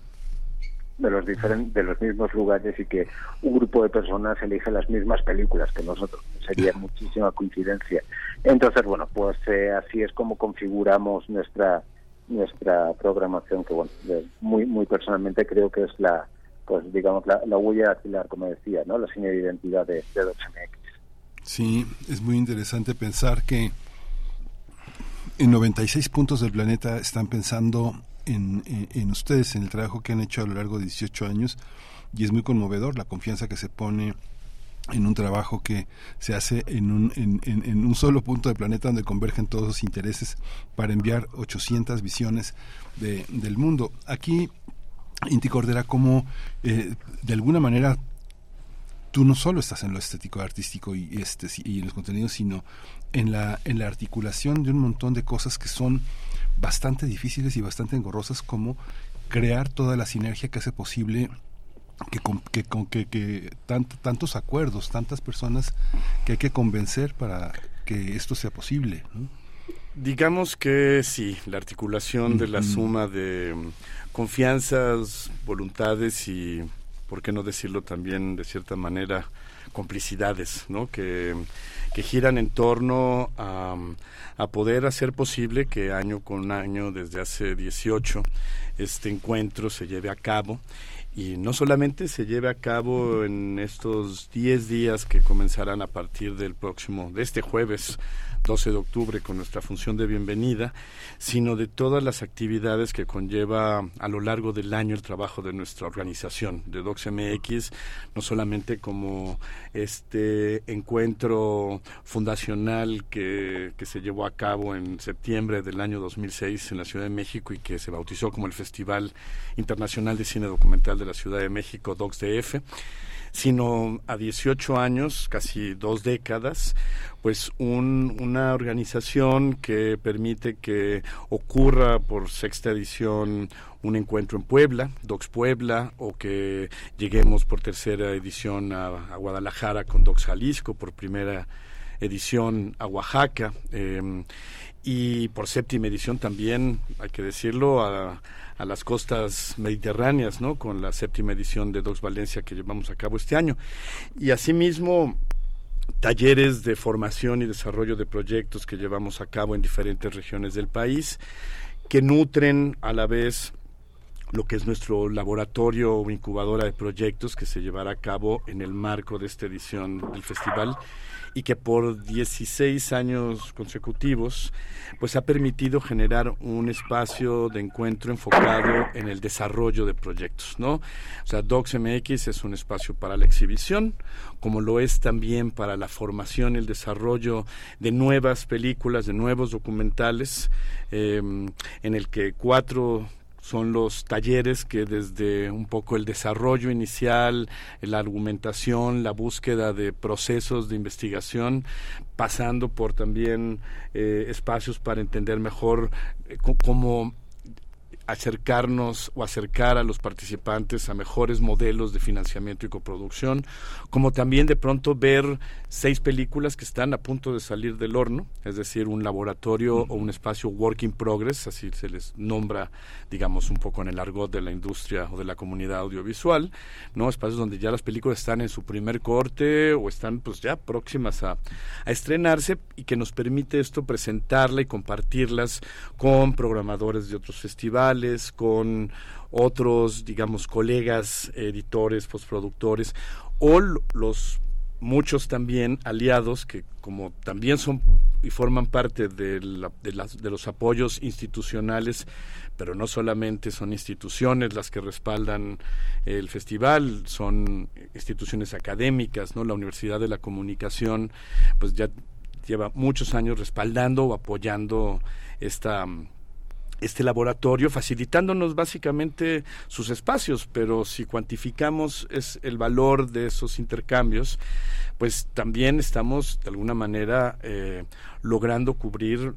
de los diferen- de los mismos lugares y que un grupo de personas elige las mismas películas que nosotros sería muchísima coincidencia entonces bueno pues eh, así es como configuramos nuestra nuestra programación que bueno de- muy muy personalmente creo que es la pues digamos la, la huella dactilar como decía no la señal de identidad de, de DocsMX. Sí, es muy interesante pensar que en 96 puntos del planeta están pensando en, ustedes, en el trabajo que han hecho a lo largo de 18 años, y es muy conmovedor la confianza que se pone en un trabajo que se hace en un, en, un solo punto del planeta donde convergen todos los intereses para enviar 800 visiones de- del mundo. Aquí, Inti Cordera, como eh, de alguna manera tú no solo estás en lo estético artístico y este y en los contenidos sino en la en la articulación de un montón de cosas que son bastante difíciles y bastante engorrosas como crear toda la sinergia que hace posible que con- que, con- que, que tant- tantos acuerdos tantas personas que hay que convencer para que esto sea posible ¿no? Digamos que sí, la articulación de la suma de confianzas, voluntades y, por qué no decirlo también de cierta manera, complicidades, ¿no? Que, que giran en torno a, a poder hacer posible que año con año, desde hace 18, este encuentro se lleve a cabo y no solamente se lleve a cabo en estos 10 días que comenzarán a partir del próximo, de este jueves 12 de octubre con nuestra función de bienvenida, sino de todas las actividades que conlleva a lo largo del año el trabajo de nuestra organización, de DocsMX, no solamente como este encuentro fundacional que, que se llevó a cabo en septiembre del año 2006 en la Ciudad de México y que se bautizó como el Festival Internacional de Cine Documental de la Ciudad de México, DocsDF, sino a 18 años, casi dos décadas, pues un- una organización que permite que ocurra por sexta edición un encuentro en Puebla, Docs Puebla, o que lleguemos por tercera edición a, Guadalajara con Docs Jalisco, por primera edición a Oaxaca. eh, y por séptima edición también, hay que decirlo, a, a las costas mediterráneas, ¿no? Con la séptima edición de Docs Valencia que llevamos a cabo este año. Y asimismo, talleres de formación y desarrollo de proyectos que llevamos a cabo en diferentes regiones del país, que nutren a la vez lo que es nuestro laboratorio o incubadora de proyectos que se llevará a cabo en el marco de esta edición del festival y que por 16 años consecutivos pues ha permitido generar un espacio de encuentro enfocado en el desarrollo de proyectos, ¿no? O sea, DocsMX es un espacio para la exhibición, como lo es también para la formación y el desarrollo de nuevas películas, de nuevos documentales, eh, en el que cuatro son los talleres que desde un poco el desarrollo inicial, la argumentación, la búsqueda de procesos de investigación, pasando por también eh, espacios para entender mejor eh, cómo acercarnos o acercar a los participantes a mejores modelos de financiamiento y coproducción, como también de pronto ver seis películas que están a punto de salir del horno, es decir, un laboratorio o un espacio work in progress, así se les nombra, digamos, un poco en el argot de la industria o de la comunidad audiovisual, ¿no? Espacios donde ya las películas están en su primer corte o están pues ya próximas a, a estrenarse y que nos permite esto presentarla y compartirlas con programadores de otros festivales, con otros, digamos, colegas, editores, postproductores o los muchos también aliados que como también son y forman parte de, la- de las- de los apoyos institucionales, pero no solamente son instituciones las que respaldan el festival, son instituciones académicas, ¿no? La Universidad de la Comunicación, pues ya lleva muchos años respaldando o apoyando esta este laboratorio, facilitándonos básicamente sus espacios, pero si cuantificamos es el valor de esos intercambios, pues también estamos de alguna manera eh, logrando cubrir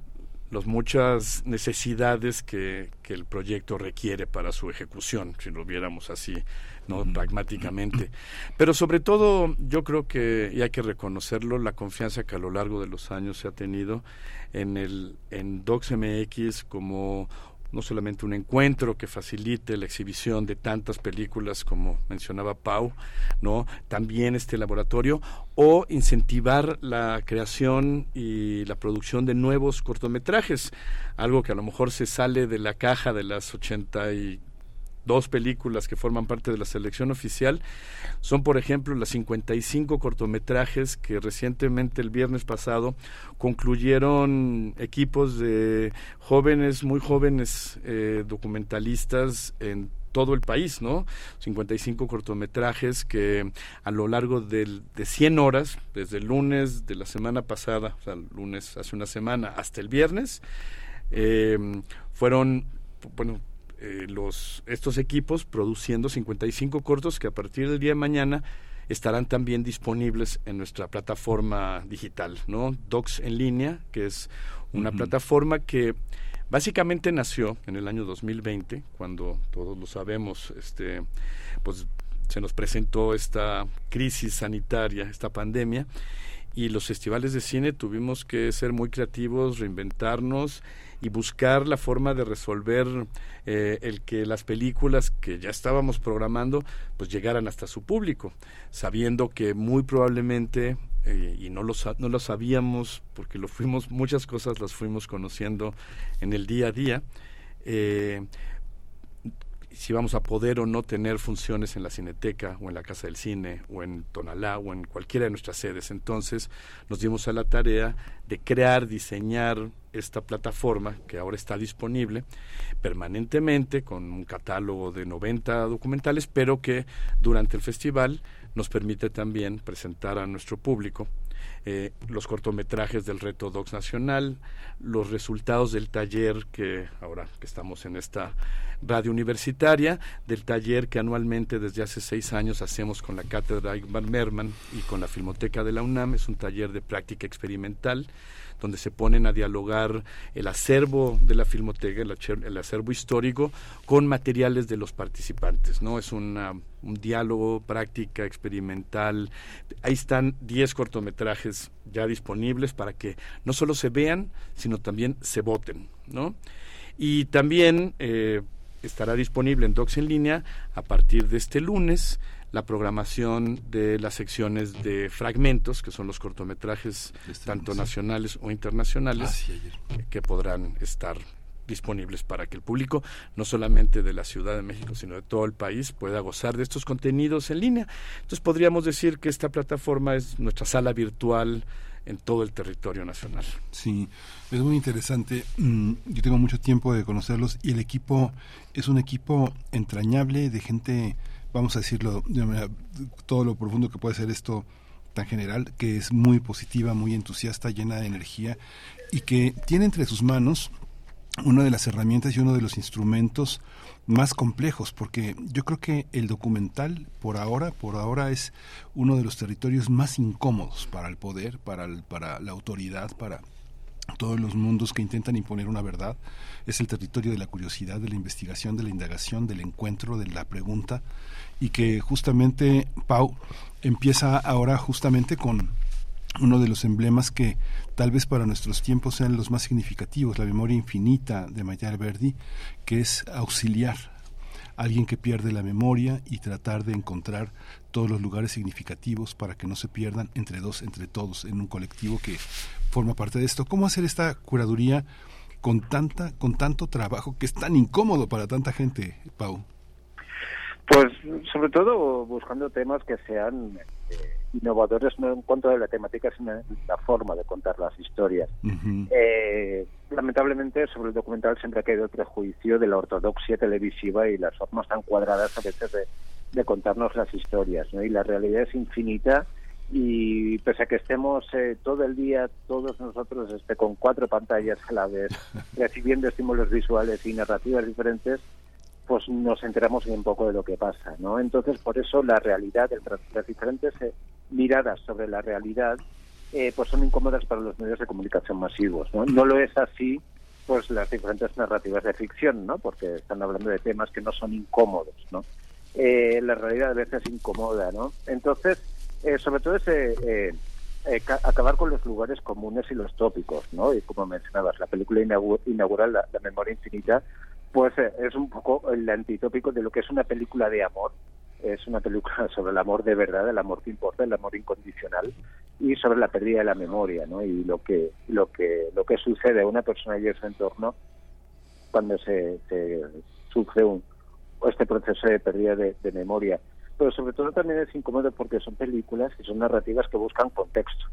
las muchas necesidades que, que el proyecto requiere para su ejecución, si lo viéramos así, no pragmáticamente. Pero sobre todo, yo creo que, y hay que reconocerlo, la confianza que a lo largo de los años se ha tenido en el en DocsMX como no solamente un encuentro que facilite la exhibición de tantas películas como mencionaba Pau, ¿no? También este laboratorio o incentivar la creación y la producción de nuevos cortometrajes, algo que a lo mejor se sale de la caja de las 80 y dos películas que forman parte de la selección oficial son, por ejemplo, las 55 cortometrajes que recientemente el viernes pasado concluyeron equipos de jóvenes, muy jóvenes eh, documentalistas en todo el país, ¿no? 55 cortometrajes que a lo largo del- de 100 horas, desde el lunes de la semana pasada, o sea, el lunes hace una semana, hasta el viernes, eh, fueron, bueno, eh, los, estos equipos produciendo 55 cortos que a partir del día de mañana estarán también disponibles en nuestra plataforma digital, ¿no? Docs en línea, que es una plataforma que básicamente nació en el año 2020, cuando todos lo sabemos, este, pues se nos presentó esta crisis sanitaria, esta pandemia, y los festivales de cine tuvimos que ser muy creativos, reinventarnos y buscar la forma de resolver eh, el que las películas que ya estábamos programando pues llegaran hasta su público, sabiendo que muy probablemente eh, y no lo, no lo sabíamos porque lo fuimos muchas cosas las fuimos conociendo en el día a día eh, si vamos a poder o no tener funciones en la Cineteca o en la Casa del Cine o en Tonalá o en cualquiera de nuestras sedes. Entonces nos dimos a la tarea de crear, diseñar esta plataforma que ahora está disponible permanentemente con un catálogo de 90 documentales, pero que durante el festival nos permite también presentar a nuestro público eh, los cortometrajes del Reto Docs Nacional, los resultados del taller que ahora que estamos en esta radio universitaria, del taller que anualmente desde hace seis años hacemos con la Cátedra Igmar Merman y con la Filmoteca de la UNAM, es un taller de práctica experimental donde se ponen a dialogar el acervo de la filmoteca, el, acer- el acervo histórico, con materiales de los participantes, ¿no? Es una- un diálogo, práctica experimental. Ahí están 10 cortometrajes ya disponibles para que no solo se vean, sino también se voten, ¿no? Y también eh, estará disponible en Docs en línea a partir de este lunes la programación de las secciones de fragmentos, que son los cortometrajes tanto nacionales o internacionales, que podrán estar disponibles para que el público, no solamente de la Ciudad de México, sino de todo el país, pueda gozar de estos contenidos en línea. Entonces podríamos decir que esta plataforma es nuestra sala virtual en todo el territorio nacional. Sí, es muy interesante. Mm, Yo tengo mucho tiempo de conocerlos y el equipo es un equipo entrañable de gente, vamos a decirlo, de manera- todo lo profundo que puede ser esto tan general, que es muy positiva, muy entusiasta, llena de energía y que tiene entre sus manos una de las herramientas y uno de los instrumentos más complejos, porque yo creo que el documental por ahora, por ahora es uno de los territorios más incómodos para el poder, para, el- para la autoridad, para todos los mundos que intentan imponer una verdad. Es el territorio de la curiosidad, de la investigación, de la indagación, del encuentro, de la pregunta, y que justamente Pau empieza ahora justamente con uno de los emblemas que tal vez para nuestros tiempos sean los más significativos, la memoria infinita de Maite Alberdi, que es auxiliar, alguien que pierde la memoria y tratar de encontrar todos los lugares significativos para que no se pierdan entre dos, entre todos, en un colectivo que forma parte de esto. ¿Cómo hacer esta curaduría con tanta, con tanto trabajo que es tan incómodo para tanta gente, Pau? Pues sobre todo buscando temas que sean eh, innovadores no en cuanto a la temática, sino en la forma de contar las historias. Eh, lamentablemente sobre el documental siempre ha caído el prejuicio de la ortodoxia televisiva y las formas tan cuadradas a veces de, de contarnos las historias, ¿no? Y la realidad es infinita y pese a que estemos eh, todo el día, todos nosotros este, con cuatro pantallas a la vez, recibiendo estímulos visuales y narrativas diferentes, pues nos enteramos bien poco de lo que pasa, ¿no? Entonces, por eso la realidad, el- las diferentes eh, miradas sobre la realidad, eh, pues son incómodas para los medios de comunicación masivos, ¿no? No lo es así, pues las diferentes narrativas de ficción, ¿no? Porque están hablando de temas que no son incómodos, ¿no? Eh, la realidad a veces incomoda, ¿no? Entonces, eh, sobre todo es eh, eh, ca- acabar con los lugares comunes y los tópicos, ¿no? Y como mencionabas, la película inaugura- inaugural, la, La Memoria Infinita, pues eh, es un poco el antitópico de lo que es una película de amor. Es una película sobre el amor de verdad, el amor que importa, el amor incondicional y sobre la pérdida de la memoria, ¿no? Y lo que lo que lo que sucede a una persona y a su entorno cuando se, se sufre un este proceso de pérdida de, de memoria. Pero sobre todo también es incómodo porque son películas y son narrativas que buscan contexto.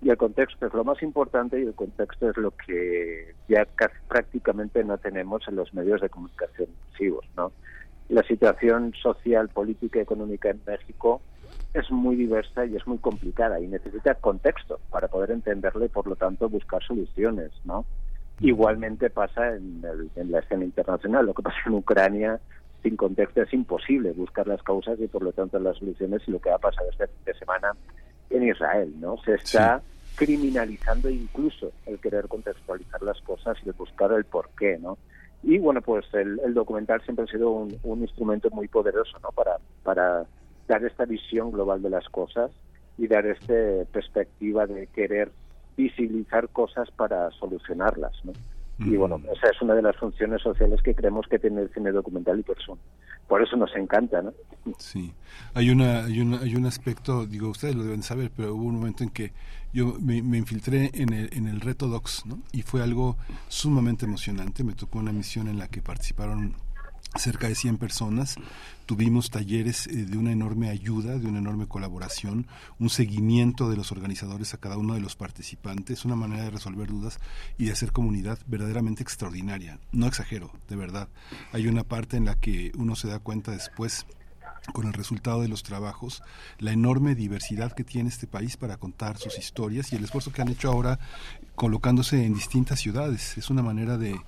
Y el contexto es lo más importante y el contexto es lo que ya casi prácticamente no tenemos en los medios de comunicación masivos, ¿no? La situación social, política y económica en México es muy diversa y es muy complicada y necesita contexto para poder entenderla y por lo tanto buscar soluciones, ¿no? Igualmente pasa en, el- en la escena internacional. Lo que pasa en Ucrania, sin contexto, es imposible buscar las causas y por lo tanto las soluciones y lo que ha pasado este fin de semana en Israel, ¿no? Se está criminalizando incluso el querer contextualizar las cosas y el buscar el porqué, ¿no? Y bueno, pues el, el documental siempre ha sido un, un instrumento muy poderoso, ¿no? Para, para dar esta visión global de las cosas y dar esta perspectiva de querer visibilizar cosas para solucionarlas, ¿no? Y bueno, esa es una de las funciones sociales que creemos que tiene el cine documental y por eso, por eso nos encanta, ¿no? Sí, hay una, hay una, hay un aspecto, digo, ustedes lo deben saber, pero hubo un momento en que yo me, me infiltré en el, en el reto Docs. Y fue algo sumamente emocionante. Me tocó una misión en la que participaron cerca de 100 personas. Tuvimos talleres eh, de una enorme ayuda, de una enorme colaboración, un seguimiento de los organizadores a cada uno de los participantes, una manera de resolver dudas y de hacer comunidad verdaderamente extraordinaria. No exagero, de verdad. Hay una parte en la que uno se da cuenta después con el resultado de los trabajos, la enorme diversidad que tiene este país para contar sus historias y el esfuerzo que han hecho ahora colocándose en distintas ciudades. Es una manera de,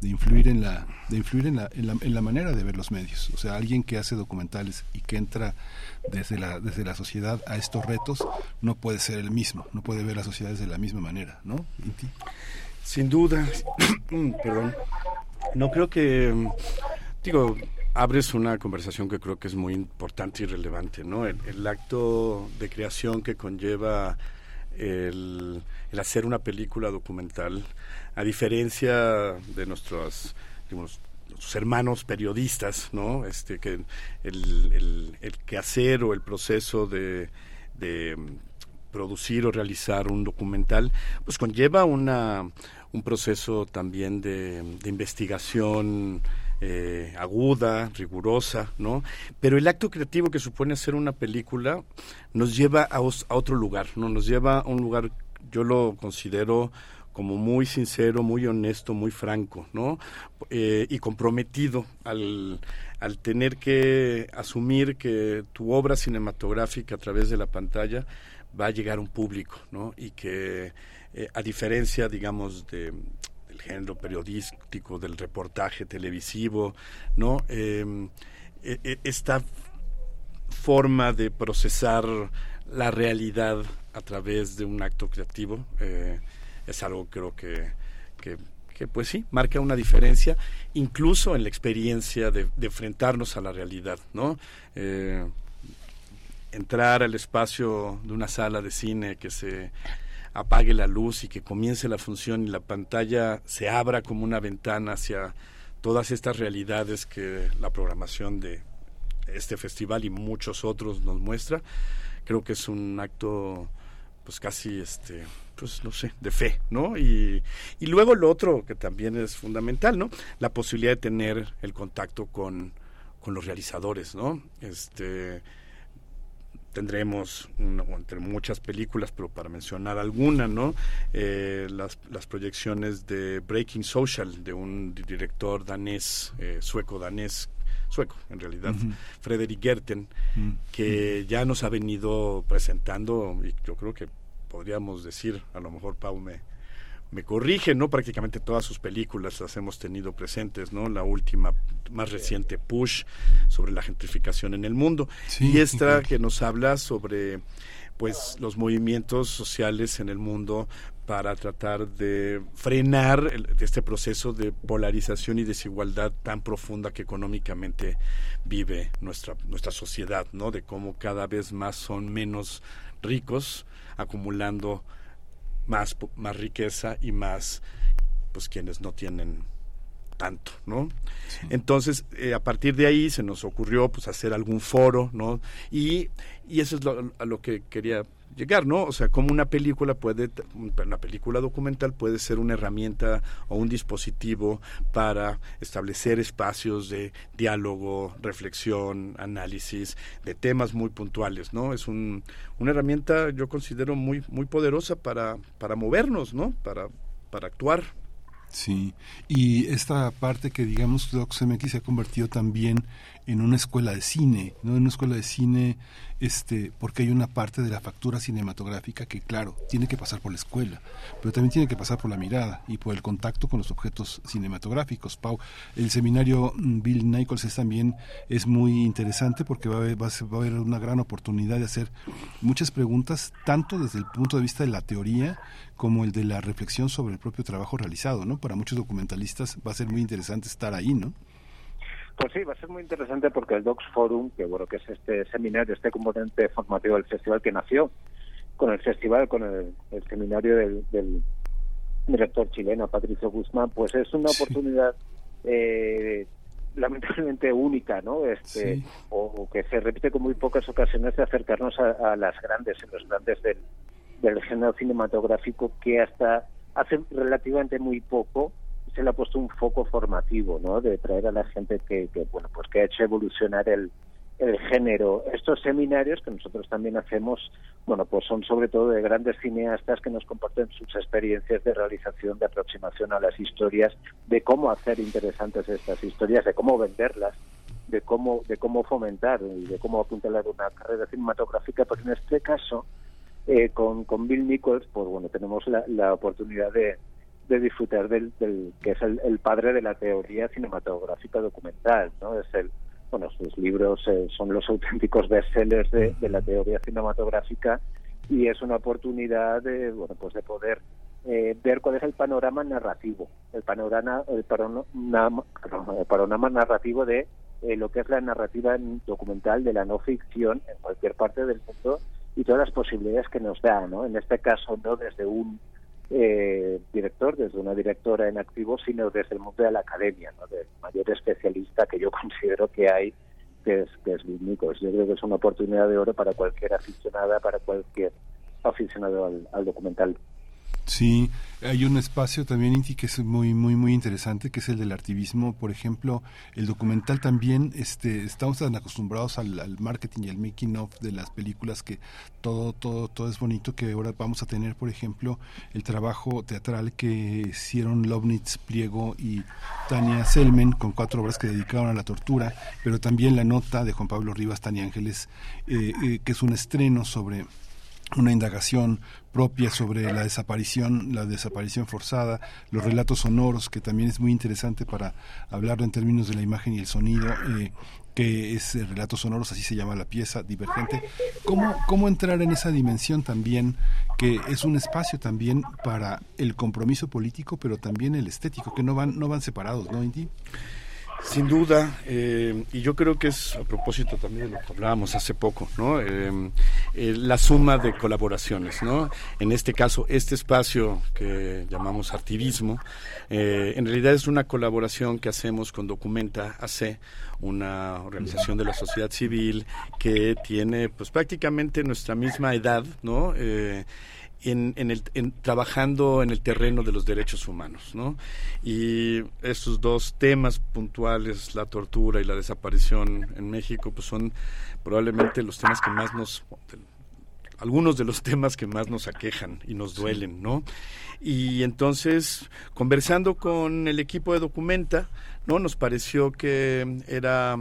de influir en la de influir en la, en la, manera de ver los medios. O sea, alguien que hace documentales y que entra desde la desde la sociedad a estos retos no puede ser el mismo, no puede ver las sociedades de la misma manera, ¿no? Sin duda, perdón. No creo que, digo, abres una conversación que creo que es muy importante y relevante, ¿no? El, el acto de creación que conlleva el, el hacer una película documental, a diferencia de nuestros, hermanos periodistas, ¿no? Este, que el, el, el quehacer o el proceso de, de mm, producir o realizar un documental, pues conlleva una, un proceso también de, investigación eh, aguda, rigurosa, ¿no? Pero el acto creativo que supone hacer una película nos lleva a, a otro lugar, ¿no? Nos lleva a un lugar, yo lo considero como muy sincero, muy honesto, muy franco, ¿no? Eh, y comprometido al, al tener que asumir que tu obra cinematográfica a través de la pantalla va a llegar a un público, ¿no? Y que eh, a diferencia, digamos, de, del género periodístico, del reportaje televisivo, ¿no? Eh, e- e- esta forma de procesar la realidad a través de un acto creativo eh, es algo creo que, que, que, pues sí, marca una diferencia incluso en la experiencia de, enfrentarnos a la realidad, ¿no? Eh, entrar al espacio de una sala de cine que se apague la luz y que comience la función y la pantalla se abra como una ventana hacia todas estas realidades que la programación de este festival y muchos otros nos muestra creo que es un acto pues casi este pues no sé de fe no y, y luego lo otro que también es fundamental no la posibilidad de tener el contacto con con los realizadores, ¿no? Este tendremos una- entre muchas películas, pero para mencionar alguna, ¿no? Eh, las, las proyecciones de Breaking Social de un di- director danés, eh, sueco danés, sueco en realidad, Ujú. Frederick Gerten, Mm. que ya nos ha venido presentando y yo creo que podríamos decir, a lo mejor Pau me, me corrige, ¿no? Prácticamente todas sus películas las hemos tenido presentes, ¿no? La última, más reciente, Push, sobre la gentrificación en el mundo. Sí, y esta que nos habla sobre pues los movimientos sociales en el mundo para tratar de frenar el- este proceso de polarización y desigualdad tan profunda que económicamente vive nuestra nuestra sociedad, ¿no? De cómo cada vez más son menos ricos acumulando más más riqueza y más pues quienes no tienen tanto, ¿no? Entonces, eh, a partir de ahí se nos ocurrió pues hacer algún foro, ¿no? Y, y eso es lo, a lo que quería llegar, ¿no? O sea, como una película puede, una película documental puede ser una herramienta o un dispositivo para establecer espacios de diálogo, reflexión, análisis de temas muy puntuales, ¿no? Es un, una herramienta, yo considero, muy, muy poderosa para, para movernos, ¿no? Para, para actuar. Sí, y esta parte que digamos DocsMX se ha convertido también en una escuela de cine, ¿no? En una escuela de cine, este, porque hay una parte de la factura cinematográfica que, claro, tiene que pasar por la escuela, pero también tiene que pasar por la mirada y por el contacto con los objetos cinematográficos. Pau, el seminario mm, Bill Nichols es también es muy interesante porque va a, haber, va a haber una gran oportunidad de hacer muchas preguntas, tanto desde el punto de vista de la teoría como el de la reflexión sobre el propio trabajo realizado, ¿no? Para muchos documentalistas va a ser muy interesante estar ahí, ¿no? Pues sí, va a ser muy interesante porque el Docs Forum, que bueno, que es este seminario, este componente formativo del festival que nació con el festival, con el, el seminario del, del director chileno Patricio Guzmán, pues es una oportunidad eh, lamentablemente única, ¿no? Este, Sí. o, o que se repite con muy pocas ocasiones de acercarnos a, a las grandes, a los grandes del, del género cinematográfico que hasta hace relativamente muy poco se le ha puesto un foco formativo, ¿no? De traer a la gente que, que bueno, pues que ha hecho evolucionar el, género. Estos seminarios que nosotros también hacemos, bueno, pues son sobre todo de grandes cineastas que nos comparten sus experiencias de realización, de aproximación a las historias, de cómo hacer interesantes estas historias, de cómo venderlas, de cómo, de cómo fomentar y de cómo apuntalar una carrera cinematográfica, pero en este caso, eh, con, con Bill Nichols, pues bueno, tenemos la oportunidad de, de disfrutar del, del que es el, el padre de la teoría cinematográfica documental, ¿no? Es el, bueno, sus libros eh, son los auténticos bestsellers de, de la teoría cinematográfica y es una oportunidad de, bueno, pues de poder eh, ver cuál es el panorama narrativo, el panorama, el panorama, el panorama narrativo de eh, lo que es la narrativa documental de la no ficción en cualquier parte del mundo y todas las posibilidades que nos da, ¿no? En este caso no desde un eh, director, desde una directora en activo, sino desde el mundo de la academia, ¿no? del mayor especialista que yo considero que hay, que es, que. Yo creo que es una oportunidad de oro para cualquier aficionada, para cualquier aficionado al documental. Sí, hay un espacio también, Inti, que es muy, muy, muy interesante, que es el del activismo. Por ejemplo, el documental también, este, estamos tan acostumbrados al, al marketing y al making of de las películas que todo, todo, todo es bonito, que ahora vamos a tener, por ejemplo, el trabajo teatral que hicieron Lovnitz Pliego y Tania Selmen, con cuatro obras que dedicaron a la tortura, pero también la nota de Juan Pablo Rivas, Tania Ángeles, eh, eh, que es un estreno sobre una indagación propia sobre la desaparición, la desaparición forzada, los relatos sonoros, que también es muy interesante para hablarlo en términos de la imagen y el sonido, eh, que es eh, relatos sonoros, así se llama la pieza, divergente. ¿Cómo, ¿Cómo entrar en esa dimensión también, que es un espacio también para el compromiso político, pero también el estético, que no van, no van separados, ¿no, Inti? Sin duda, eh, y yo creo que es a propósito también de lo que hablábamos hace poco, ¿no? Eh, eh, la suma de colaboraciones, ¿no? En este caso, este espacio que llamamos activismo, eh, en realidad es una colaboración que hacemos con Documenta AC, una organización de la sociedad civil que tiene, pues prácticamente nuestra misma edad, ¿no? En, en el, en- trabajando en el terreno de los derechos humanos, ¿no? Y estos dos temas puntuales, la tortura y la desaparición en México, pues son probablemente los temas que más nos algunos de los temas que más nos aquejan y nos duelen, ¿no? Y entonces, conversando con el equipo de Documenta, ¿no? Nos pareció que era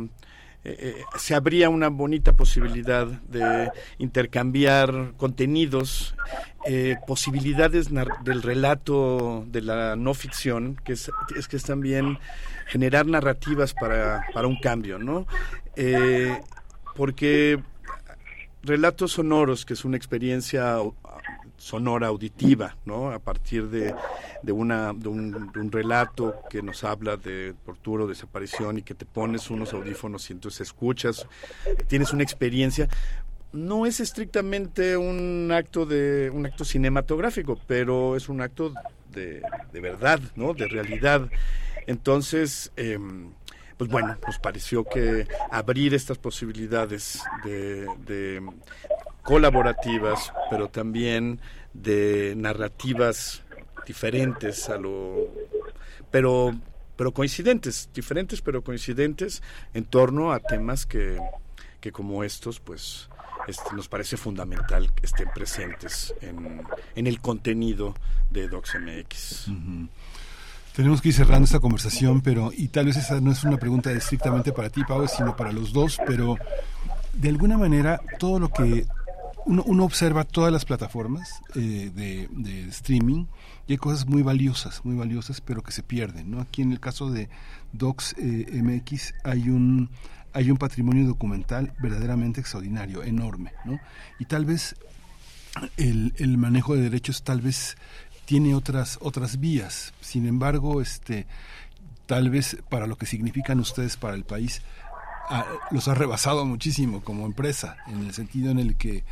eh, eh, se abría una bonita posibilidad de intercambiar contenidos, eh, posibilidades del relato de la no ficción, que es, que es también generar narrativas para, para un cambio, ¿no? Porque relatos sonoros, que es una experiencia sonora auditiva, ¿no? A partir de, de, una, de, un, relato que nos habla de tortura o desaparición y que te pones unos audífonos y entonces escuchas, tienes una experiencia. No es estrictamente un acto de un acto cinematográfico, pero es un acto de, de verdad, ¿no? De realidad. Entonces, em, pues bueno, nos pareció que abrir estas posibilidades de, de colaborativas, pero también de narrativas diferentes a lo pero pero coincidentes, diferentes pero coincidentes en torno a temas que, que como estos pues este, nos parece fundamental que estén presentes en, en el contenido de DocsMX. Tenemos que ir cerrando esta conversación, pero y tal vez esa no es una pregunta estrictamente para ti, Pau, sino para los dos, pero de alguna manera todo lo que uno, uno observa todas las plataformas eh, de, streaming y hay cosas muy valiosas, muy valiosas, pero que se pierden. Aquí en el caso de Docs eh, MX hay un hay un patrimonio documental verdaderamente extraordinario, enorme, ¿no? Y tal vez el, el manejo de derechos tal vez tiene otras otras vías. Sin embargo, este tal vez para lo que significan ustedes para el país ah, los ha rebasado muchísimo como empresa en el sentido en el que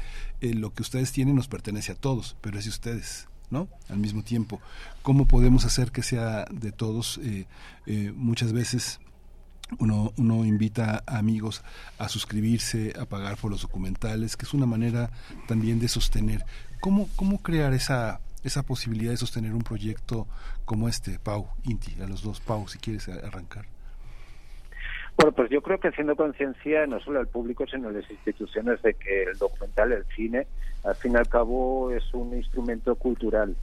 eh, lo que ustedes tienen nos pertenece a todos, pero es de ustedes. ¿no? Al mismo tiempo, ¿cómo podemos hacer que sea de todos? Eh, eh, muchas veces uno, uno invita a amigos a suscribirse, a pagar por los documentales, que es una manera también de sostener. ¿Cómo, cómo crear esa, esa posibilidad de sostener un proyecto como este, Pau, Inti, a los dos, Pau, si quieres a- arrancar? Bueno, pues yo creo que haciendo conciencia no solo al público, sino a las instituciones de que el documental, el cine, al fin y al cabo es un instrumento cultural.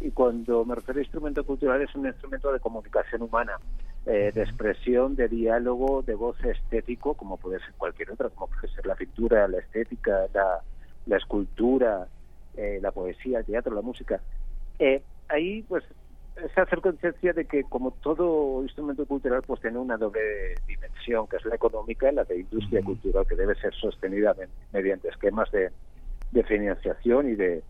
Y cuando me refiero a instrumento cultural es un instrumento de comunicación humana, eh, de expresión, de diálogo, de voz estético, como puede ser cualquier otra, como puede ser la pintura, la estética, la, la escultura, eh, la poesía, el teatro, la música. Eh, ahí, pues, es hacer conciencia de que como todo instrumento cultural pues tiene una doble dimensión que es la económica y la de industria cultural que debe ser sostenida me- mediante esquemas de, de financiación y de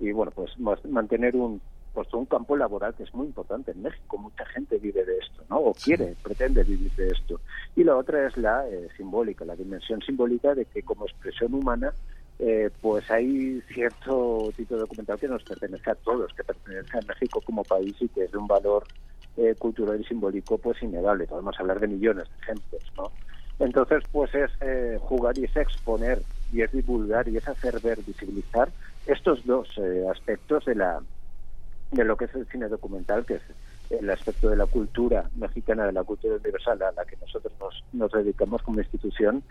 y bueno pues mantener un pues un campo laboral que es muy importante en México. Mucha gente vive de esto no o quiere pretende vivir de esto. Y la otra es la eh, simbólica la dimensión simbólica de que como expresión humana eh, pues hay cierto tipo de documental que nos pertenece a todos, que pertenece a México como país y que es de un valor eh, cultural y simbólico pues innegable. Podemos hablar de millones de ejemplos, ¿no? Entonces, pues es eh, jugar y es exponer y es divulgar y es hacer ver, visibilizar estos dos eh, aspectos de la de lo que es el cine documental, que es el aspecto de la cultura mexicana, de la cultura universal a la que nosotros nos, nos dedicamos como institución,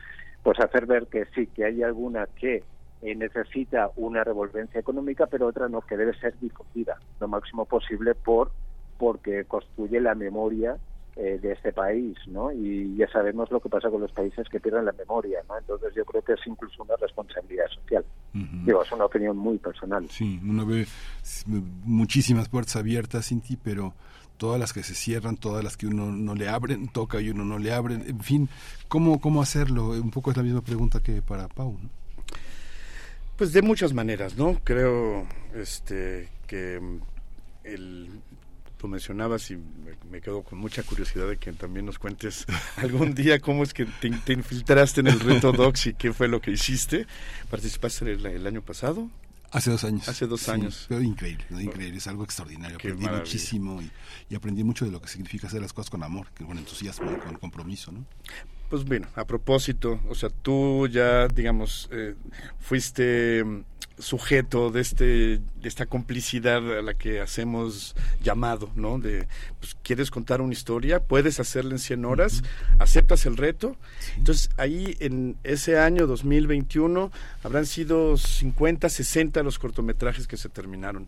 pues hacer ver que sí, que hay alguna que eh, necesita una revolvencia económica, pero otra no, que debe ser difundida lo máximo posible por porque construye la memoria eh, de este país, ¿no? Y ya sabemos lo que pasa con los países que pierden la memoria, ¿no? Entonces yo creo que es incluso una responsabilidad social. Digo, es una opinión muy personal. Sí, uno ve muchísimas puertas abiertas, Inti, pero todas las que se cierran, todas las que uno no le abren, toca y uno no le abren, en fin, ¿cómo, cómo hacerlo? Un poco es la misma pregunta que para Pau. ¿no? Pues de muchas maneras, ¿no? Creo este que mm, el tú mencionabas y me, quedo con mucha curiosidad de que también nos cuentes algún día cómo es que te, te infiltraste en el reto Docs y qué fue lo que hiciste. ¿Participaste el, el año pasado? Hace dos años. Hace dos Sí, años. pero increíble, ¿no? increíble, es algo extraordinario. Qué aprendí maravilla. muchísimo y, y aprendí mucho de lo que significa hacer las cosas con amor, con entusiasmo y con compromiso, ¿no? Pues bueno, a propósito, o sea, tú ya, digamos, eh, fuiste mm, sujeto de este de esta complicidad a la que hacemos llamado, ¿no? De pues, quieres contar una historia, puedes hacerla en 100 horas, aceptas el reto. Entonces, ahí en ese año 2021 habrán sido 50, 60 los cortometrajes que se terminaron.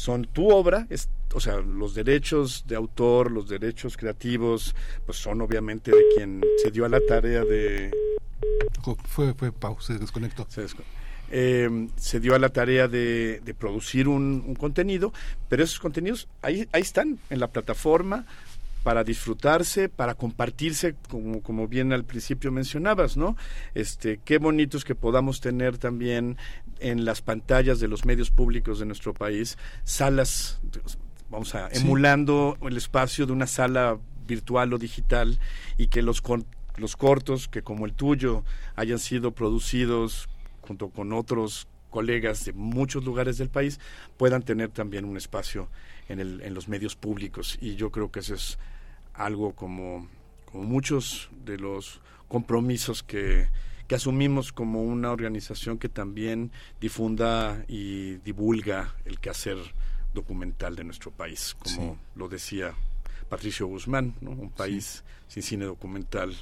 Son tu obra, es, o sea, los derechos de autor, los derechos creativos, pues son obviamente de quien se dio a la tarea de Fue, fue Pau, se desconectó. se, desco- eh, se dio a la tarea de, de producir un, un contenido, pero esos contenidos ahí, ahí están en la plataforma para disfrutarse, para compartirse, como, como bien al principio mencionabas, ¿no? Este, qué bonitos que podamos tener también en las pantallas de los medios públicos de nuestro país salas, vamos a, Sí. emulando el espacio de una sala virtual o digital y que los, con- los cortos que como el tuyo hayan sido producidos junto con otros colegas de muchos lugares del país puedan tener también un espacio en, el, en los medios públicos y yo creo que eso es algo como, como muchos de los compromisos que, que asumimos como una organización que también difunda y divulga el quehacer documental de nuestro país, como Sí. lo decía Patricio Guzmán, ¿no? un país sin cine documental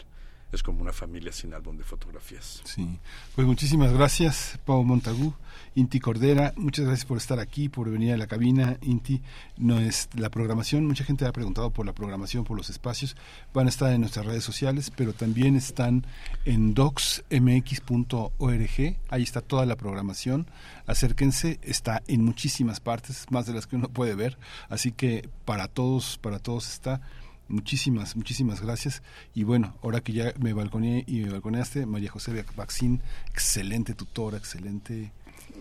es como una familia sin álbum de fotografías. Sí, pues muchísimas gracias, Pau Montagú, Inti Cordera, muchas gracias por estar aquí, por venir a la cabina, Inti. No es la programación, mucha gente ha preguntado por la programación, por los espacios, van a estar en nuestras redes sociales, pero también están en docsmx.org, ahí está toda la programación, acérquense, está en muchísimas partes, más de las que uno puede ver, así que para todos, para todos está. Muchísimas, muchísimas gracias. Y bueno, ahora que ya me balconeé y me balconeaste, María José Baxín, excelente tutora, excelente,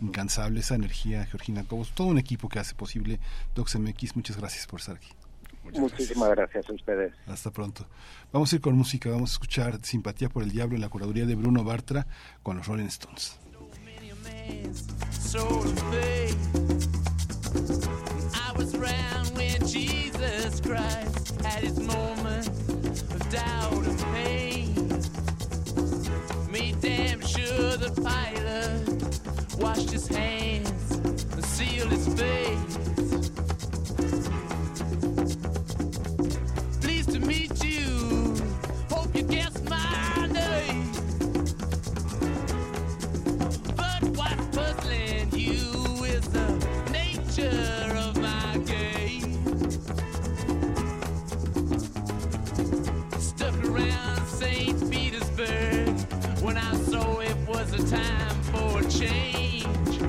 incansable esa energía, Georgina Cobos, todo un equipo que hace posible DocsMX. Muchas gracias por estar aquí. Muchísimas gracias a ustedes. Hasta pronto. Vamos a ir con música, vamos a escuchar Simpatía por el Diablo en la curaduría de Bruno Bartra con los Rolling Stones. soul of faith. I was around when Jesus Christ had his moment of doubt and pain. Made damn sure the pilot washed his hands and sealed his face. Time for a change.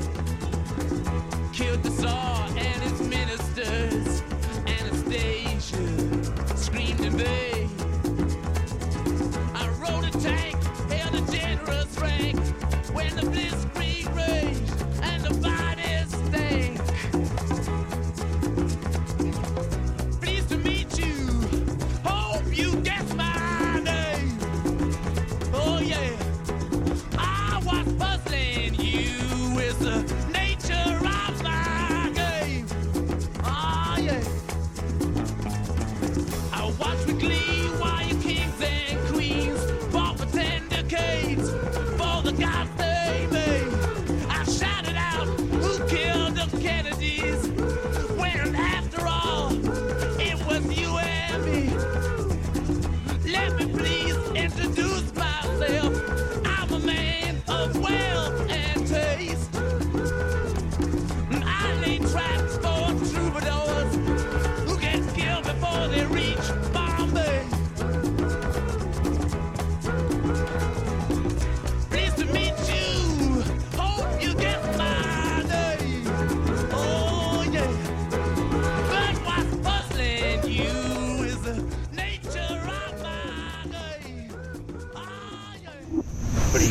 Killed the Tsar and his ministers. Anastasia screamed in vain. I rode a tank, held a generous rank when the blitzkrieg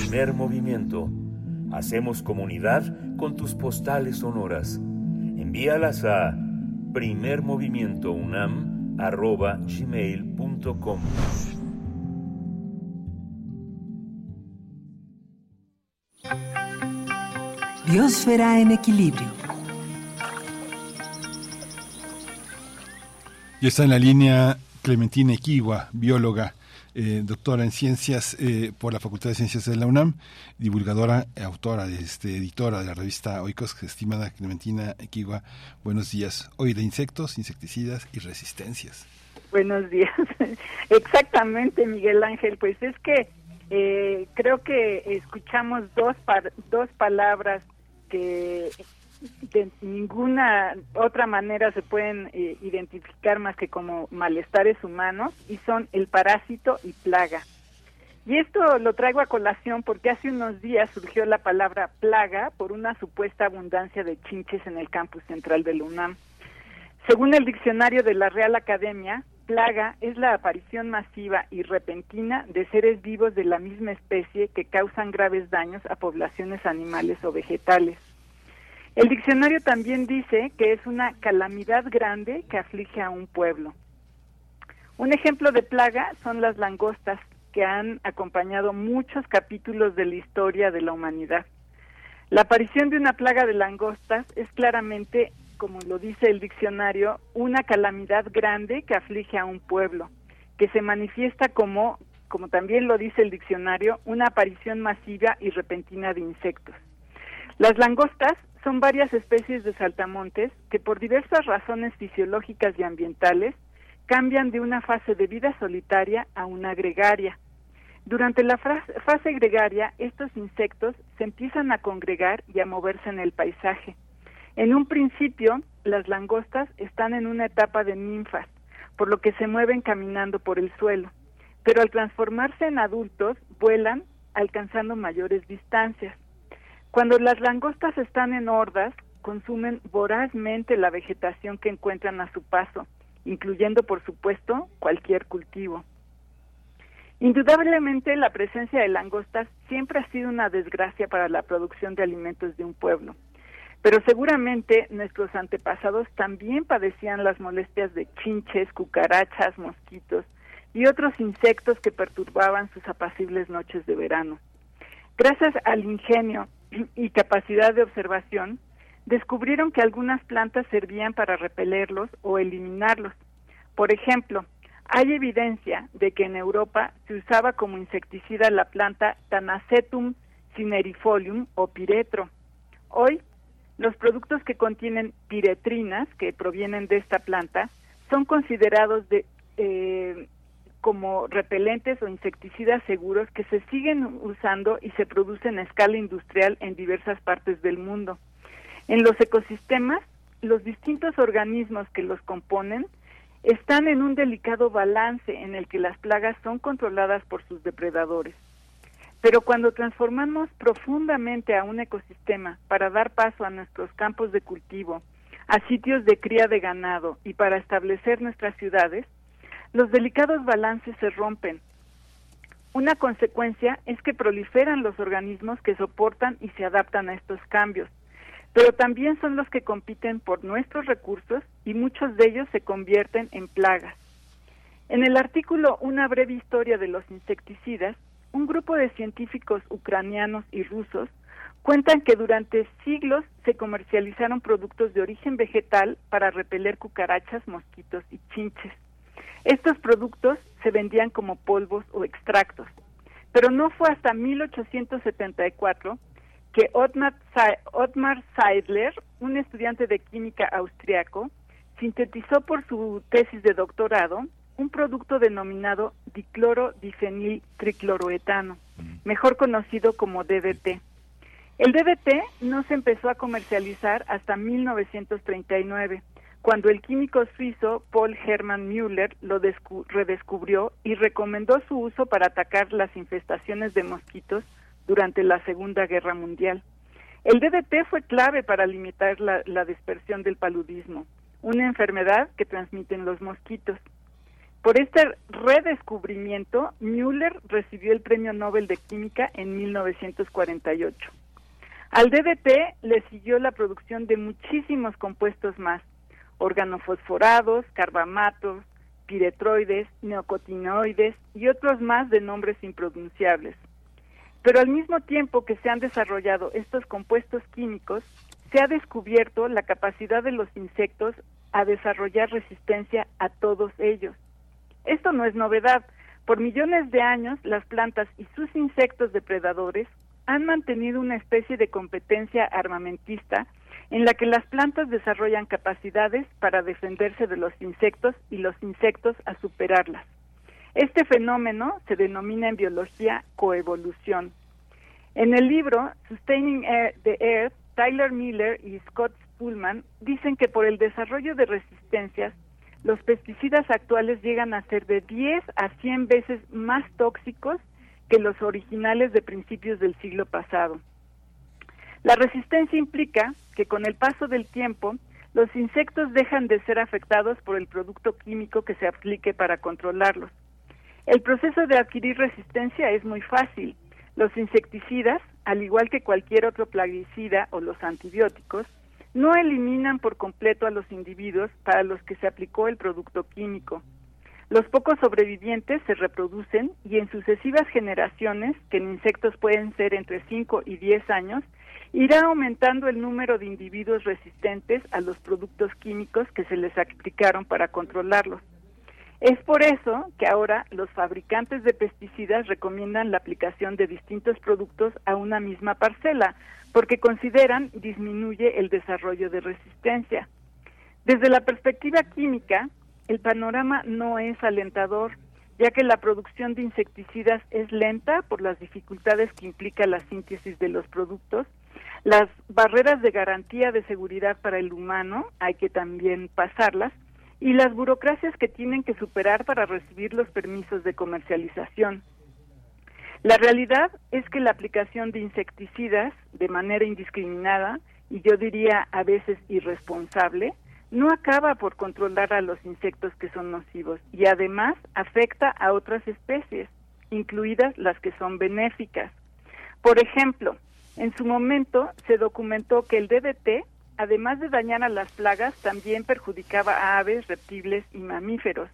Primer movimiento. Hacemos comunidad con tus postales sonoras. Envíalas a primermovimientounam.gmail.com Biosfera en equilibrio. Y está en la línea Clementina Equigua, bióloga, eh, doctora en ciencias eh, por la Facultad de Ciencias de la UNAM, divulgadora, autora, este, editora de la revista Oikos, estimada Clementina Equigua. Buenos días. Hoy de insectos, insecticidas y resistencias. Buenos días. Exactamente, Miguel Ángel. Pues es que eh, creo que escuchamos dos, par- dos palabras que de ninguna otra manera se pueden eh, identificar más que como malestares humanos y son el parásito y plaga. Y esto lo traigo a colación porque hace unos días surgió la palabra plaga por una supuesta abundancia de chinches en el campus central del UNAM. Según el diccionario de la Real Academia, plaga es la aparición masiva y repentina de seres vivos de la misma especie que causan graves daños a poblaciones animales o vegetales. El diccionario también dice que es una calamidad grande que aflige a un pueblo. Un ejemplo de plaga son las langostas, que han acompañado muchos capítulos de la historia de la humanidad. La aparición de una plaga de langostas es claramente, como lo dice el diccionario, una calamidad grande que aflige a un pueblo, que se manifiesta como, como también lo dice el diccionario, una aparición masiva y repentina de insectos. Las langostas son varias especies de saltamontes que por diversas razones fisiológicas y ambientales cambian de una fase de vida solitaria a una gregaria. Durante la fase gregaria, estos insectos se empiezan a congregar y a moverse en el paisaje. En un principio, las langostas están en una etapa de ninfas, por lo que se mueven caminando por el suelo, pero al transformarse en adultos, vuelan alcanzando mayores distancias. Cuando las langostas están en hordas, consumen vorazmente la vegetación que encuentran a su paso, incluyendo, por supuesto, cualquier cultivo. Indudablemente, la presencia de langostas siempre ha sido una desgracia para la producción de alimentos de un pueblo, pero seguramente nuestros antepasados también padecían las molestias de chinches, cucarachas, mosquitos y otros insectos que perturbaban sus apacibles noches de verano. Gracias al ingenio y capacidad de observación, descubrieron que algunas plantas servían para repelerlos o eliminarlos. Por ejemplo, hay evidencia de que en Europa se usaba como insecticida la planta Tanacetum cinerifolium o piretro. Hoy, los productos que contienen piretrinas, que provienen de esta planta, son considerados de, eh, como repelentes o insecticidas seguros que se siguen usando y se producen a escala industrial en diversas partes del mundo. En los ecosistemas, los distintos organismos que los componen están en un delicado balance en el que las plagas son controladas por sus depredadores. Pero cuando transformamos profundamente a un ecosistema para dar paso a nuestros campos de cultivo, a sitios de cría de ganado y para establecer nuestras ciudades, los delicados balances se rompen. Una consecuencia es que proliferan los organismos que soportan y se adaptan a estos cambios, pero también son los que compiten por nuestros recursos y muchos de ellos se convierten en plagas. En el artículo Una breve historia de los insecticidas, un grupo de científicos ucranianos y rusos cuentan que durante siglos se comercializaron productos de origen vegetal para repeler cucarachas, mosquitos y chinches. Estos productos se vendían como polvos o extractos, pero no fue hasta 1874 que Ottmar Seidler, un estudiante de química austriaco, sintetizó por su tesis de doctorado un producto denominado diclorodifenil tricloroetano, mejor conocido como DDT. El DDT no se empezó a comercializar hasta 1939, cuando el químico suizo Paul Hermann Müller lo descu- redescubrió y recomendó su uso para atacar las infestaciones de mosquitos durante la Segunda Guerra Mundial. El DDT fue clave para limitar la dispersión del paludismo, una enfermedad que transmiten los mosquitos. Por este redescubrimiento, Müller recibió el Premio Nobel de Química en 1948. Al DDT le siguió la producción de muchísimos compuestos más, organofosforados, carbamatos, piretroides, neocotinoides y otros más de nombres impronunciables. Pero al mismo tiempo que se han desarrollado estos compuestos químicos, se ha descubierto la capacidad de los insectos a desarrollar resistencia a todos ellos. Esto no es novedad, Por millones de años, las plantas y sus insectos depredadores han mantenido una especie de competencia armamentista en la que las plantas desarrollan capacidades para defenderse de los insectos y los insectos a superarlas. Este fenómeno se denomina en biología coevolución. En el libro Sustaining the Earth, Tyler Miller y Scott Pullman dicen que por el desarrollo de resistencias, los pesticidas actuales llegan a ser de 10 a 100 veces más tóxicos que los originales de principios del siglo pasado. La resistencia implica que con el paso del tiempo, los insectos dejan de ser afectados por el producto químico que se aplique para controlarlos. El proceso de adquirir resistencia es muy fácil. Los insecticidas, al igual que cualquier otro plaguicida o los antibióticos, no eliminan por completo a los individuos para los que se aplicó el producto químico. Los pocos sobrevivientes se reproducen y en sucesivas generaciones, que en insectos pueden ser entre 5 y 10 años, irá aumentando el número de individuos resistentes a los productos químicos que se les aplicaron para controlarlos. Es por eso que ahora los fabricantes de pesticidas recomiendan la aplicación de distintos productos a una misma parcela, porque consideran disminuye el desarrollo de resistencia. Desde la perspectiva química, el panorama no es alentador, ya que la producción de insecticidas es lenta por las dificultades que implica la síntesis de los productos, las barreras de garantía de seguridad para el humano hay que también pasarlas, y las burocracias que tienen que superar para recibir los permisos de comercialización. La realidad es que la aplicación de insecticidas de manera indiscriminada y yo diría a veces irresponsable no acaba por controlar a los insectos que son nocivos y además afecta a otras especies, incluidas las que son benéficas. Por ejemplo, en su momento se documentó que el DDT, además de dañar a las plagas, también perjudicaba a aves, reptiles y mamíferos.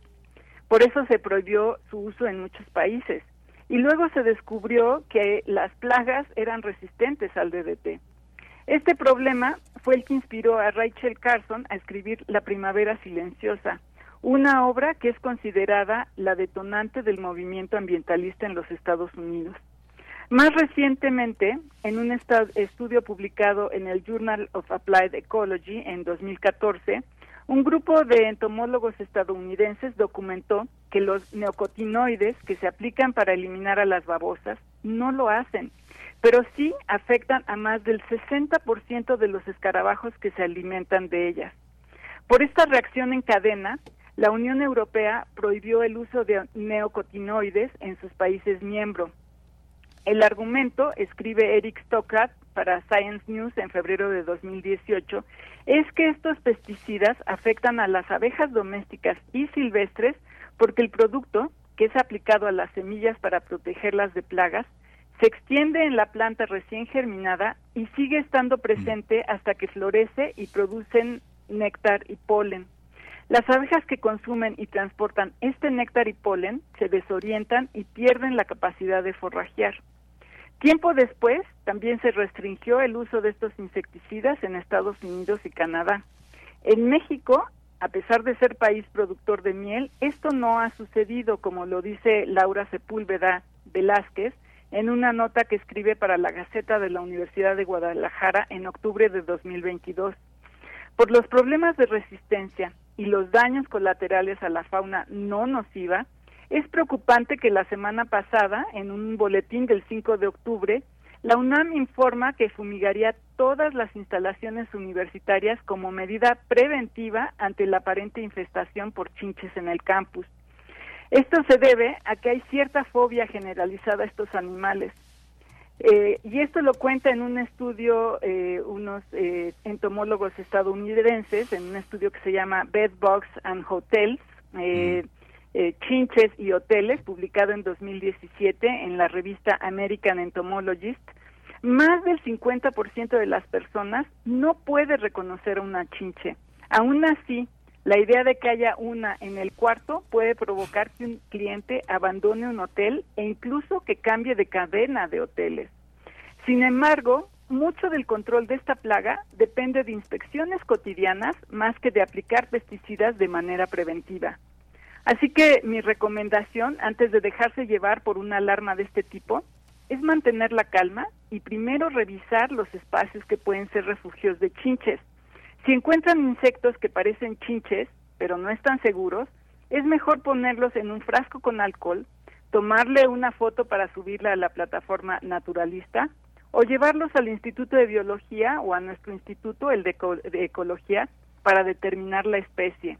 Por eso se prohibió su uso en muchos países. Y luego se descubrió que las plagas eran resistentes al DDT. Este problema fue el que inspiró a Rachel Carson a escribir La Primavera Silenciosa, una obra que es considerada la detonante del movimiento ambientalista en los Estados Unidos. Más recientemente, en un estudio publicado en el Journal of Applied Ecology en 2014, un grupo de entomólogos estadounidenses documentó que los neocotinoides que se aplican para eliminar a las babosas no lo hacen, pero sí afectan a más del 60% de los escarabajos que se alimentan de ellas. Por esta reacción en cadena, la Unión Europea prohibió el uso de neocotinoides en sus países miembros. El argumento, escribe Eric Stockrat para Science News en febrero de 2018, es que estos pesticidas afectan a las abejas domésticas y silvestres porque el producto, que es aplicado a las semillas para protegerlas de plagas, se extiende en la planta recién germinada y sigue estando presente hasta que florece y producen néctar y polen. Las abejas que consumen y transportan este néctar y polen se desorientan y pierden la capacidad de forrajear. Tiempo después, también se restringió el uso de estos insecticidas en Estados Unidos y Canadá. En México, a pesar de ser país productor de miel, esto no ha sucedido, como lo dice Laura Sepúlveda Velázquez en una nota que escribe para la Gaceta de la Universidad de Guadalajara en octubre de 2022. Por los problemas de resistencia y los daños colaterales a la fauna no nociva, es preocupante que la semana pasada, en un boletín del 5 de octubre, la UNAM informa que fumigaría todas las instalaciones universitarias como medida preventiva ante la aparente infestación por chinches en el campus. Esto se debe a que hay cierta fobia generalizada a estos animales. Eh, y esto lo cuenta en un estudio eh, unos eh, entomólogos estadounidenses, en un estudio que se llama Bed Bugs and Hotels, eh, Chinches y Hoteles, publicado en 2017 en la revista American Entomologist. Más del 50% de las personas no puede reconocer una chinche. Aún así, la idea de que haya una en el cuarto puede provocar que un cliente abandone un hotel e incluso que cambie de cadena de hoteles. Sin embargo, mucho del control de esta plaga depende de inspecciones cotidianas más que de aplicar pesticidas de manera preventiva. Así que mi recomendación, antes de dejarse llevar por una alarma de este tipo, es mantener la calma y primero revisar los espacios que pueden ser refugios de chinches. Si encuentran insectos que parecen chinches, pero no están seguros, es mejor ponerlos en un frasco con alcohol, tomarle una foto para subirla a la plataforma naturalista o llevarlos al Instituto de Biología o a nuestro instituto, el de, Eco- de Ecología, para determinar la especie.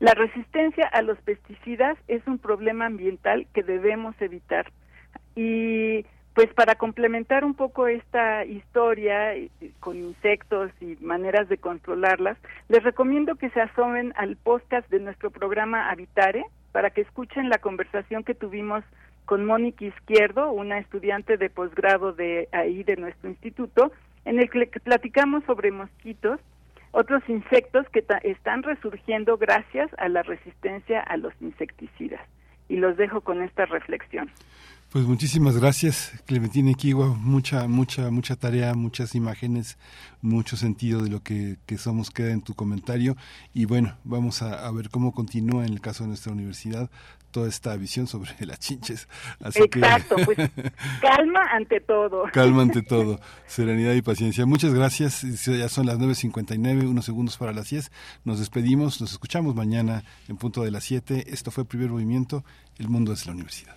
La resistencia a los pesticidas es un problema ambiental que debemos evitar. Y pues para complementar un poco esta historia y con insectos y maneras de controlarlas, les recomiendo que se asomen al podcast de nuestro programa Habitare para que escuchen la conversación que tuvimos con Mónica Izquierdo, una estudiante de posgrado de ahí de nuestro instituto, en el que platicamos sobre mosquitos, otros insectos que están resurgiendo gracias a la resistencia a los insecticidas. Y los dejo con esta reflexión. Pues muchísimas gracias, Clementina Equigua. Mucha, mucha, mucha tarea, muchas imágenes, mucho sentido de lo que, que somos queda en tu comentario. Y bueno, vamos a, a ver cómo continúa en el caso de nuestra universidad toda esta visión sobre las chinches. Así Exacto, que, pues calma ante todo. Calma ante todo, serenidad y paciencia. Muchas gracias. Ya son las 9.59, unos segundos para las 10. Nos despedimos, nos escuchamos mañana en punto de las 7. Esto fue Primer Movimiento, El Mundo es la Universidad.